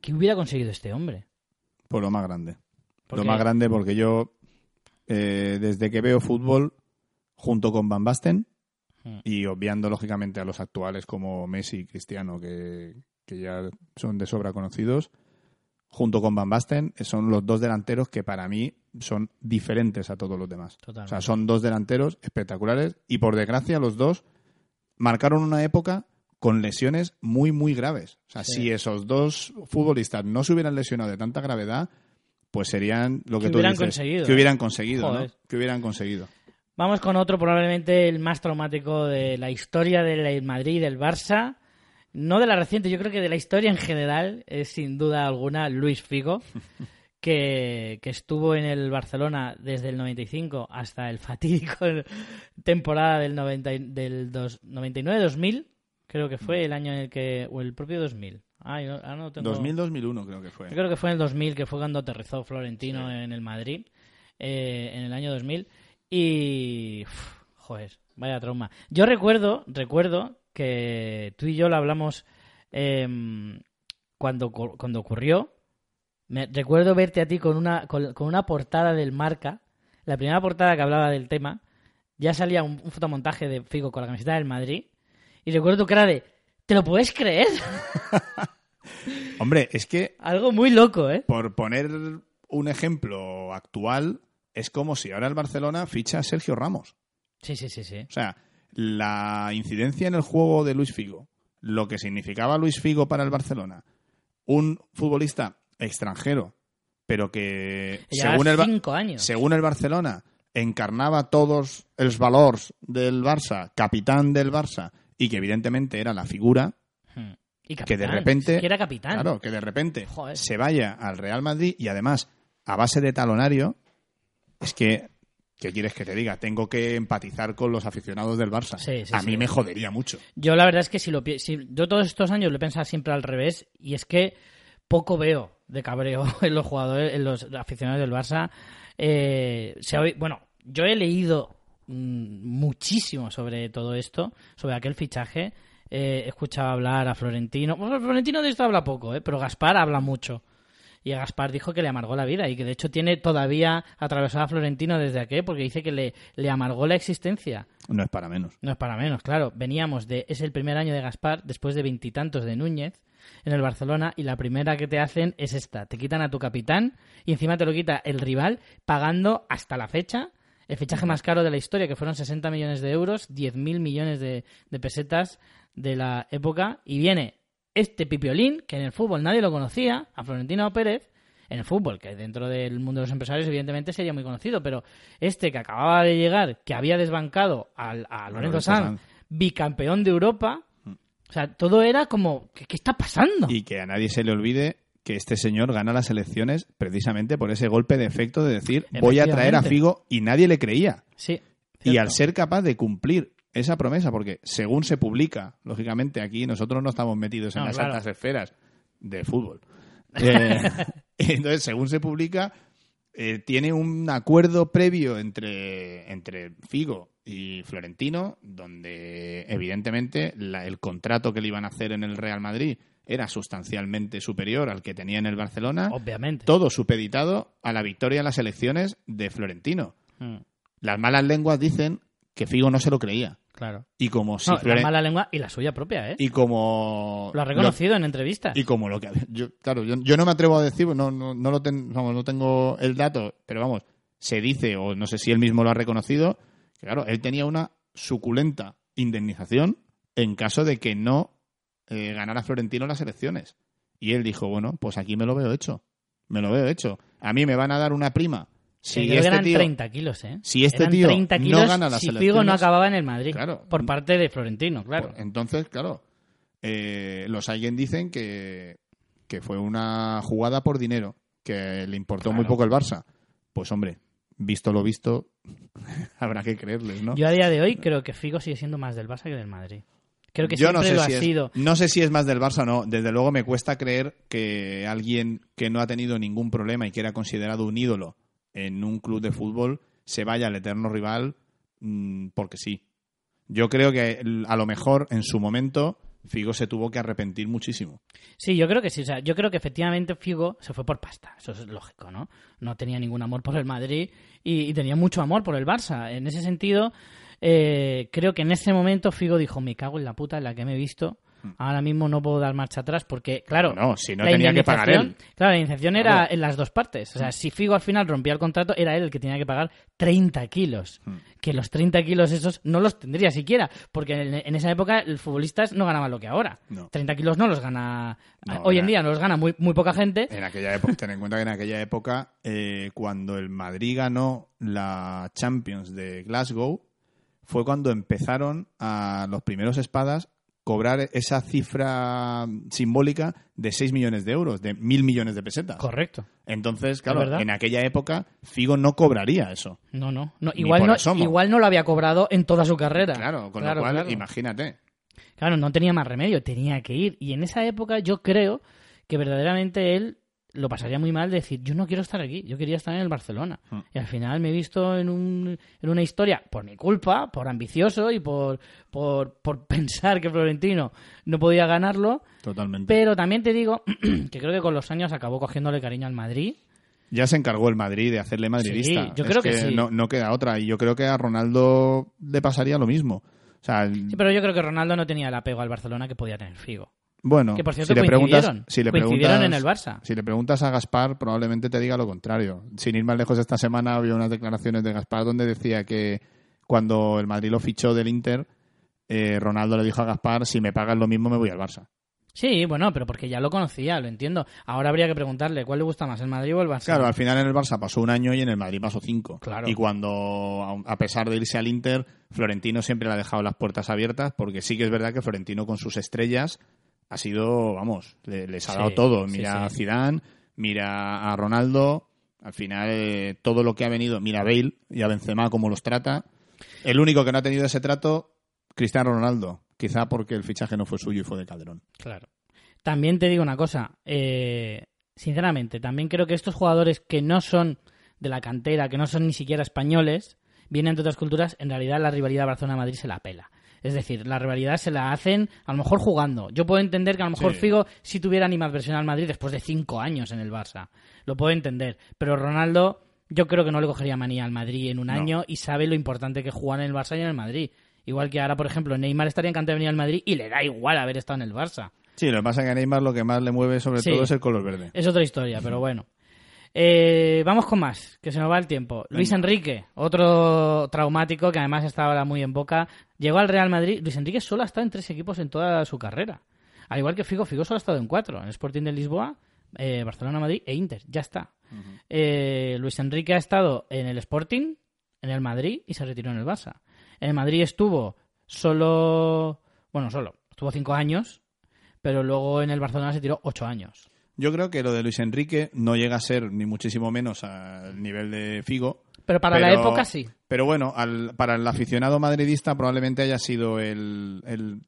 ¿qué hubiera conseguido este hombre? Por lo más grande. ¿Por Lo qué? más grande porque yo, eh, desde que veo fútbol, junto con Van Basten, Hmm. y obviando lógicamente a los actuales como Messi y Cristiano, que, que ya son de sobra conocidos, junto con Van Basten, eh, son los dos delanteros que para mí son diferentes a todos los demás. Totalmente. O sea, son dos delanteros espectaculares y por desgracia los dos marcaron una época con lesiones muy, muy graves. O sea, Sí. si esos dos futbolistas no se hubieran lesionado de tanta gravedad, pues serían lo que, Que tú hubieran dices, conseguido, que ¿eh? hubieran conseguido, ¿no? Que hubieran conseguido. Vamos con otro, probablemente el más traumático de la historia del Madrid y del Barça. No de la reciente, yo creo que de la historia en general, es sin duda alguna Luis Figo, *laughs* que, que estuvo en el Barcelona desde el 95 hasta el fatídico *laughs* temporada del, 90 y- del dos- 99-2000, creo que fue el año en el que. o el propio 2000. Ay, no, ahora no tengo... 2000-2001 creo que fue. Yo creo que fue en el 2000, que fue cuando aterrizó Florentino en el Madrid, eh, en el año 2000. Y. uf, joder, vaya trauma. Yo recuerdo, recuerdo que tú y yo lo hablamos em, cuando, cu- cuando ocurrió. Me, recuerdo verte a ti con una, con, con una portada del Marca, la primera portada que hablaba del tema. Ya salía un, un fotomontaje de Figo con la camiseta del Madrid. Y recuerdo tu cara de. ¿Te lo puedes creer? *laughs* Hombre, es que Algo muy loco, ¿eh? por poner un ejemplo actual, es como si ahora el Barcelona ficha a Sergio Ramos. Sí, sí, sí, sí. O sea, la incidencia en el juego de Luis Figo, lo que significaba Luis Figo para el Barcelona, un futbolista extranjero, pero que Ya según el, Ba- cinco años. según el Barcelona encarnaba todos los valores del Barça, capitán del Barça, y que evidentemente era la figura Hmm. Y que de repente que era capitán. claro que de repente Joder. se vaya al Real Madrid y además a base de talonario es que ¿qué quieres que te diga? Tengo que empatizar con los aficionados del Barça. Sí, sí, a sí. mí me jodería mucho. Yo la verdad es que si lo si, yo todos estos años lo he pensado siempre al revés y es que poco veo de cabreo *laughs* en los jugadores, en los aficionados del Barça. Eh, se bueno, yo he leído mm, muchísimo sobre todo esto, sobre aquel fichaje. Eh, he escuchado hablar a Florentino. Bueno, Florentino de esto habla poco, ¿eh? pero Gaspar habla mucho. Y a Gaspar dijo que le amargó la vida y que de hecho tiene todavía atravesada a Florentino desde aquel porque dice que le, le amargó la existencia. No es para menos. No es para menos, claro. Veníamos de. Es el primer año de Gaspar, después de veintitantos de Núñez en el Barcelona, y la primera que te hacen es esta: te quitan a tu capitán y encima te lo quita el rival, pagando hasta la fecha el fichaje más caro de la historia, que fueron 60 millones de euros, 10.000 millones de, de pesetas de la época, y viene este pipiolín, que en el fútbol nadie lo conocía, a Florentino Pérez, en el fútbol, que dentro del mundo de los empresarios evidentemente sería muy conocido, pero este que acababa de llegar, que había desbancado al, a Lorenzo Sanz, bicampeón de Europa, o sea, todo era como, ¿qué, qué está pasando? Y que a nadie se le olvide que este señor gana las elecciones precisamente por ese golpe de efecto de decir voy a traer a. Figo y nadie le creía. Sí. Y al ser capaz de cumplir esa promesa, porque según se publica, lógicamente aquí nosotros no estamos metidos en No, las claro. altas esferas de fútbol. *laughs* Eh, *laughs* entonces, según se publica, eh, tiene un acuerdo previo entre, entre Figo y Florentino, donde evidentemente la- el contrato que le iban a hacer en el Real Madrid era sustancialmente superior al que tenía en el Barcelona. Obviamente. Todo supeditado a la victoria en las elecciones de Florentino. Mm, Las malas lenguas dicen que Figo no se lo creía. Claro. Y como si No, Floren- la mala lengua y la suya propia, ¿eh? y como lo ha reconocido en entrevistas. y como lo que yo claro yo, yo no me atrevo a decir no no, no lo ten- vamos, no tengo el dato pero vamos se dice o no sé si él mismo lo ha reconocido que claro él tenía una suculenta indemnización en caso de que no eh, ganara Florentino las elecciones y él dijo bueno pues aquí me lo veo hecho me lo veo hecho a mí me van a dar una prima si creo que este eran tío 30 kilos, ¿eh? si este Eran tío 30 no gana las si Figo no acababa en el Madrid. Claro. Por parte de Florentino, claro. Pues, Entonces, claro, eh, los alguien dicen que, que fue una jugada por dinero, que le importó muy poco el Barça. Pues hombre, visto lo visto, *laughs* habrá que creerles, ¿no? Yo a día de hoy creo que Figo sigue siendo más del Barça que del Madrid. Creo que Yo siempre no sé lo si ha es, sido. no sé si es más del Barça o no. Desde luego me cuesta creer que alguien que no ha tenido ningún problema y que era considerado un ídolo en un club de fútbol se vaya al eterno rival mm, porque sí. Yo creo que a lo mejor en su momento Figo se tuvo que arrepentir muchísimo. Sí, yo creo que sí. O sea, yo creo que efectivamente Figo se fue por pasta. Eso es lógico, ¿no? No tenía ningún amor por el Madrid y, y tenía mucho amor por el Barça. En ese sentido, eh, creo que en ese momento Figo dijo, me cago en la puta en la que me he visto. Ahora mismo no puedo dar marcha atrás porque, claro, No, si no la tenía que pagar él. Claro, la indemnización era Claro. en las dos partes. O sea, si Figo al final rompía el contrato, era él el que tenía que pagar 30 kilos. Hmm. Que los 30 kilos esos no los tendría siquiera, porque en, en esa época el futbolistas no ganaban lo que ahora. No. 30 kilos no los gana... No, hoy en día no los gana muy, muy poca gente. En aquella época, ten en cuenta que en aquella época, eh, cuando el Madrid ganó la Champions de Glasgow, fue cuando empezaron a los primeros espadas cobrar esa cifra simbólica de 6 millones de euros, de mil millones de pesetas. Correcto. Entonces, Es claro, en aquella época Figo no cobraría eso. No, no. igual, no asomo. igual no lo había cobrado en toda su carrera. Claro, con Claro, lo cual, claro. imagínate. Claro, no tenía más remedio, tenía que ir. Y en esa época yo creo que verdaderamente él lo pasaría muy mal de decir, yo no quiero estar aquí, yo quería estar en el Barcelona. Hmm. Y al final me he visto en, un, en una historia, por mi culpa, por ambicioso y por, por, por *laughs* pensar que Florentino no podía ganarlo. Totalmente. Pero también te digo *clears throat* que creo que con los años acabó cogiéndole cariño al Madrid. Ya se encargó el Madrid de hacerle madridista. Sí, yo Es creo que sí. No, no queda otra. Y yo creo que a Ronaldo le pasaría lo mismo. O sea, Sí, pero yo creo que Ronaldo no tenía el apego al Barcelona que podía tener Figo. Bueno, Que por cierto si le preguntas, si le preguntas, en el Barça. Si le preguntas a Gaspar, probablemente te diga lo contrario. Sin ir más lejos, esta semana había unas declaraciones de Gaspar donde decía que cuando el Madrid lo fichó del Inter, eh, Ronaldo le dijo a Gaspar, si me pagas lo mismo me voy al Barça. Sí, bueno, pero porque ya lo conocía, lo entiendo. Ahora habría que preguntarle, ¿cuál le gusta más, el Madrid o el Barça? Claro, al final en el Barça pasó un año y en el Madrid pasó cinco. Claro. Y cuando, a pesar de irse al Inter, Florentino siempre le ha dejado las puertas abiertas, porque sí que es verdad que Florentino con sus estrellas ha sido, vamos, le- les ha Sí, dado todo. Mira a. Zidane, mira a Ronaldo, al final eh, todo lo que ha venido, mira a Bale y a Benzema cómo los trata. El único que no ha tenido ese trato, Cristiano Ronaldo. Quizá porque el fichaje no fue suyo y fue de Calderón. Claro. También te digo una cosa, eh, sinceramente, también creo que estos jugadores que no son de la cantera, que no son ni siquiera españoles, vienen de otras culturas, en realidad la rivalidad Barcelona-Madrid se la pela. Es decir, la rivalidad se la hacen a lo mejor jugando. Yo puedo entender que a lo mejor Sí. Figo si tuviera animadversión al Madrid después de cinco años en el Barça. Lo puedo entender. Pero Ronaldo, yo creo que no le cogería manía al Madrid en un No. año y sabe lo importante que jugar en el Barça y en el Madrid. Igual que ahora, por ejemplo, Neymar estaría encantado de venir al Madrid y le da igual haber estado en el Barça. Sí, lo que pasa es que a Neymar lo que más le mueve sobre Sí. todo es el color verde. Es otra historia, pero bueno. Eh, vamos con más, que se nos va el tiempo. Luis. Enrique, otro traumático que además está ahora muy en boca. Llegó al Real Madrid. Luis Enrique solo ha estado en tres equipos en toda su carrera. Al igual que Figo, Figo solo ha estado en cuatro. En Sporting de Lisboa, eh, Barcelona, Madrid e Inter. Ya está. Eh, Luis Enrique ha estado en el Sporting, en el Madrid y se retiró en el Barça. En el Madrid estuvo solo... Bueno, solo. Estuvo cinco años, pero luego en el Barcelona se tiró ocho años. Yo creo que lo de Luis Enrique no llega a ser ni muchísimo menos al nivel de Figo. Pero para la época sí. Pero bueno, al- para el aficionado madridista probablemente haya sido el, el,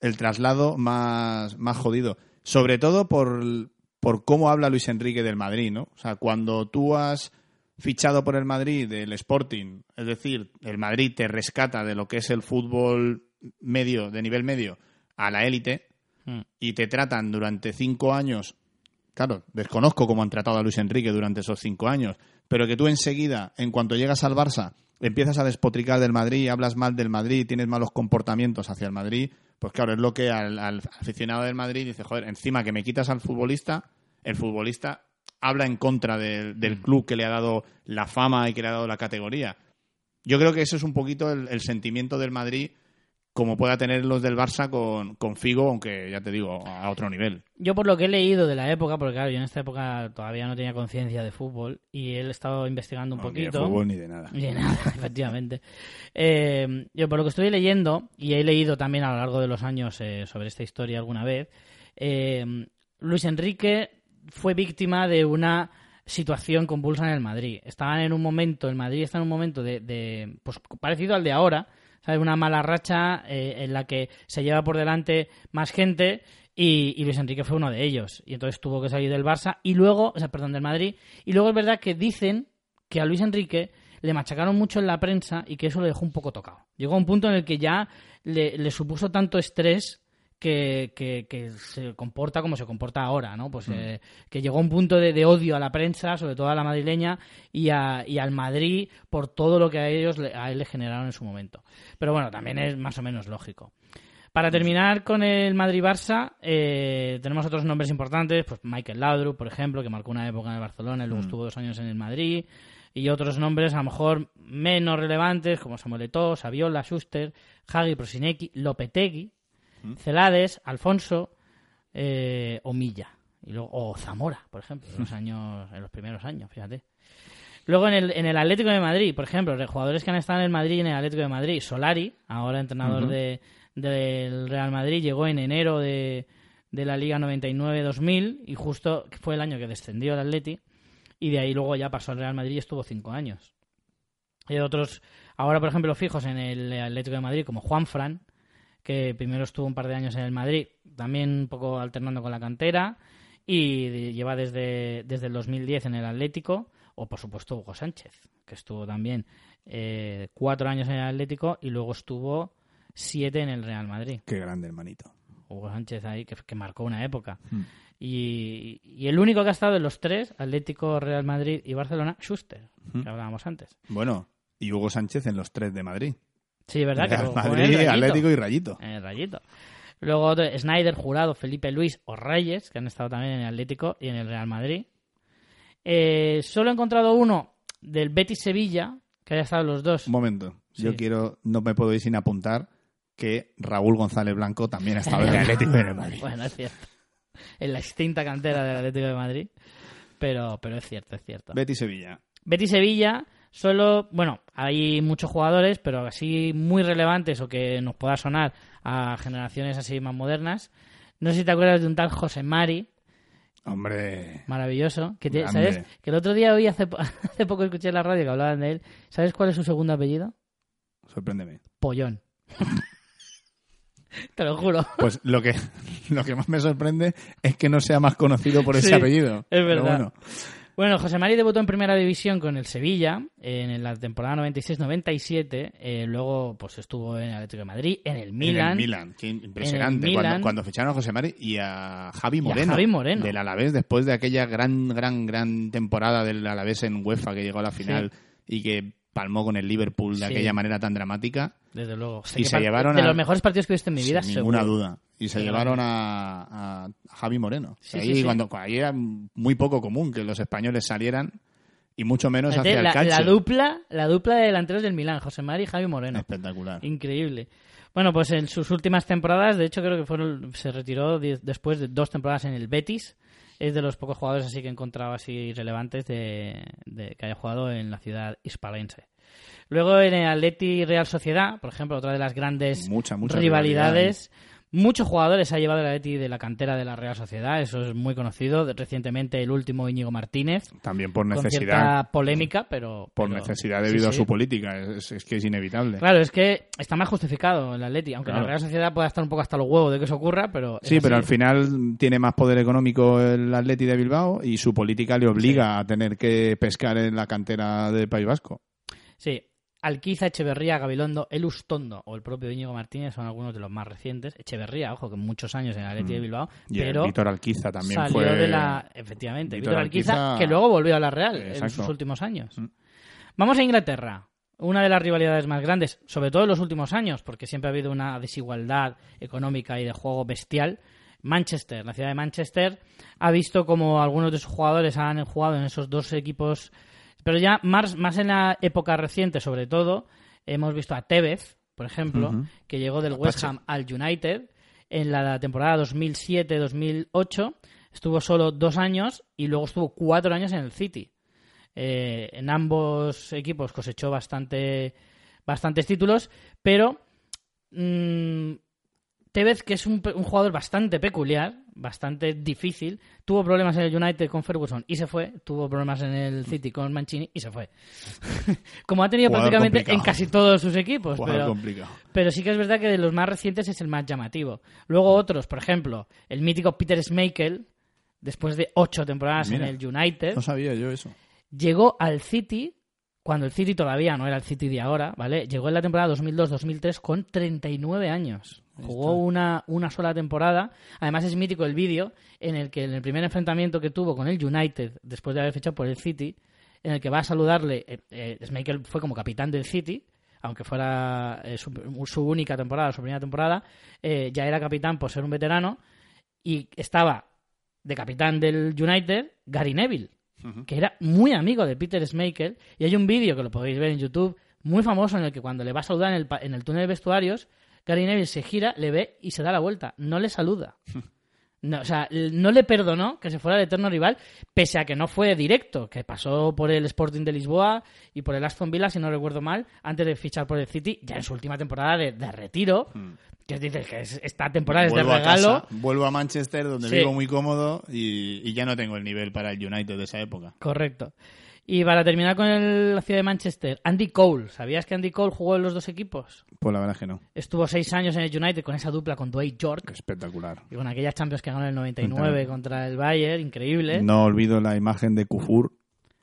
el traslado más, más jodido. Sobre todo por, por cómo habla Luis Enrique del Madrid, ¿no? O sea, cuando tú has fichado por el Madrid del Sporting, es decir, el Madrid te rescata de lo que es el fútbol medio, de nivel medio, a la élite, Mm. y te tratan durante cinco años Claro, desconozco cómo han tratado a Luis Enrique durante esos cinco años, pero que tú enseguida, en cuanto llegas al Barça, empiezas a despotricar del Madrid, hablas mal del Madrid, tienes malos comportamientos hacia el Madrid, pues claro, es lo que al, al aficionado del Madrid dice, joder, encima que me quitas al futbolista, el futbolista habla en contra del, del club que le ha dado la fama y que le ha dado la categoría. Yo creo que eso es un poquito el, el sentimiento del Madrid como pueda tener los del Barça con, con Figo, aunque ya te digo, a otro nivel. Yo por lo que he leído de la época, porque claro, yo en esta época todavía no tenía conciencia de fútbol y él he estado investigando un No, ni de poquito. fútbol ni de nada. Ni de nada, *laughs* efectivamente. Eh, yo por lo que estoy leyendo, y he leído también a lo largo de los años eh, sobre esta historia alguna vez, eh, Luis Enrique fue víctima de una situación convulsa en el Madrid. Estaban en un momento, el Madrid está en un momento de, de pues parecido al de ahora, Una mala racha eh, en la que se lleva por delante más gente y, Luis Enrique fue uno de ellos. Y entonces tuvo que salir del Barça y luego, o sea, perdón, del Madrid. Y luego es verdad que dicen que a Luis Enrique le machacaron mucho en la prensa y que eso le dejó un poco tocado. Llegó a un punto en el que ya le supuso tanto estrés que, que- que se comporta como se comporta ahora, ¿no? Pues eh, que llegó a un punto de, de odio a la prensa, sobre todo a la madrileña y, a- y al Madrid por todo lo que a ellos le- a él le generaron en su momento. Pero bueno, también es más o menos lógico. Para terminar con el Madrid-Barça, eh, tenemos otros nombres importantes, pues Michael Laudrup, por ejemplo, que marcó una época en el Barcelona y luego estuvo dos años en el Madrid, y otros nombres a lo mejor menos relevantes, como Samuel Eto'o, Saviola, Schuster, Hagi, Prosinecki, Lopetegui, Celades, Alfonso eh, o Milla. Y luego, o Zamora, por ejemplo, en los, años, en los primeros años, fíjate. Luego en el, en el Atlético de Madrid, por ejemplo, de jugadores que han estado en el Madrid y en el Atlético de Madrid, Solari, ahora entrenador de, del Real Madrid, llegó en enero de, de la Liga 99-2000 y justo fue el año que descendió el Atleti y de ahí luego ya pasó al Real Madrid y estuvo cinco años. Hay otros, ahora por ejemplo, fijos en el Atlético de Madrid como Juan Fran, que primero estuvo un par de años en el Madrid, también un poco alternando con la cantera, y de- lleva desde, desde el 2010 en el Atlético, o por supuesto Hugo Sánchez, que estuvo también eh, cuatro años en el Atlético y luego estuvo siete en el Real Madrid. Qué grande, hermanito. Hugo Sánchez ahí, que, que marcó una época. Y, y el único que ha estado en los tres, Atlético, Real Madrid y Barcelona, Schuster, que hablábamos antes. Bueno, y Hugo Sánchez en los tres de Madrid. Sí, ¿verdad? Que Real el Madrid. Atlético y Rayito. En el rayito. Luego otro, Snyder, Jurado, Felipe Luis o Reyes, que han estado también en el Atlético y en el Real Madrid. Eh, solo he encontrado uno del Betis Sevilla, que haya estado en los dos. Un momento. Yo Sí. quiero, no me puedo ir sin apuntar que Raúl González Blanco también ha estado en el Atlético y en el Madrid. *laughs* Bueno, es cierto. En la extinta cantera del Atlético de Madrid. Pero, pero es cierto, es cierto. Betty Sevilla. Betis Sevilla, solo, bueno, hay muchos jugadores, pero así muy relevantes o que nos pueda sonar a generaciones así más modernas. No sé si te acuerdas de un tal José Mari, Hombre, maravilloso, que te-. ¿sabes? Que el otro día oí, hace, *laughs* hace poco escuché en la radio que hablaban de él. ¿Sabes cuál es su segundo apellido? sorpréndeme. Pollón. *laughs* Te lo juro. Pues lo que, *laughs* lo que más me sorprende es que no sea más conocido por ese Sí, apellido. es Pero verdad. bueno, Bueno, José Mari debutó en primera división con el Sevilla en la temporada 96-97. eh, luego pues estuvo en el Atlético de Madrid, en el Milan. En el Milan, qué impresionante. Milan. Cuando, cuando ficharon a José Mari y a Javi Y a Moreno. Javi Moreno. Del Alavés, después de aquella gran, gran, gran temporada del Alavés en UEFA que llegó a la final y que palmó con el Liverpool de Sí. aquella manera tan dramática. Desde luego. Y se llevaron de a- los mejores partidos que he visto en mi vida, sin ninguna seguro. duda. Y se llevaron a, a Javi Moreno. Sí, ahí. Cuando, ahí era muy poco común que los españoles salieran y mucho menos hacia el la, la dupla, la dupla de delanteros del Milán, José Mari y Javi Moreno. Espectacular. Increíble. Bueno, pues en sus últimas temporadas, de hecho creo que fueron, se retiró después de dos temporadas en el Betis. Es de los pocos jugadores así que he encontrado así relevantes de, de- que haya jugado en la ciudad hispalense. Luego en el Atleti Real Sociedad, por ejemplo, otra de las grandes Mucha, mucha rivalidades. Muchos jugadores ha llevado el Atleti de la cantera de la Real Sociedad, eso es muy conocido. Recientemente el último Íñigo Martínez, También por con necesidad. cierta polémica, pero... Por pero- necesidad sí, debido a sí. su política. Es, es que es inevitable. Claro, es que está más justificado el Atleti, aunque Claro. la Real Sociedad pueda estar un poco hasta los huevos de que eso ocurra, pero... Sí, pero al final tiene más poder económico el Atleti de Bilbao y su política le obliga a tener que pescar en la cantera del País Vasco. Sí, Alquiza, Echeverría, Gabilondo, Elustondo o el propio Íñigo Martínez son algunos de los más recientes. Echeverría, ojo, que muchos años en el Atleti de Bilbao, Mm. Y el pero Víctor Alquiza también salió fue... de la... Efectivamente, Víctor Víctor Alquiza, Alquiza- que luego volvió a la Real en sus últimos años. Mm. Vamos a Inglaterra. Una de las rivalidades más grandes, sobre todo en los últimos años, porque siempre ha habido una desigualdad económica y de juego bestial. Manchester, la ciudad de Manchester, ha visto como algunos de sus jugadores han jugado en esos dos equipos, pero ya más, más en la época reciente, sobre todo, hemos visto a Tevez, por ejemplo, que llegó del West Ham al United en la temporada 2007-2008. Estuvo solo dos años y luego estuvo cuatro años en el City. Eh, en ambos equipos cosechó bastante, bastantes títulos, pero mm, Tevez, que es un, un jugador bastante peculiar, bastante difícil, tuvo problemas en el United con Ferguson y se fue, tuvo problemas en el City con Mancini y se fue. *laughs* Como ha tenido Jugador prácticamente complicado. en casi todos sus equipos, pero, pero sí que es verdad que de los más recientes es el más llamativo. Luego otros, por ejemplo, el mítico Peter Schmeichel, después de ocho temporadas Mira. en el United, No sabía yo eso. llegó al City cuando el City todavía no era el City de ahora, ¿vale? Llegó en la temporada 2002-2003 con 39 años. Jugó una, una sola temporada. Además es mítico el vídeo en el que en el primer enfrentamiento que tuvo con el United, después de haber fichado por el City, en el que va a saludarle, eh, eh, Schmeichel fue como capitán del City, aunque fuera eh, su, su única temporada, su primera temporada, eh, ya era capitán por ser un veterano y estaba de capitán del United Gary Neville, que era muy amigo de Peter Schmeichel y hay un vídeo que lo podéis ver en YouTube muy famoso en el que cuando le va a saludar en el, en el túnel de vestuarios, Gary Neville se gira, le ve y se da la vuelta, no le saluda. *laughs* No, o sea, no le perdonó que se fuera el eterno rival, pese a que no fue directo, que pasó por el Sporting de Lisboa y por el Aston Villa, si no recuerdo mal, antes de fichar por el City, ya en su última temporada de, de retiro, que dices que es- esta temporada es de Vuelvo a regalo. casa, vuelvo a Manchester, donde Sí. vivo muy cómodo y, y ya no tengo el nivel para el United de esa época. Correcto. Y para terminar con el- la ciudad de Manchester, Andy Cole. ¿Sabías que Andy Cole jugó en los dos equipos? Pues la verdad es que no. Estuvo seis años en el United con esa dupla con Dwight York. Espectacular. Y con aquellas Champions que ganó en el 99 Cuéntame. contra el Bayern, increíble. No olvido la imagen de Kufur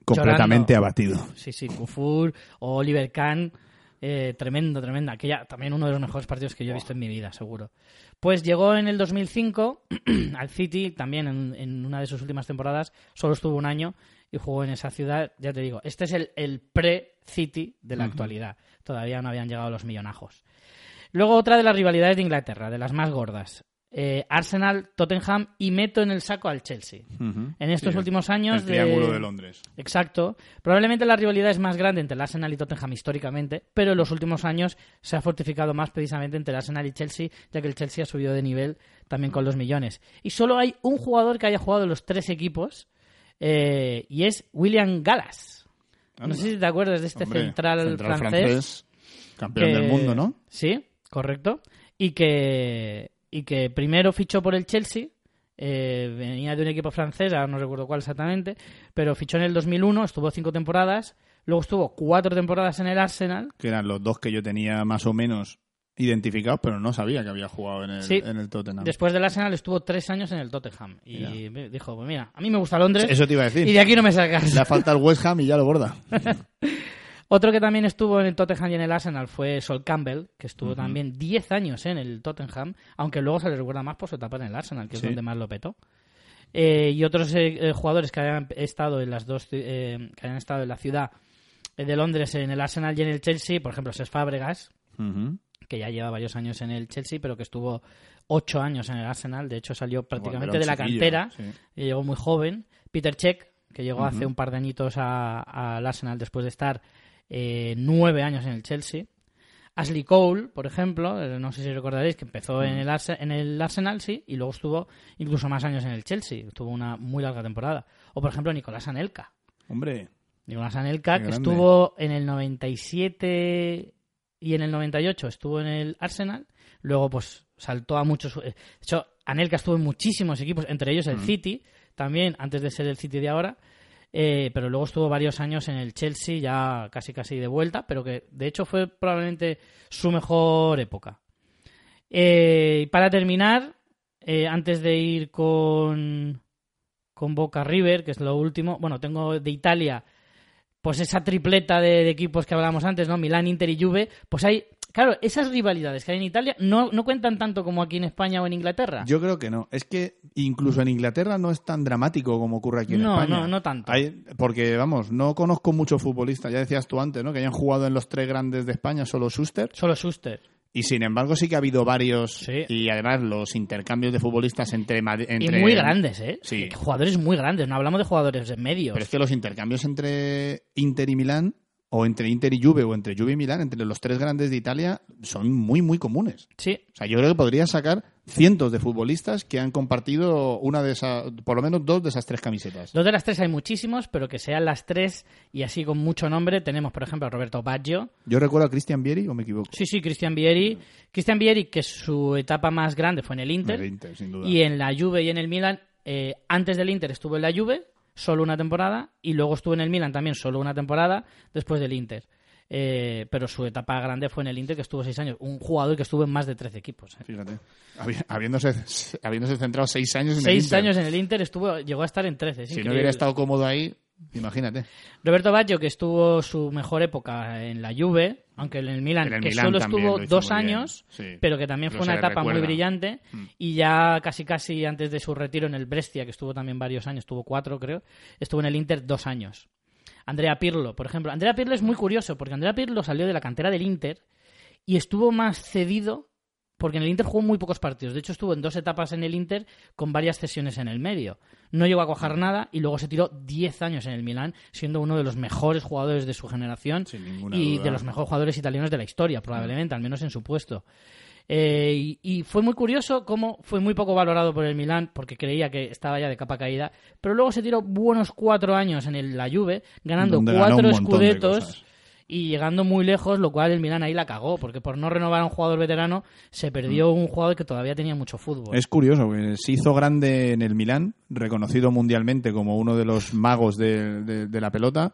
completamente Llorando. abatido. Sí, sí, Kufur o Oliver Kahn. eh, tremendo, tremenda. Aquella, también uno de los mejores partidos que yo he visto en mi vida, seguro. Pues llegó en el 2005 *clears throat* al City, también en, en una de sus últimas temporadas. Solo estuvo un año y jugó en esa ciudad. Ya te digo, este es el, el pre-City de la actualidad. Todavía no habían llegado los millonajos. Luego otra de las rivalidades de Inglaterra, de las más gordas. Eh, Arsenal, Tottenham y meto en el saco al Chelsea. En estos Sí, últimos años El triángulo de Londres. Exacto. Probablemente la rivalidad es más grande entre el Arsenal y Tottenham históricamente, pero en los últimos años se ha fortificado más precisamente entre el Arsenal y Chelsea, ya que el Chelsea ha subido de nivel también con los millones. Y solo hay un jugador que haya jugado en los tres equipos, eh, y es William Gallas. No sé si te acuerdas de este Hombre, central, central francés. campeón que- del mundo, ¿no? Sí, correcto. Y que, y que primero fichó por el Chelsea. eh, venía de un equipo francés, ahora no recuerdo cuál exactamente, pero fichó en el 2001, estuvo cinco temporadas, luego estuvo cuatro temporadas en el Arsenal, Que eran los dos que yo tenía más o menos identificados, pero no sabía que había jugado en el, Sí. en el Tottenham. después del Arsenal estuvo tres años en el Tottenham y me dijo, pues mira, a mí me gusta Londres Eso te iba a decir. y de aquí no me sacas. Le falta el West Ham y ya lo borda. *laughs* Otro que también estuvo en el Tottenham y en el Arsenal fue Sol Campbell, que estuvo también 10 años en el Tottenham, aunque luego se le recuerda más por su etapa en el Arsenal, que es donde más lo petó. Eh, y otros eh, eh, jugadores que hayan estado en las dos eh, que hayan estado en la ciudad eh, de Londres en el Arsenal y en el Chelsea, por ejemplo, Cesc Fábregas, Ujú. Que ya lleva varios años en el Chelsea, pero que estuvo ocho años en el Arsenal, de hecho salió prácticamente de la cantera sí. y llegó muy joven. Peter Cech, que llegó hace un par de añitos al Arsenal después de estar eh, nueve años en el Chelsea. Ashley Cole, por ejemplo, eh, no sé si recordaréis que empezó en, el Arse- en el Arsenal, sí, y luego estuvo incluso más años en el Chelsea. Tuvo una muy larga temporada. O, por ejemplo, Nicolás Anelka. Hombre, Nicolás Anelka, que grande. estuvo en el 97 y en el 98 estuvo en el Arsenal. Luego, pues, saltó a muchos... eh, De hecho, Anelka estuvo en muchísimos equipos, entre ellos el City, también, antes de ser el City de ahora. Eh, pero luego estuvo varios años en el Chelsea, ya casi casi de vuelta, pero que de hecho fue probablemente su mejor época. Eh, y para terminar, eh, antes de ir con, con Boca River, que es lo último, bueno, tengo de Italia, pues esa tripleta de, de equipos que hablábamos antes, ¿no? Milán, Inter y Juve, pues hay, claro, esas rivalidades que hay en Italia no, no cuentan tanto como aquí en España o en Inglaterra. yo creo que no. Es que incluso en Inglaterra no es tan dramático como ocurre aquí en No, España. no, no tanto. Hay- porque, vamos, no conozco muchos futbolistas, ya decías tú antes, ¿no? Que hayan jugado en los tres grandes de España, solo Schuster. Solo Schuster. Y sin embargo sí que ha habido varios. Sí. Y además los intercambios de futbolistas entre... Madri- Y entre muy grandes, ¿eh? Sí. Jugadores muy grandes, no hablamos de jugadores de medios. Pero es que los intercambios entre Inter y Milán, o entre Inter y Juve, o entre Juve y Milán, entre los tres grandes de Italia, son muy, muy comunes. Sí, O sea, yo creo que podría sacar cientos de futbolistas que han compartido una de esas, por lo menos dos de esas tres camisetas. dos de las tres hay muchísimos, pero que sean las tres y así con mucho nombre. Tenemos, por ejemplo, a Roberto Baggio. Yo recuerdo a Cristian Vieri, o me equivoco. Sí, sí, Cristian Vieri. Cristian Vieri, que su etapa más grande fue en el Inter. El Inter, sin duda. Y en la Juve y en el Milan, eh, antes del Inter estuvo en la Juve, solo una temporada, y luego estuvo en el Milan también solo una temporada después del Inter. Eh, pero su etapa grande fue en el Inter, que estuvo seis años. Un jugador que estuvo en más de 13 equipos. eh. Fíjate. Habi- Habiéndose, habiéndose centrado seis años en el Seis Inter. años en el Inter, estuvo, llegó a estar en 13. es Si no hubiera estado cómodo ahí, imagínate. Roberto Baggio, que estuvo su mejor época en la Juve, aunque en el Milan, En el que Milan solo estuvo dos años, sí. pero que también Pero fue una etapa muy brillante. Mm. Y ya casi casi antes de su retiro en el Brescia, que estuvo también varios años, estuvo cuatro creo, estuvo en el Inter dos años. Andrea Pirlo, por ejemplo. Andrea Pirlo es muy curioso, porque Andrea Pirlo salió de la cantera del Inter y estuvo más cedido porque en el Inter jugó muy pocos partidos. De hecho, estuvo en dos etapas en el Inter con varias cesiones en el medio. No llegó a cuajar nada y luego se tiró 10 años en el Milán, siendo uno de los mejores jugadores de su generación y duda. de los mejores jugadores italianos de la historia, probablemente, al menos en su puesto. Eh, y, y fue muy curioso cómo fue muy poco valorado por el Milán porque creía que estaba ya de capa caída, pero luego se tiró buenos cuatro años en el- la Juve, ganando Donde cuatro escudetos y llegando muy lejos, lo cual el Milán ahí la cagó, porque por no renovar a un jugador veterano se perdió un jugador que todavía tenía mucho fútbol. Mm. Es curioso, que se hizo grande en el Milán, reconocido mundialmente como uno de los magos de, de- de la pelota,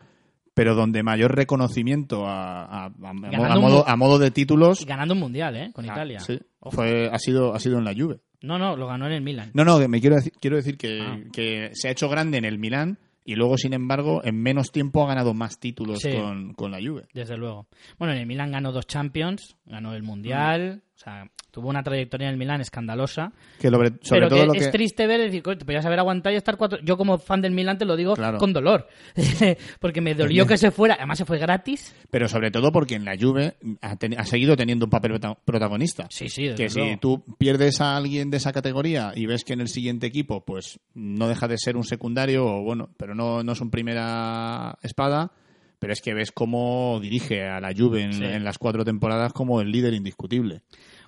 pero donde mayor reconocimiento a, a- a- a un modo, mu- a modo de títulos Y ganando un mundial, ¿eh? Con ah, Italia. sí, fue, ha, sido, ha sido en la Juve. No, no, lo ganó en el Milán. No, no, me quiero decir, quiero decir que, Ah. que se ha hecho grande en el Milán y luego, sin embargo, en menos tiempo ha ganado más títulos Sí. con, con la Juve. Desde luego. Bueno, en el Milán ganó dos Champions, ganó el Mundial, o sea, tuvo una trayectoria en el Milán escandalosa. Que lo- sobre pero todo que lo es que... triste ver, decir, "Coño, te podías haber aguantado y estar cuatro... Yo como fan del Milán te lo digo Claro. con dolor, *laughs* porque me dolió que se fuera, además se fue gratis. Pero sobre todo porque en la Juve ha, ten- ha seguido teniendo un papel prota- protagonista. Sí, sí, que si luego. tú pierdes a alguien de esa categoría y ves que en el siguiente equipo pues no deja de ser un secundario o bueno pero no, no es un primera espada pero es que ves cómo dirige a la Juve en, Sí. en las cuatro temporadas como el líder indiscutible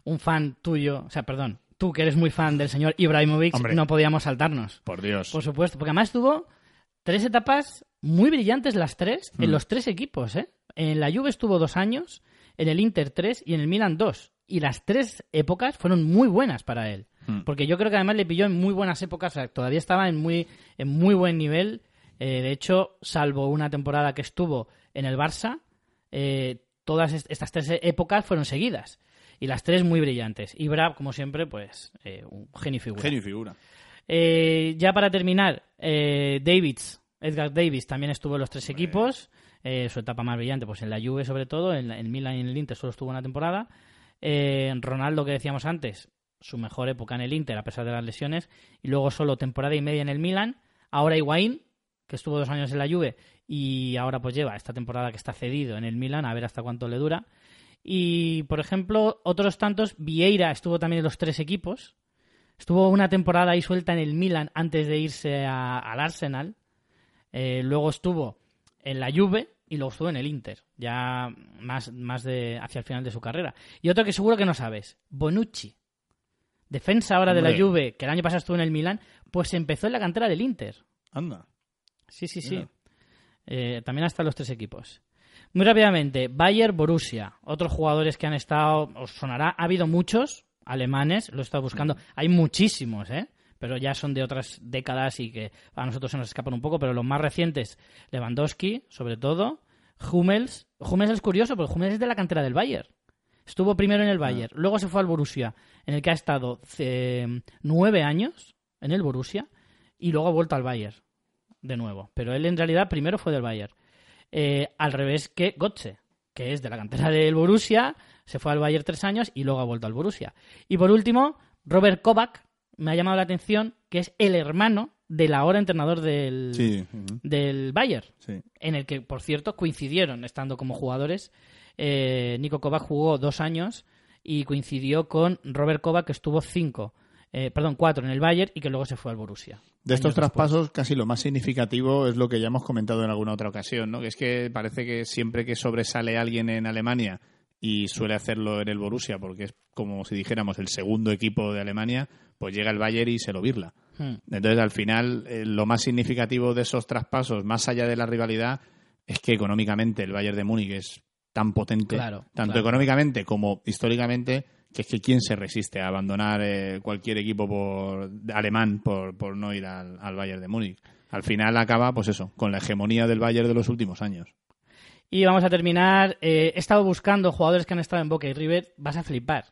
Un fan tuyo, o sea, perdón, tú que eres muy fan del señor Ibrahimovic, Hombre. no podíamos saltarnos. por Dios Por supuesto, porque además tuvo tres etapas muy brillantes las tres en Mm. los tres equipos, ¿eh? En la Juve estuvo dos años, en el Inter tres y en el Milan dos. Y las tres épocas fueron muy buenas para él. Mm. Porque yo creo que además le pilló en muy buenas épocas, o sea, todavía estaba en muy, en muy buen nivel. Eh, de hecho, salvo una temporada que estuvo en el Barça, eh, todas est- estas tres épocas fueron seguidas. Y las tres muy brillantes. Y como siempre, pues eh, un genio y figura. genio y figura ya para terminar, Davids, Edgar Davis también estuvo en los tres equipos. Su etapa más brillante, pues en la Juve sobre todo, en, en Milan y en el Inter solo estuvo una temporada. Eh, Ronaldo, que decíamos antes, su mejor época en el Inter a pesar de las lesiones. Y luego solo temporada y media en el Milan. Ahora Higuaín, que estuvo dos años en la Juve y ahora pues lleva esta temporada que está cedido en el Milan, a ver hasta cuánto le dura. Y, por ejemplo, otros tantos, Vieira estuvo también en los tres equipos. Estuvo una temporada ahí suelta en el Milan antes de irse a- al Arsenal. Eh, luego estuvo en la Juve y luego estuvo en el Inter, ya más, más de hacia el final de su carrera. Y otro que seguro que no sabes, Bonucci. Defensa ahora de la. Juve, que el año pasado estuvo en el Milan, pues empezó en la cantera del Inter. anda Sí, sí, sí. Eh, también hasta los tres equipos. Muy rápidamente, Bayer Borussia. Otros jugadores que han estado, os sonará, ha habido muchos alemanes, lo he estado buscando. Hay muchísimos, ¿eh? Pero ya son de otras décadas y que a nosotros se nos escapan un poco. Pero los más recientes, Lewandowski, sobre todo. Hummels. Hummels es curioso, porque Hummels es de la cantera del Bayern. Estuvo primero en el Bayern, luego se fue al Borussia, en el que ha estado eh, nueve años en el Borussia, y luego ha vuelto al Bayern de nuevo. Pero él en realidad primero fue del Bayern. Eh, al revés que Götze, que es de la cantera del Borussia, se fue al Bayern tres años y luego ha vuelto al Borussia. Y por último, Robert Kovac, me ha llamado la atención, que es el hermano del ahora entrenador del, sí del Bayern, sí en el que, por cierto, coincidieron estando como jugadores. Eh, Nico Kovac jugó dos años y coincidió con Robert Kovac, que estuvo cinco, eh, perdón, cuatro en el Bayern y que luego se fue al Borussia. De estos después. traspasos, casi lo más significativo es lo que ya hemos comentado en alguna otra ocasión, ¿no? Que es que parece que siempre que sobresale alguien en Alemania y suele hacerlo en el Borussia, porque es como si dijéramos el segundo equipo de Alemania, pues llega el Bayern y se lo birla. Hmm. Entonces, al final, eh, lo más significativo de esos traspasos, más allá de la rivalidad, es que económicamente el Bayern de Múnich es tan potente, Claro, tanto claro. económicamente como históricamente, que es que quién se resiste a abandonar eh, cualquier equipo por alemán por, por no ir al, al Bayern de Múnich. Al final acaba, pues eso, con la hegemonía del Bayern de los últimos años. Y vamos a terminar. eh, he estado buscando jugadores que han estado en Boca y River. Vas a flipar.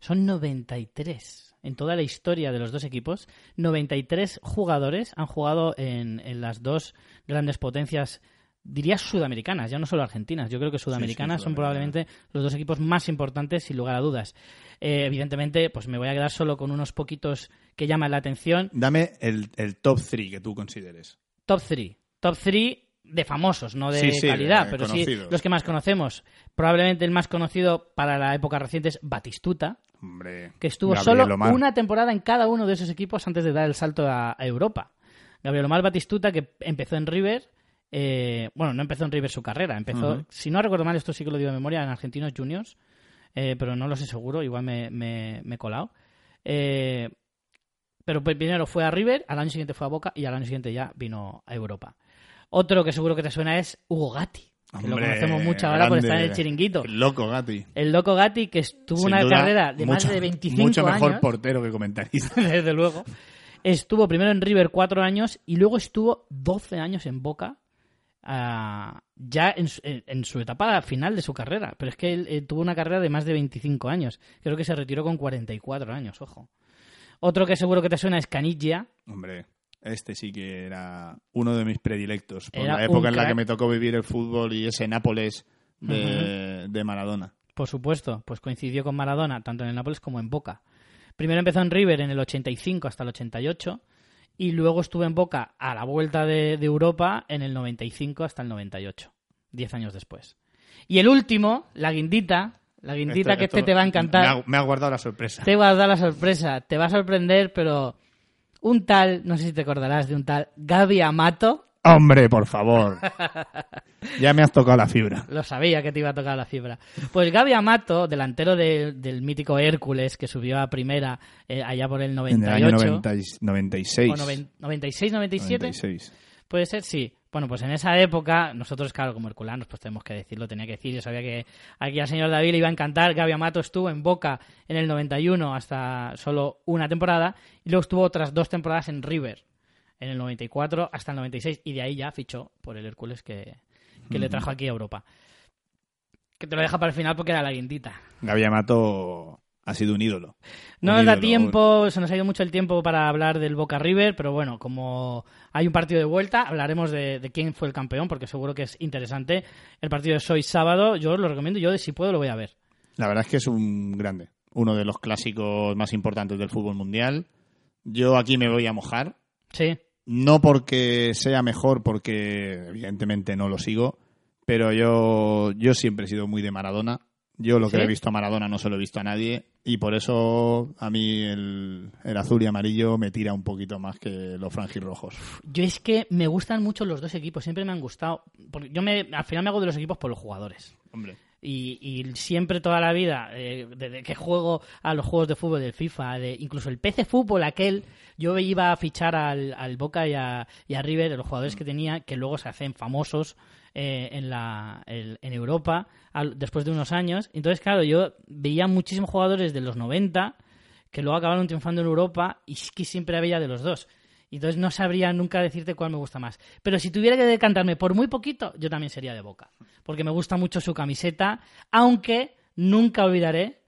Son 93 en toda la historia de los dos equipos, 93 jugadores han jugado en, en las dos grandes potencias, diría sudamericanas, ya no solo argentinas. Yo creo que sudamericanas son probablemente los dos equipos más importantes, sin lugar a dudas. Eh, evidentemente, pues me voy a quedar solo con unos poquitos que llaman la atención. Dame el, el top 3 que tú consideres. Top 3. Top 3 de famosos, no de Sí, calidad, de pero sí los que más conocemos. Probablemente el más conocido para la época reciente es Batistuta, Hombre, que estuvo Gabriel solo Omar. una temporada en cada uno de esos equipos antes de dar el salto a, a Europa. Gabriel Omar Batistuta, que empezó en River, eh, bueno, no empezó en River su carrera, empezó, si no recuerdo mal, esto sí que lo digo de memoria, en Argentinos Juniors, eh, pero no lo sé seguro, igual me, me- me he colado. Eh, pero pues primero fue a River, al año siguiente fue a Boca y al año siguiente ya vino a Europa. Otro que seguro que te suena es Hugo Gatti, que lo Hombre, conocemos mucho ahora por estar en el chiringuito. El loco, Gatti. El loco Gatti, que estuvo Sin una duda, carrera de más de 25 Mucho mejor años. portero que comentarista. *laughs* desde luego. Estuvo primero en River cuatro años y luego estuvo 12 años en Boca, ya en su, en- su etapa final de su carrera. Pero es que él eh, tuvo una carrera de más de 25 años. Creo que se retiró con 44 años, ojo. Otro que seguro que te suena es Caniggia. Hombre, este sí que era uno de mis predilectos. Por Era la época en la que me tocó vivir el fútbol y ese Nápoles de, de Maradona. Por supuesto, pues coincidió con Maradona tanto en el Nápoles como en Boca. Primero empezó en River en el 85 hasta el 88 y luego estuvo en Boca a la vuelta de, de Europa en el 95 hasta el 98, 10 años después. Y el último, la guindita, la guindita Esto- que este te va a Me encantar, ha, me ha guardado la sorpresa. te va a dar la sorpresa, te va a sorprender, pero un tal, no sé si te acordarás de un tal Gaby Amato, Hombre, por favor. *laughs* ya me has tocado la fibra. Lo sabía que te iba a tocar la fibra. Pues Gaby Amato, delantero de- del mítico Hércules, que subió a primera eh, allá por el En 98. el año 90 y- 96. o noven- 96, 97. 96. Puede ser, sí. Bueno, pues en esa época, nosotros, claro, como herculanos, pues tenemos que decirlo, tenía que decir. Yo sabía que aquí al señor David le iba a encantar. Gaby Amato estuvo en Boca en el 91 hasta solo una temporada y luego estuvo otras dos temporadas en River en el 94 hasta el 96 y de ahí ya fichó por el Hércules que, que le trajo aquí a Europa. Que te lo deja para el final porque era la guindita. Gaby Amato ha sido un ídolo. No Un nos da tiempo, se nos ha ido mucho el tiempo para hablar del Boca River, pero bueno, como hay un partido de vuelta, hablaremos de, de quién fue el campeón, porque seguro que es interesante. El partido es hoy sábado, yo lo recomiendo, yo si puedo lo voy a ver. La verdad es que es un grande. Uno de los clásicos más importantes del fútbol mundial. Yo aquí me voy a mojar. Sí, No porque sea mejor, porque evidentemente no lo sigo, pero yo, yo siempre he sido muy de Maradona. Yo lo que ¿Sí? he visto a Maradona no se lo he visto a nadie y por eso a mí el, el azul y amarillo me tira un poquito más que los franjirrojos. yo es que me gustan mucho los dos equipos, siempre me han gustado. Porque yo me, al final me hago de los equipos por los jugadores. Hombre, Y, y siempre toda la vida, eh, desde que juego a los juegos de fútbol del FIFA, de, incluso el PC Fútbol aquel, yo iba a fichar al, al Boca y a, y a River, los jugadores que tenía, que luego se hacen famosos eh, en, la, en Europa al- después de unos años. Entonces, claro, yo veía muchísimos jugadores de los 90 que luego acabaron triunfando en Europa y es que siempre había de los dos. Y Entonces no sabría nunca decirte cuál me gusta más. Pero si tuviera que decantarme por muy poquito, yo también sería de Boca. Porque me gusta mucho su camiseta, aunque nunca olvidaré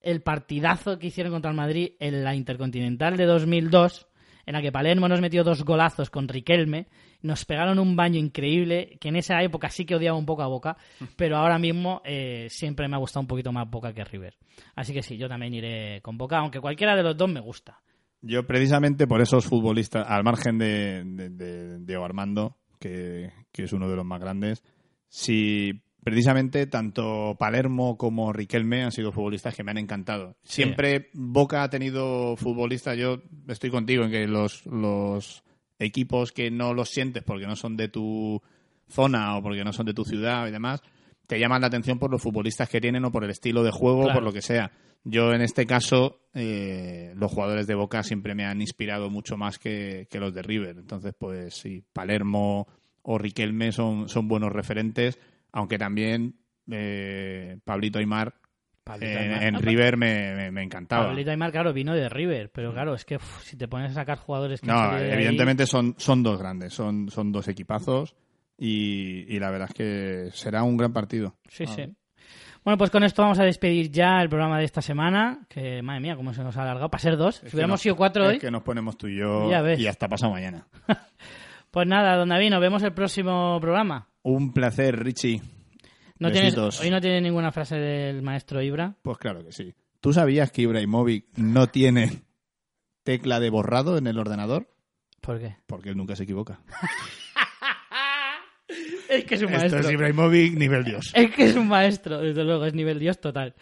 el partidazo que hicieron contra el Madrid en la Intercontinental de 2002, en la que Palermo nos metió dos golazos con Riquelme, nos pegaron un baño increíble, que en esa época sí que odiaba un poco a Boca, *laughs* pero ahora mismo eh, siempre me ha gustado un poquito más Boca que River. Así que sí, yo también iré con Boca, aunque cualquiera de los dos me gusta. Yo precisamente por esos futbolistas, al margen de, de, de Diego Armando, que, que es uno de los más grandes, si precisamente tanto Palermo como Riquelme han sido futbolistas que me han encantado. Siempre Boca ha tenido futbolistas, yo estoy contigo en que los, los equipos que no los sientes porque no son de tu zona o porque no son de tu ciudad y demás, te llaman la atención por los futbolistas que tienen o por el estilo de juego, Claro. por lo que sea. Yo en este caso, eh, los jugadores de Boca siempre me han inspirado mucho más que, que los de River. Entonces, pues sí, Palermo o Riquelme son, son buenos referentes, aunque también eh, Pablito Aymar Pablito en, River me, me- me encantaba. Pablito Aymar, claro, vino de River, pero claro, es que uf, si te pones a sacar jugadores que han No, ahí- evidentemente son, son dos grandes, son, son dos equipazos y, y la verdad es que será un gran partido. Sí, Ah. sí. Bueno, pues con esto vamos a despedir ya el programa de esta semana, que madre mía, cómo se nos ha alargado, para ser dos. si hubiéramos sido cuatro es hoy, que nos ponemos tú y yo Ya ves. y hasta pasado mañana. *laughs* pues nada, don David, nos vemos el próximo programa. Un placer, Richie. No tienes, hoy no tiene ninguna frase del maestro Ibra. Pues claro que sí. ¿Tú sabías que Ibrahimovic no tiene tecla de borrado en el ordenador? ¿Por qué? Porque él nunca se equivoca. *laughs* Es que es un Esto maestro. es Ibrahimovic nivel Dios. Es que es un maestro, desde luego, es nivel Dios total.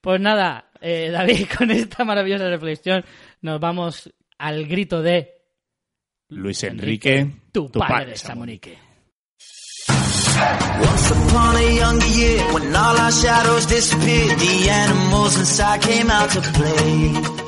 Pues nada, eh, David, *laughs* con esta maravillosa reflexión nos vamos al grito de Luis Enrique, tu, padre, Samunique. Once upon a younger year, when all our shadows disappeared, the animals inside came out to play.